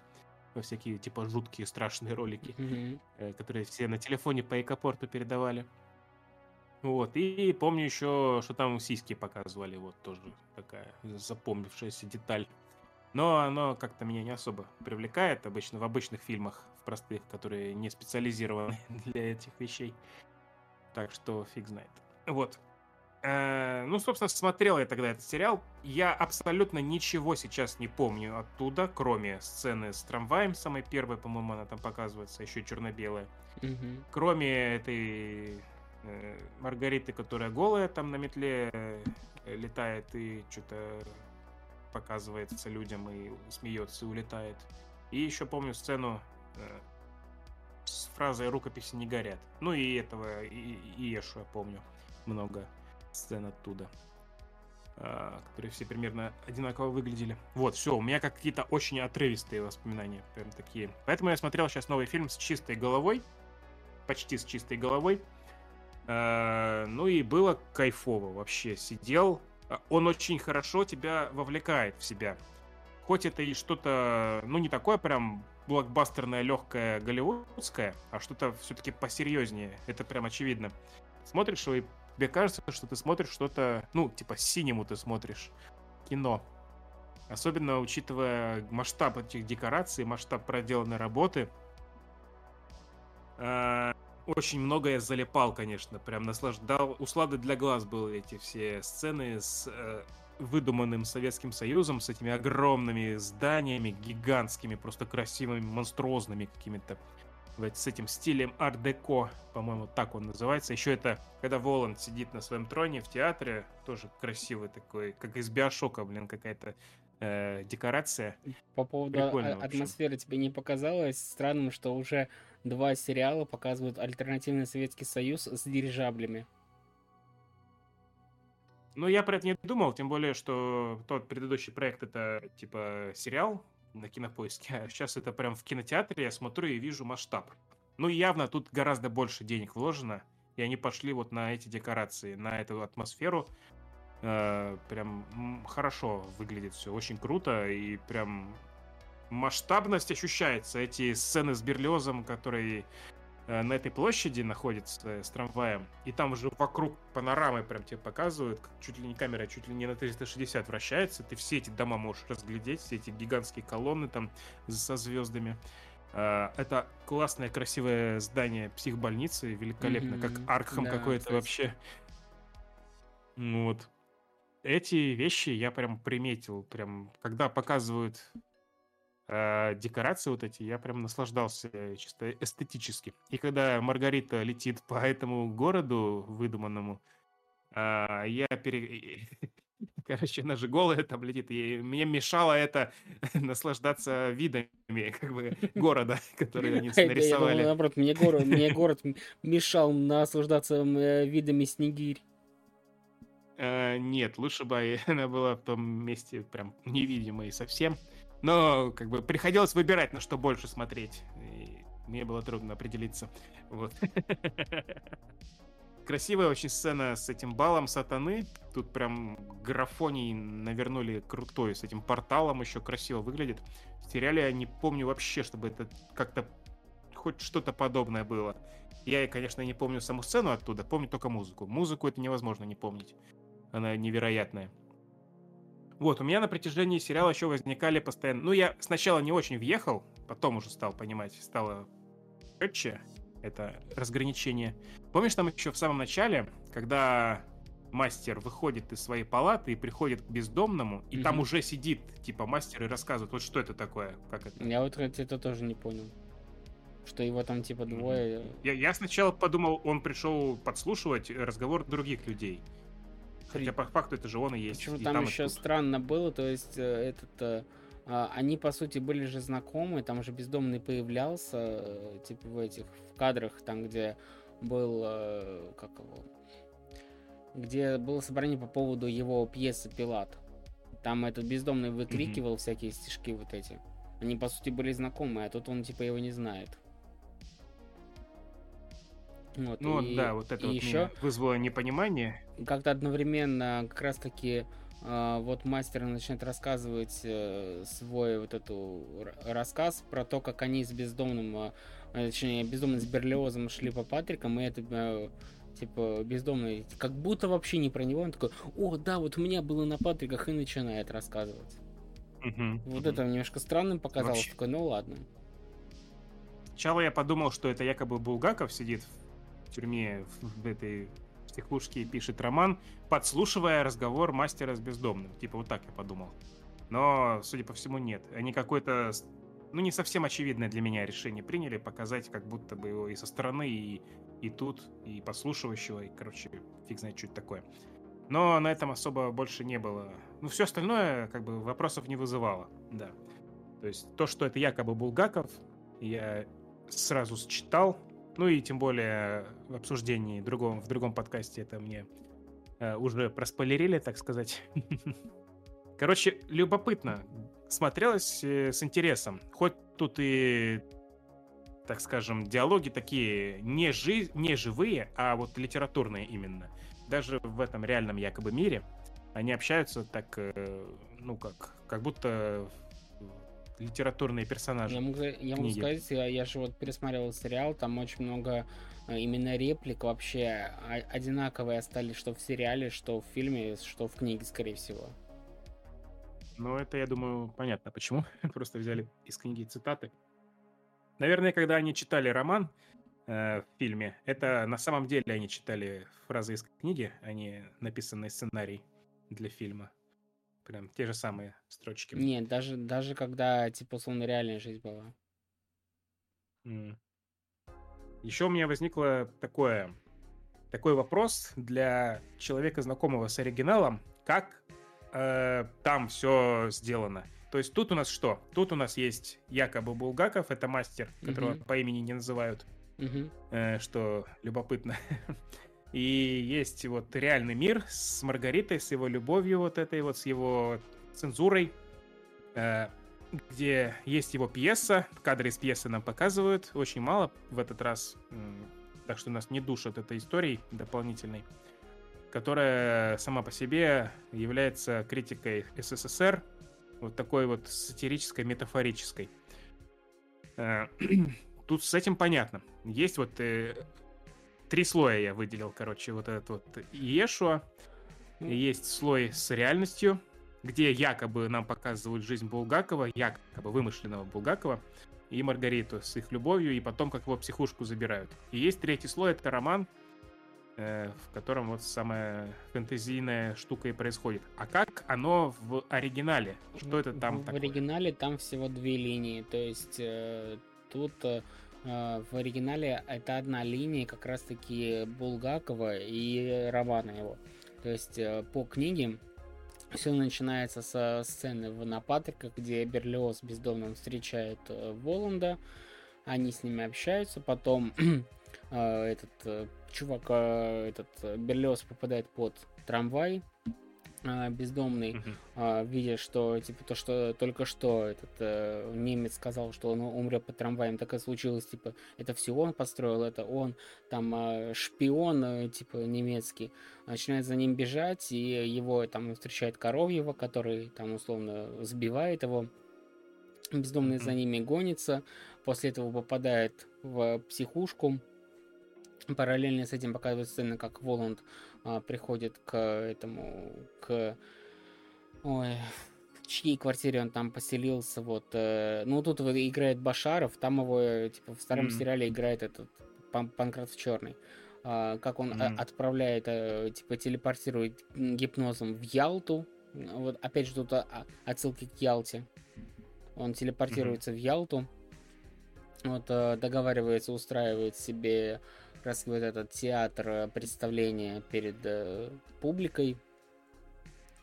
Во всякие, типа, жуткие, страшные ролики, mm-hmm. которые все на телефоне по экопорту передавали. Вот, и помню еще, что там сиськи показывали, вот тоже такая запомнившаяся деталь. Но оно как-то меня не особо привлекает, обычно в обычных фильмах, в простых, которые не специализированы <laughs> для этих вещей. Так что фиг знает. Вот. Э, ну, собственно, смотрел я тогда этот сериал. Я абсолютно ничего сейчас не помню оттуда, кроме сцены с трамваем, самой первой, по-моему, она там показывается, еще черно-белая. Угу. Кроме этой Э, Маргариты, которая голая там на метле э, летает и что-то показывается людям и смеется и улетает. И еще помню сцену э, с фразой «рукописи не горят». Ну и этого, и, и Ешу я помню много сцен оттуда, э, которые все примерно одинаково выглядели. Вот, все, у меня какие-то очень отрывистые воспоминания, прям такие. Поэтому я смотрел сейчас новый фильм с чистой головой, почти с чистой головой. Э, ну и было кайфово вообще. Сидел. Э, он очень хорошо тебя вовлекает в себя. Хоть это и что-то, ну не такое прям блокбастерное, легкое, голливудское, а что-то все-таки посерьезнее. Это прям очевидно. Смотришь и тебе кажется, что ты смотришь что-то, ну, типа синему ты смотришь кино. Особенно учитывая масштаб этих декораций, масштаб проделанной работы. Э, очень многое залипал, конечно, прям наслаждал. Услады для глаз были эти все сцены с э, выдуманным Советским Союзом, с этими огромными зданиями, гигантскими, просто красивыми, монструозными какими-то. С этим стилем ар-деко, по-моему, так он называется. Еще это, когда Воланд сидит на своем троне в театре, тоже красивый такой, как из Биошока, блин, какая-то э, декорация. По поводу Прикольно, атмосферы тебе не показалось странным, что уже два сериала показывают альтернативный Советский Союз с дирижаблями. Ну, я про это не думал, тем более, что тот предыдущий проект это типа сериал на кинопоиске, а сейчас это прям в кинотеатре я смотрю и вижу масштаб. Ну, явно тут гораздо больше денег вложено, и они пошли вот на эти декорации, на эту атмосферу. Э, прям хорошо выглядит все, очень круто, и прям масштабность ощущается. Эти сцены с Берлиозом, которые э, на этой площади находится э, с трамваем, и там уже вокруг панорамы прям тебе показывают, чуть ли не камера, чуть ли не на 360 вращается, ты все эти дома можешь разглядеть, все эти гигантские колонны там со звездами. Э, это классное, красивое здание психбольницы, великолепно, mm-hmm. как Аркхам да, какой-то вообще. Вот. Эти вещи я прям приметил, прям, когда показывают э, декорации вот эти, я прям наслаждался чисто эстетически. И когда Маргарита летит по этому городу выдуманному, э, я пере... <laughs> Короче, она же голая там летит, и мне мешало это <laughs> наслаждаться видами как бы города, <laughs> которые они нарисовали. Наоборот, мне город, мне город мешал наслаждаться э, видами снегирь. Uh, нет, лучше бы она была в том месте прям невидимой совсем. Но как бы приходилось выбирать, на что больше смотреть. И мне было трудно определиться. Вот. <laughs> Красивая очень сцена с этим балом сатаны. Тут прям графоний навернули крутой. С этим порталом еще красиво выглядит. В сериале я не помню вообще, чтобы это как-то хоть что-то подобное было. Я, конечно, не помню саму сцену оттуда, помню только музыку. Музыку это невозможно не помнить. Она невероятная. Вот, у меня на протяжении сериала еще возникали постоянно... Ну, я сначала не очень въехал, потом уже стал понимать, стало четче это разграничение. Помнишь, там еще в самом начале, когда мастер выходит из своей палаты и приходит к бездомному, и угу. там уже сидит, типа, мастер и рассказывает, вот что это такое, как это. Я вот это тоже не понял. Что его там типа двое. Я, я сначала подумал, он пришел подслушивать разговор других людей. Хотя по факту это же он и есть. Почему и там, там еще странно было, то есть э, этот э, а, они, по сути, были же знакомы, там же бездомный появлялся, э, типа в этих в кадрах, там, где был, как его, где было собрание по поводу его пьесы «Пилат». Там этот бездомный выкрикивал mm-hmm. всякие стишки вот эти. Они, по сути, были знакомы, а тут он, типа, его не знает. Вот, ну и, да, вот это вот еще вызвало непонимание. Как-то одновременно как раз-таки э, вот мастер начинает рассказывать э, свой вот эту рассказ про то, как они с бездомным, э, точнее, бездомным с Берлиозом шли по Патрикам, и это типа бездомный, как будто вообще не про него, он такой, о, да, вот у меня было на Патриках, и начинает рассказывать. Угу, вот угу. это немножко странным показалось, вообще... такой, ну ладно. Сначала я подумал, что это якобы Булгаков сидит в тюрьме в этой и пишет роман, подслушивая разговор мастера с бездомным. Типа вот так я подумал. Но, судя по всему, нет. Они какой-то ну, не совсем очевидное для меня решение приняли, показать как будто бы его и со стороны, и и тут, и подслушивающего, и, короче, фиг знает, что это такое. Но на этом особо больше не было. Ну, все остальное, как бы, вопросов не вызывало, да. То есть то, что это якобы Булгаков, я сразу считал, ну и тем более в обсуждении другом, в другом подкасте это мне э, уже проспойлерили, так сказать. <laughs> Короче, любопытно. Смотрелось э, с интересом. Хоть тут и так скажем, диалоги такие не, жи не живые, а вот литературные именно. Даже в этом реальном якобы мире они общаются так, э, ну, как, как будто литературные персонажи. Я могу, я могу сказать, я, же вот пересматривал сериал, там очень много э, именно реплик вообще одинаковые остались, что в сериале, что в фильме, что в книге, скорее всего. Ну, это, я думаю, понятно, почему. <laughs> Просто взяли из книги цитаты. Наверное, когда они читали роман э, в фильме, это на самом деле они читали фразы из книги, а не написанный сценарий для фильма. Прям те же самые строчки. Нет, даже, даже когда, типа, условно, реальная жизнь была. Mm. Еще у меня возникло такое, такой вопрос для человека, знакомого с оригиналом. Как э, там все сделано? То есть тут у нас что? Тут у нас есть якобы Булгаков, это мастер, которого угу. по имени не называют, угу. э, что любопытно. <laughs> И есть вот реальный мир с Маргаритой, с его любовью вот этой вот, с его цензурой, э, где есть его пьеса, кадры из пьесы нам показывают, очень мало в этот раз, так что нас не душат этой историей дополнительной, которая сама по себе является критикой СССР, вот такой вот сатирической, метафорической. Э, <clears throat> тут с этим понятно. Есть вот э, три слоя я выделил, короче, вот этот вот Иешуа. Есть слой с реальностью, где якобы нам показывают жизнь Булгакова, якобы вымышленного Булгакова, и Маргариту с их любовью, и потом как его психушку забирают. И есть третий слой, это роман, Э, в котором вот самая фэнтезийная штука и происходит. А как оно в оригинале? Что это там В такое? оригинале там всего две линии, то есть э, тут э, в оригинале это одна линия как раз-таки Булгакова и романа его. То есть э, по книге все начинается со сцены в Напатриках, где Берлиоз бездомным встречает э, Воланда, они с ними общаются, потом <clears throat> э, этот чувак, этот Берлиоз попадает под трамвай, бездомный, uh-huh. видя, что типа то, что только что этот э, немец сказал, что он умрет под трамваем, так и случилось, типа это все он построил, это он, там э, шпион, э, типа немецкий, начинает за ним бежать, и его там встречает Коровьева, который там условно сбивает его, бездомный uh-huh. за ними гонится, после этого попадает в психушку, Параллельно с этим показывают сцены, как Воланд а, приходит к этому, к... Ой, в чьей квартире он там поселился, вот. Э, ну, тут вот играет Башаров, там его, типа, в старом mm-hmm. сериале играет этот Пан Панкратов Черный. А, как он mm-hmm. отправляет, а, типа, телепортирует гипнозом в Ялту. Вот, опять же, тут а, отсылки к Ялте. Он телепортируется mm-hmm. в Ялту. Вот, а, договаривается, устраивает себе как раз вот этот театр э, представления перед э, публикой.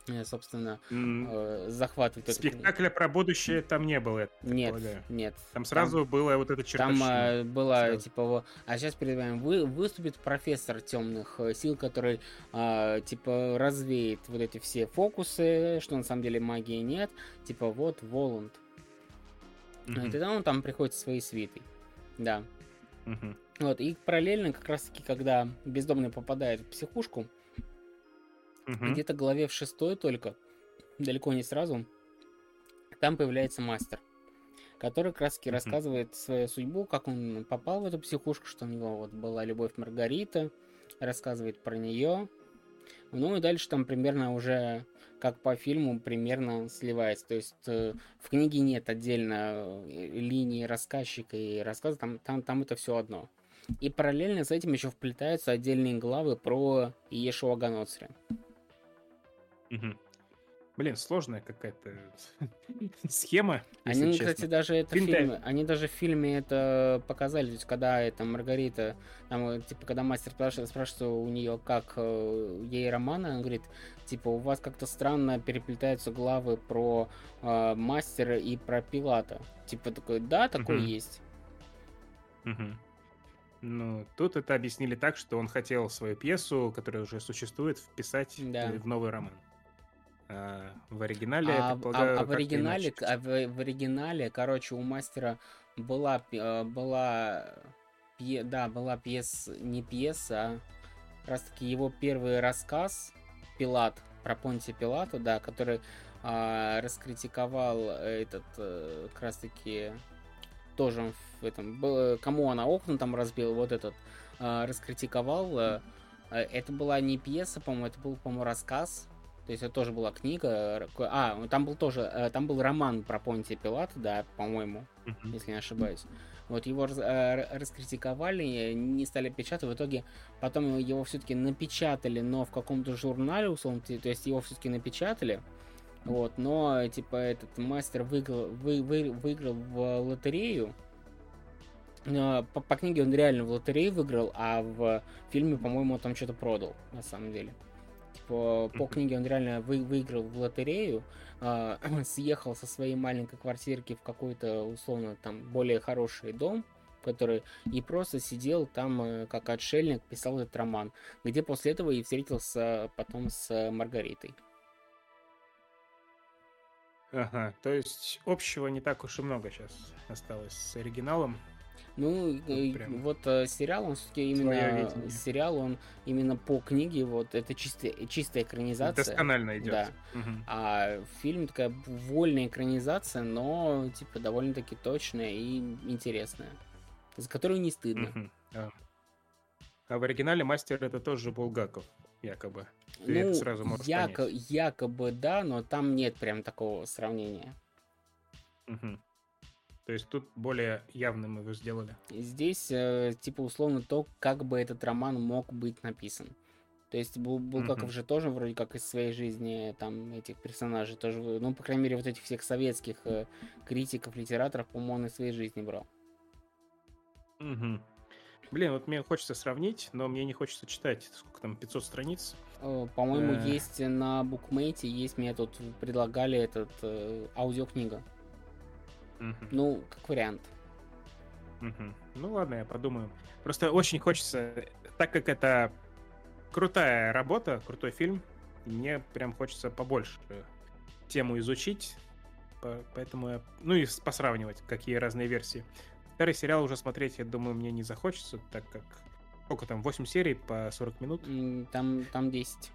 э, собственно, э, захватывает. Спектакля про будущее там не было, Нет, нет. Там сразу там, было вот это чертовщина. Там э, было, сразу. типа, а сейчас перед вами вы, выступит профессор темных э, сил, который, э, типа, развеет вот эти все фокусы, что на самом деле магии нет. Типа, вот, Воланд. Mm-hmm. И тогда он там приходит со своей свитой. Да. Mm-hmm. Вот, и параллельно, как раз-таки, когда бездомный попадает в психушку, угу. где-то главе в шестой только, далеко не сразу, там появляется мастер, который как раз таки угу. рассказывает свою судьбу, как он попал в эту психушку, что у него вот была любовь Маргарита, рассказывает про нее. Ну и дальше там примерно уже, как по фильму, примерно сливается. То есть э, в книге нет отдельно э, линии рассказчика и рассказа, там, там, там это все одно. И параллельно с этим еще вплетаются отдельные главы про Иешуа Ганоцри. Угу. Блин, сложная какая-то <laughs> схема. Они, честно. кстати, даже это Фильм фильме, они даже в фильме это показали, то есть когда это Маргарита, там, э, типа, когда мастер спрашивает, спрашивает у нее, как э, ей роман, она говорит, типа, у вас как-то странно переплетаются главы про э, мастера и про Пилата. Типа такой, да, такой угу. есть. Угу. Ну, тут это объяснили так, что он хотел свою пьесу, которая уже существует, вписать да. в новый роман. А в оригинале, а, а, а в оригинале, а в, в оригинале, короче, у мастера была э, была пье, да, была пьеса, не пьеса, а раз таки его первый рассказ Пилат про Понтия Пилата, да, который а, раскритиковал этот э, как раз таки тоже в этом, был, кому она окна там разбил, вот этот, э, раскритиковал. Э, это была не пьеса, по-моему, это был, по-моему, рассказ. То есть это тоже была книга. А, там был тоже, э, там был роман про Понтия Пилата, да, по-моему, mm-hmm. если не ошибаюсь. Вот его э, раскритиковали, не стали печатать, в итоге потом его все-таки напечатали, но в каком-то журнале, условно, то есть его все-таки напечатали, вот, но типа этот мастер выиграл, вы, вы, выиграл в лотерею, по, по книге он реально в лотерее выиграл, а в фильме, по-моему, он там что-то продал, на самом деле. Типа, по книге он реально вы, выиграл в лотерею, э, <clears throat> съехал со своей маленькой квартирки в какой-то, условно, там, более хороший дом, который и просто сидел там э, как отшельник, писал этот роман, где после этого и встретился потом с Маргаритой. Ага, то есть общего не так уж и много сейчас осталось с оригиналом. Ну, вот, вот э, сериал, он все-таки именно сериал, он именно по книге, вот это чистая, чистая экранизация. Досконально идет. Да. Угу. А фильм такая вольная экранизация, но типа довольно-таки точная и интересная. За которую не стыдно. Угу. А. а в оригинале мастер это тоже Булгаков, якобы. Ты ну, сразу можешь яко- якобы да, но там нет прям такого сравнения. Угу. То есть тут более явным его сделали. Здесь, э, типа, условно, то, как бы этот роман мог быть написан. То есть Булгаков mm-hmm. же тоже вроде как из своей жизни там этих персонажей тоже, ну, по крайней мере, вот этих всех советских э, критиков, литераторов, по-моему, он из своей жизни брал. Угу. Блин, вот мне хочется сравнить, но мне не хочется читать. Сколько там, 500 страниц? Э, по-моему, э. есть на букмейте, есть, мне тут предлагали этот э, аудиокнига. Угу. Ну, как вариант. Угу. Ну ладно, я подумаю. Просто очень хочется, так как это крутая работа, крутой фильм, мне прям хочется побольше тему изучить, поэтому я, ну и посравнивать, какие разные версии. Старый сериал уже смотреть, я думаю, мне не захочется, так как сколько там, 8 серий по 40 минут? Там, там 10.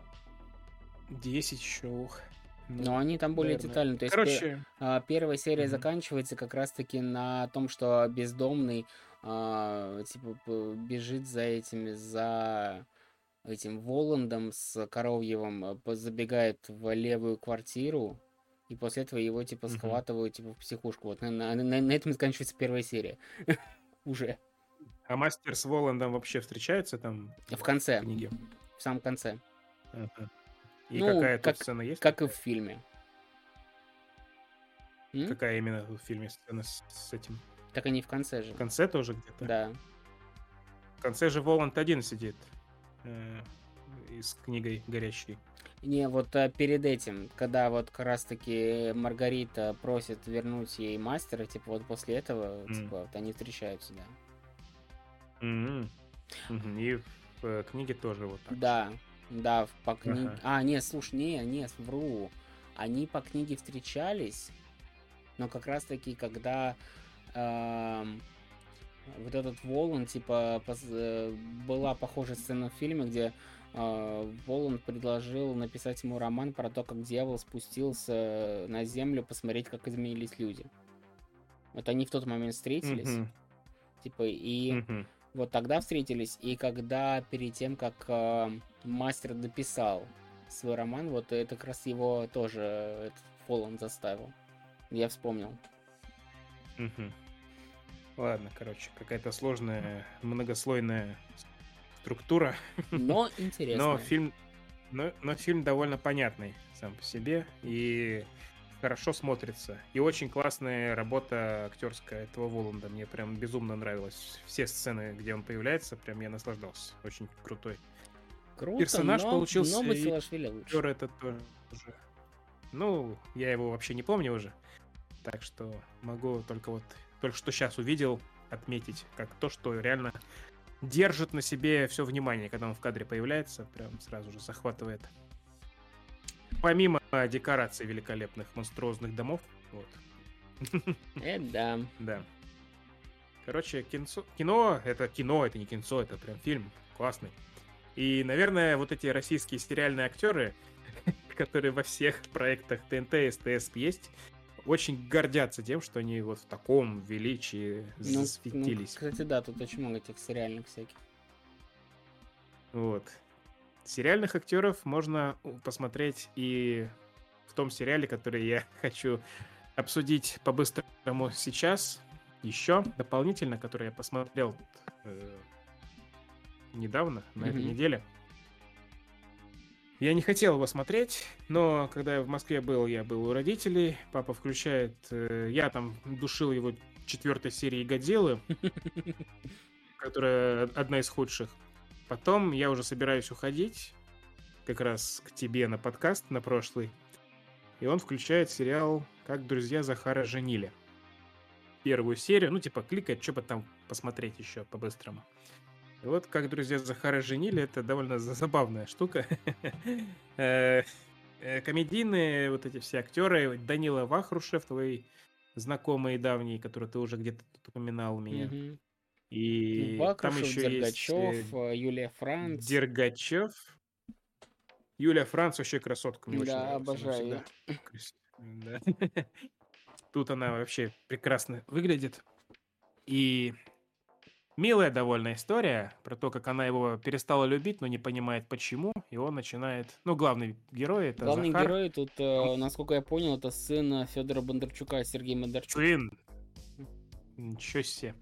10 еще, ух. Но они там более Наверное. детальны. То есть Короче... пер, первая серия mm-hmm. заканчивается как раз-таки на том, что бездомный а, типа бежит за этими, за этим Воландом с Коровьевым, а, забегает в левую квартиру, и после этого его типа схватывают типа в психушку. Вот на, на, на этом заканчивается первая серия. <laughs> Уже. А мастер с Воландом вообще встречается там? В конце. В, в самом конце. Uh-huh. И ну, какая как, сцена есть? Как и в фильме. М? Какая именно в фильме сцена с, с этим? Так они в конце же. В конце тоже где-то? Да. В конце же Воланд один сидит. Э, с книгой горящей. Не, вот а, перед этим, когда вот как раз таки Маргарита просит вернуть ей мастера, типа вот после этого, mm. типа вот они встречаются, да. Mm-hmm. Mm-hmm. И в э, книге тоже вот так. Да, да, по книге. Ага. А, нет, слушай, не, не, вру. Они по книге встречались, но как раз таки, когда э, вот этот Волан, типа, поз... Э, была похожая сцена в фильме, где э, Волан предложил написать ему роман про то, как дьявол спустился на землю посмотреть, как изменились люди. Вот они в тот момент встретились. Mm-hmm. Типа, и mm-hmm. Вот тогда встретились, и когда перед тем, как э, мастер дописал свой роман, вот это как раз его тоже Волан заставил. Я вспомнил. Угу. Ладно, короче, какая-то сложная, многослойная структура. Но интересно. <laughs> Но фильм, но, но фильм довольно понятный сам по себе и хорошо смотрится. И очень классная работа актерская этого Воланда. Мне прям безумно нравилось. Все сцены, где он появляется, прям я наслаждался. Очень крутой. Круто, Персонаж но, получился. Но и актер это тоже. Ну, я его вообще не помню уже. Так что могу только вот только что сейчас увидел отметить, как то, что реально держит на себе все внимание, когда он в кадре появляется, прям сразу же захватывает. Помимо декораций великолепных монструозных домов, вот. Это да. Да. Короче, кинцо, кино, это кино, это не кинцо, это прям фильм классный. И, наверное, вот эти российские сериальные актеры, <laughs> которые во всех проектах ТНТ и СТС есть, очень гордятся тем, что они вот в таком величии ну, засветились. Ну, кстати, да, тут очень много этих сериальных всяких. Вот. Сериальных актеров можно посмотреть и в том сериале, который я <laughs> хочу обсудить по-быстрому сейчас. Еще дополнительно, который я посмотрел э, недавно, на mm-hmm. этой неделе. Я не хотел его смотреть, но когда я в Москве был, я был у родителей. Папа включает... Э, я там душил его четвертой серии Годзиллы, <laughs> которая одна из худших. Потом я уже собираюсь уходить, как раз к тебе на подкаст, на прошлый. И он включает сериал «Как друзья Захара женили». Первую серию, ну, типа, кликать, что бы там посмотреть еще по-быстрому. И вот как друзья Захара женили, это довольно забавная штука. <laughs> Э, э, комедийные вот эти все актеры, Данила Вахрушев, твой знакомый давний, который ты уже где-то упоминал у меня. И Вахрушев, там еще Дергачев, есть... Э, Юлия Франц. Дергачев. Юлия Франц вообще красотка. Мне да, обожаю. <laughs> Да. <laughs> Тут она вообще прекрасно выглядит. И Милая довольно история про то, как она его перестала любить, но не понимает почему, и он начинает... Ну, главный герой это Главный Захар. герой тут, э, насколько я понял, это сын Федора Бондарчука, Сергей Бондарчук. Сын! Ничего себе.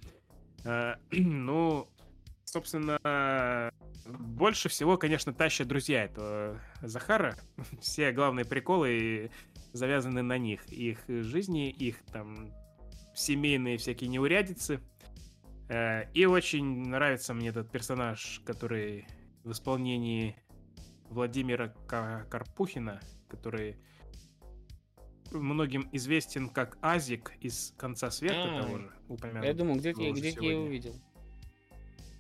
А, <clears throat> ну, собственно, больше всего, конечно, тащат друзья этого Захара. <laughs> Все главные приколы завязаны на них. Их жизни, их там семейные всякие неурядицы – Э, и очень нравится мне этот персонаж, который в исполнении Владимира Карпухина, который многим известен как Азик из конца света а, того же упомянутого. Я думаю, где, где я его видел.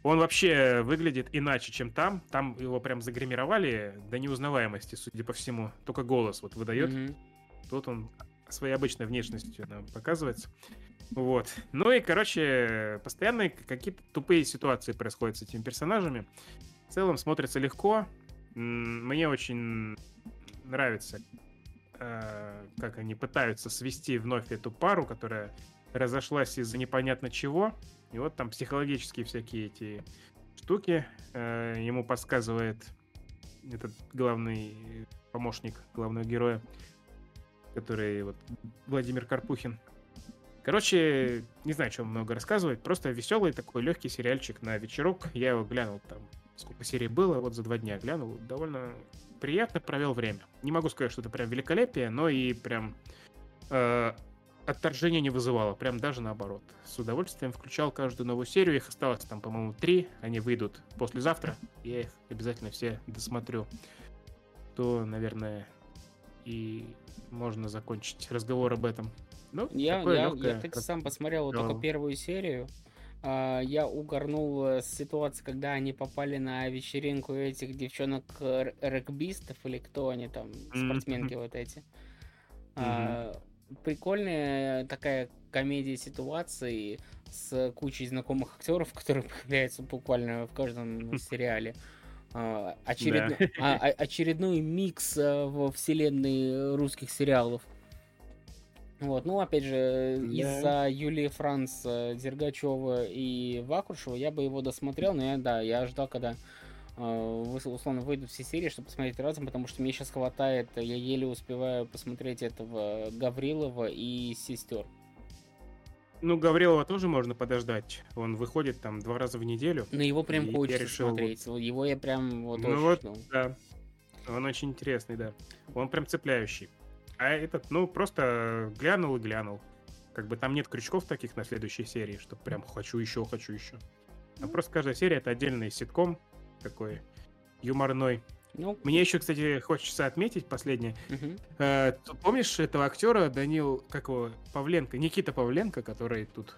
Он вообще выглядит иначе, чем там. Там его прям загримировали до неузнаваемости, судя по всему. Только голос вот выдает. Угу. Тут он своей обычной внешностью нам показывается. Вот. Ну и, короче, постоянно какие-то тупые ситуации происходят с этими персонажами. В целом смотрится легко. Мне очень нравится, э, как они пытаются свести вновь эту пару, которая разошлась из-за непонятно чего. И вот там психологические всякие эти штуки э, ему подсказывает этот главный помощник главного героя, который вот Владимир Карпухин. Короче, не знаю, что много рассказывать. Просто веселый такой легкий сериальчик на вечерок. Я его глянул там, сколько серий было, вот за два дня глянул. Довольно приятно провел время. Не могу сказать, что это прям великолепие, но и прям э, отторжения не вызывало, прям даже наоборот. С удовольствием включал каждую новую серию, их осталось там, по-моему, три, они выйдут послезавтра, я их обязательно все досмотрю. То, наверное, и можно закончить разговор об этом. Ну, я, я, легкое, я, кстати, сам посмотрел вот только первую серию. А, я угорнул с ситуации, когда они попали на вечеринку этих девчонок регбистов или кто они там, спортсменки вот эти. Mm-hmm прикольная такая комедия ситуации с кучей знакомых актеров, <laughs> которые появляются буквально в каждом сериале. А, очеред... <laughs> да. а, а очередной микс а, во вселенной русских сериалов. Вот, ну, опять же, да. из-за Юлии Франц, Дергачева и Вакушева я бы его досмотрел, но я, да, я ждал, когда Э, условно выйдут все серии, чтобы посмотреть разом, потому что мне сейчас хватает, я еле успеваю посмотреть этого Гаврилова и сестер. Ну, Гаврилова тоже можно подождать. Он выходит там два раза в неделю. Но его прям хочется решил... смотреть. Его я прям вот ну очень вот, жду. да. Он очень интересный, да. Он прям цепляющий. А этот, ну, просто глянул и глянул. Как бы там нет крючков таких на следующей серии, что прям хочу еще, хочу еще. А просто каждая серия это отдельный ситком, такой юморной. Ну, Мне еще, кстати, хочется отметить последнее. Угу. Э, помнишь этого актера Данил, как его, Павленко, Никита Павленко, который тут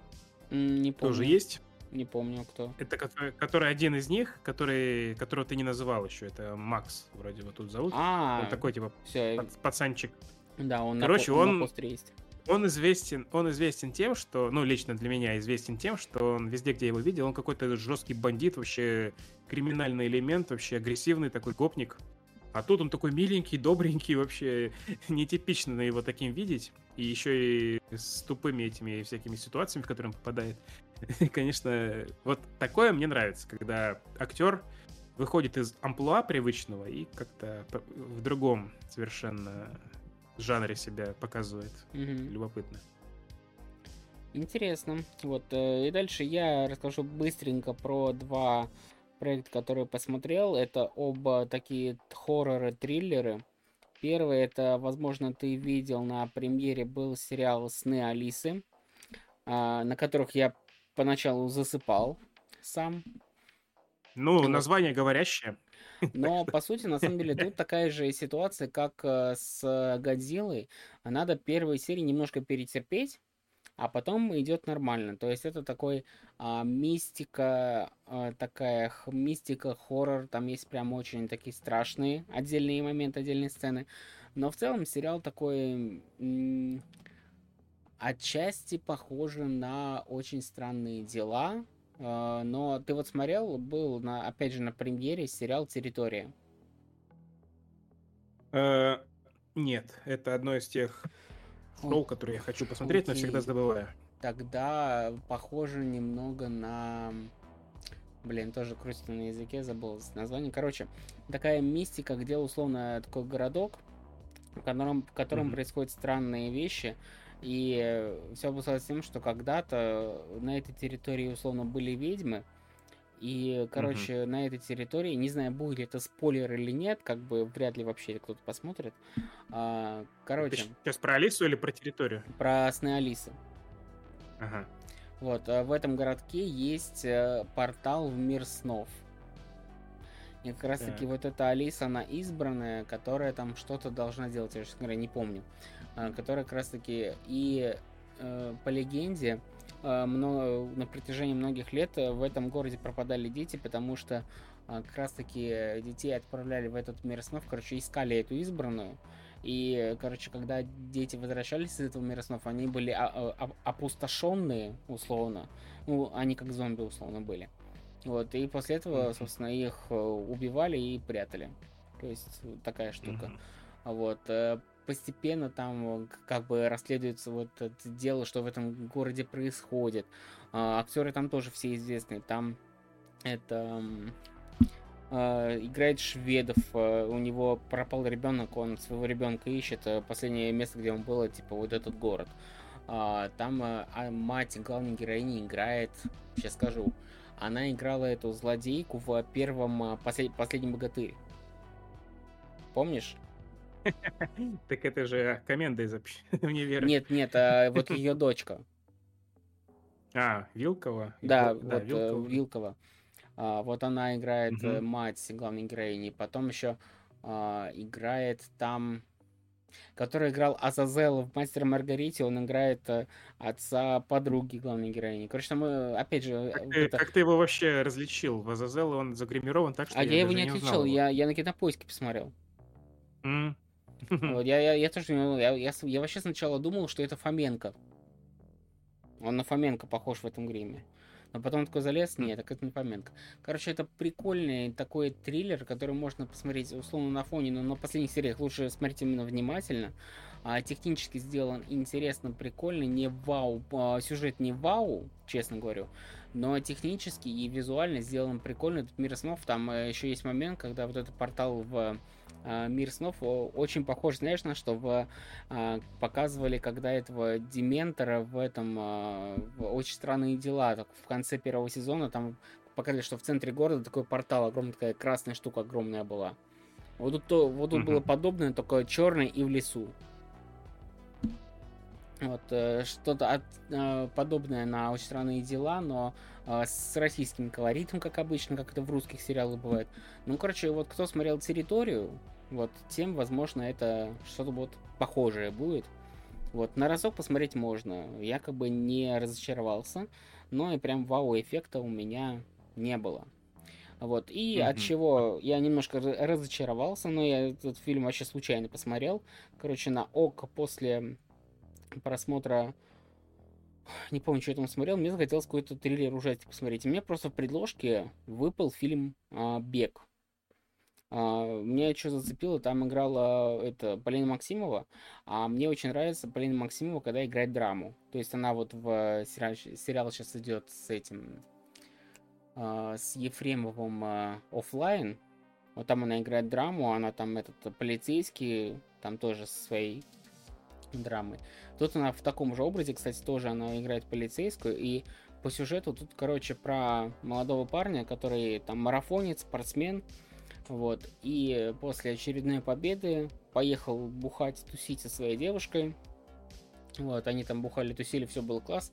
не помню. тоже есть? Не помню, кто. Это который, который один из них, который, которого ты не называл еще. Это Макс, вроде вот тут зовут. А, он такой типа все. пацанчик. Да, он Короче, на, он, на есть он известен, он известен тем, что, ну, лично для меня известен тем, что он везде, где я его видел, он какой-то жесткий бандит, вообще криминальный элемент, вообще агрессивный такой гопник. А тут он такой миленький, добренький, вообще <laughs> нетипично на его таким видеть. И еще и с тупыми этими всякими ситуациями, в которые он попадает. <laughs> Конечно, вот такое мне нравится, когда актер выходит из амплуа привычного и как-то в другом совершенно жанре себя показывает. Угу. Любопытно. Интересно. Вот. Э, и дальше я расскажу быстренько про два проекта, которые посмотрел. Это оба такие хорроры-триллеры. Первый, это, возможно, ты видел на премьере, был сериал «Сны Алисы», а, на которых я поначалу засыпал сам. Ну, название говорящее. <laughs> Но, по сути, на самом деле, тут такая же ситуация, как э, с Годзиллой. Надо первые серии немножко перетерпеть, а потом идет нормально. То есть это такой а, мистика, а, такая мистика, хоррор, там есть прям очень такие страшные отдельные моменты, отдельные сцены. Но в целом сериал такой м- отчасти похожий на очень странные дела, но ты вот смотрел, был, на, опять же, на премьере сериал «Территория». Э, нет, это одно из тех шоу, которые я хочу посмотреть, Окей. но всегда забываю. Тогда похоже немного на... Блин, тоже крутится на языке, забыл название. Короче, такая мистика, где условно такой городок, в котором, в котором mm-hmm. происходят странные вещи. И все обусловилось тем, что когда-то на этой территории условно были ведьмы. И, короче, угу. на этой территории, не знаю, будет ли это спойлер или нет, как бы вряд ли вообще кто-то посмотрит. А, короче. Ты сейчас про Алису или про территорию? Про сны Алисы. Ага. Вот, а в этом городке есть э, портал в мир снов. И как раз таки вот эта Алиса, она избранная, которая там что-то должна делать, я, честно говоря, не помню. А, которая как раз таки и э, по легенде э, много, на протяжении многих лет в этом городе пропадали дети, потому что э, как раз таки детей отправляли в этот мир снов, короче, искали эту избранную. И, короче, когда дети возвращались из этого мира снов, они были опустошенные, условно. Ну, они как зомби, условно, были. Вот, и после этого, собственно, их убивали и прятали. То есть такая штука. Вот постепенно там э, как бы расследуется вот это дело, что в этом городе происходит. А, актеры там тоже все известные. Там это э, играет шведов, э, у него пропал ребенок, он своего ребенка ищет. Э, последнее место, где он был, типа вот этот город. А, там э, а мать главной героини играет, сейчас скажу, она играла эту злодейку в первом послед, последнем богатыре. Помнишь? <laughs> Так это же команда из универа. <laughs> Нет, нет, а <laughs> вот ее дочка. А, Вилкова? Да, вот Вилкова. А, вот она играет угу. мать главной героини. Потом еще а, играет там который играл Азазел в Мастер Маргарите, он играет э, отца подруги главной героини. Короче, там, э, опять же... Как, ты, это... как ты его вообще различил? В Азазел он загримирован так, что А я, я его не отличил, я, я на кинопоиске посмотрел. Mm. <laughs> Вот, я, я, я тоже я, я, я вообще сначала думал, что это Фоменко. Он на Фоменко похож в этом гриме. Но потом такой залез, нет, так это не Фоменко. Короче, это прикольный такой триллер, который можно посмотреть условно на фоне, но на последних сериях лучше смотреть именно внимательно. А, технически сделан интересно, прикольно, не вау, а, сюжет не вау, честно говорю, но технически и визуально сделан прикольно. Тут мир снов, там э, еще есть момент, когда вот этот портал в а, Мир снов очень похож, знаешь, на что в, а, показывали, когда этого Дементора в этом а, в очень странные дела. Так, в конце первого сезона там показали, что в центре города такой портал, огромная такая красная штука огромная была. Вот тут, то, вот тут uh-huh. было подобное, только черное и в лесу. Вот, э, что-то от, э, подобное на очень странные дела, но э, с российским колоритом, как обычно, как это в русских сериалах бывает. Ну, короче, вот кто смотрел территорию, вот, тем, возможно, это что-то вот похожее будет. Вот, на разок посмотреть можно. Я как бы не разочаровался, но и прям вау-эффекта у меня не было. Вот, и mm-hmm. от чего я немножко разочаровался, но я этот фильм вообще случайно посмотрел. Короче, на ОК после просмотра не помню, что я там смотрел, мне захотелось какой-то триллер ужастик посмотреть. И мне просто в предложке выпал фильм а, «Бег». Uh, меня что зацепило, там играла это Полина Максимова, а мне очень нравится Полина Максимова, когда играет драму. То есть она вот в сериал, сериал сейчас идет с этим, uh, с Ефремовым uh, офлайн. Вот там она играет драму, она там этот полицейский, там тоже со своей драмой. Тут она в таком же образе, кстати, тоже она играет полицейскую, и по сюжету тут, короче, про молодого парня, который там марафонец, спортсмен, вот. И после очередной победы поехал бухать, тусить со своей девушкой. Вот, они там бухали, тусили, все было класс.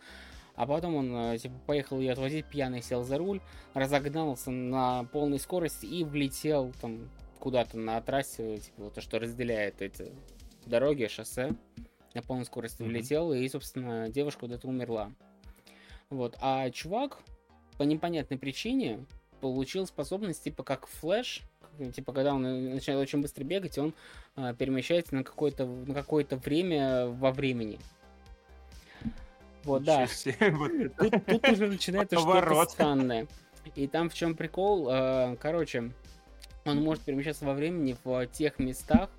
А потом он э, типа, поехал ее отвозить, пьяный сел за руль, разогнался на полной скорости и влетел там куда-то на трассе, типа, то, что разделяет эти дороги, шоссе. На полной скорости mm-hmm. влетел, и, собственно, девушка вот эта умерла. Вот. А чувак по непонятной причине получил способность, типа, как Флэш, типа, когда он начинает очень быстро бегать, он а, перемещается на какое-то на какое-то время во времени. Вот, да. <laughs> Тут, тут уже начинается что-то странное. И там в чем прикол? А, короче, он может перемещаться во времени в тех местах,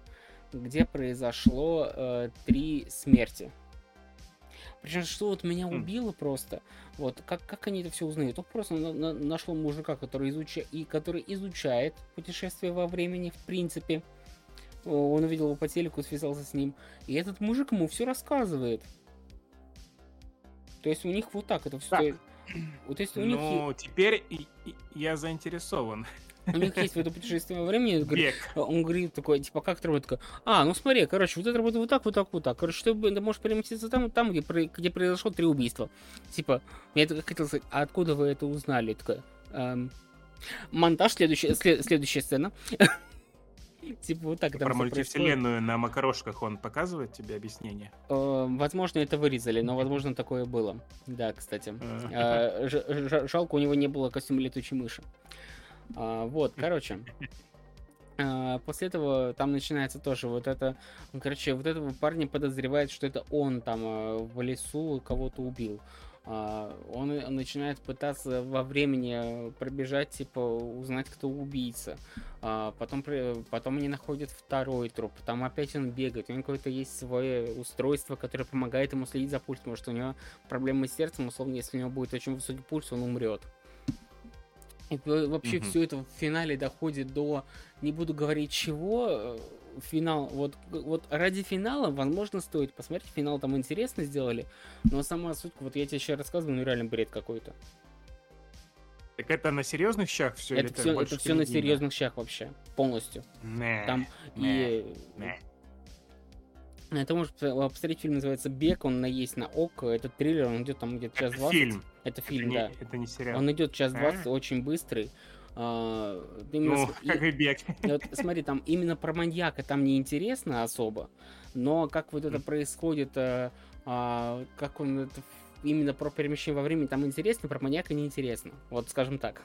где произошло э, три смерти. Причем, что вот меня хм. убило просто, вот, как, как они это все узнают? Он просто на, на, нашел мужика, который, изуча, и, который изучает путешествие во времени, в принципе. Он увидел его по телеку, связался с ним. И этот мужик ему все рассказывает. То есть у них вот так это все. Так. Вот если у них... Ну, теперь я заинтересован. У них есть в это путешествие во времени. Он говорит, он говорит такой, типа, как это работает? А, ну смотри, короче, вот это работает вот так, вот так, вот так. Короче, ты, можешь переместиться там, там, где, где произошло три убийства. Типа, я это хотел сказать, а откуда вы это узнали? Такой, эм, монтаж, следующая, след, следующая сцена. <laughs> Типа вот так Про мультивселенную на макарошках он показывает тебе объяснение? Эм, возможно, это вырезали, но возможно такое было. Да, кстати. Э, жалко, у него не было костюма летучей мыши. А, вот, короче. А, после этого там начинается тоже вот это, короче, вот этого парня подозревает, что это он там а, в лесу кого-то убил. А, он начинает пытаться во времени пробежать, типа, узнать, кто убийца. Потом, потом они находят второй труп. Там опять он бегает. У него какое-то есть свое устройство, которое помогает ему следить за пульсом. Потому что у него проблемы с сердцем. Условно, если у него будет очень высокий пульс, он умрет. И вообще угу. все это в финале доходит до, не буду говорить чего, э, финал, вот, вот ради финала, возможно, стоит посмотреть, финал там интересно сделали, но сама суть, вот я тебе сейчас рассказываю, ну реально бред какой-то. Так это на серьезных щах все? Это все, это все на серьезных щах вообще, полностью. Не, там не, и... Не. Это может посмотреть фильм, называется «Бег», он на есть на ОК, это триллер, он идет там где-то час 20. фильм. Это фильм, это да. Не, это не сериал. Он идет час А? 20, очень быстрый. А, именно Ну, с- как и бег. и <laughs> вот смотри, там именно про маньяка там не интересно особо, но как вот это происходит, а, а, как он это именно про перемещение во времени там интересно, про маньяка не интересно. Вот скажем так.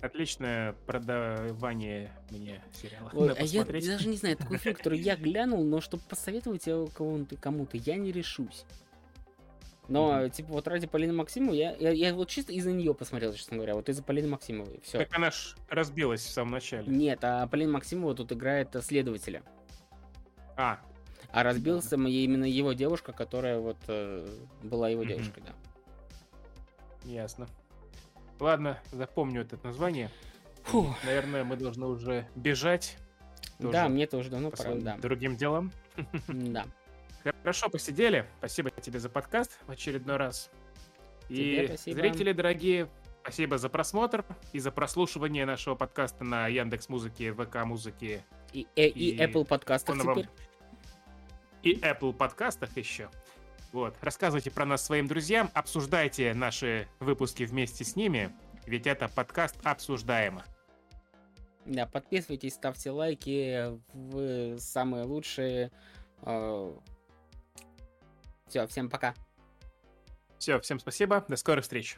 Отличное продавание мне сериала. Ой, а я даже не знаю, такой фильм, который я <laughs> глянул, но чтобы посоветовать его кому-то, кому-то, я не решусь. Но, Мгм. типа, вот ради Полины Максимовой, я, я, я вот чисто из-за нее посмотрел, честно говоря, вот из-за Полины Максимовой, все. Так она ж разбилась в самом начале. Нет, а Полина Максимова тут играет э, следователя. А, А разбился м- именно его девушка, которая вот э, была его Мгм. девушкой, да. ясно. Ладно, запомню это название. Фу. Наверное, мы должны уже бежать. тоже Да, мне тоже давно по пора, да. другим делам. Да. Хорошо посидели. Спасибо тебе за подкаст в очередной раз. Тебе И спасибо. зрители дорогие, спасибо за просмотр и за прослушивание нашего подкаста на Яндекс Музыке, ВК Музыке И, э, и И Apple подкастах он вам- теперь. и Apple подкастах еще. Вот. Рассказывайте про нас своим друзьям, обсуждайте наши выпуски вместе с ними, ведь это подкаст обсуждаемо. Да, подписывайтесь, ставьте лайки. Вы самые лучшие. Все, всем пока. Все, всем спасибо, до скорых встреч.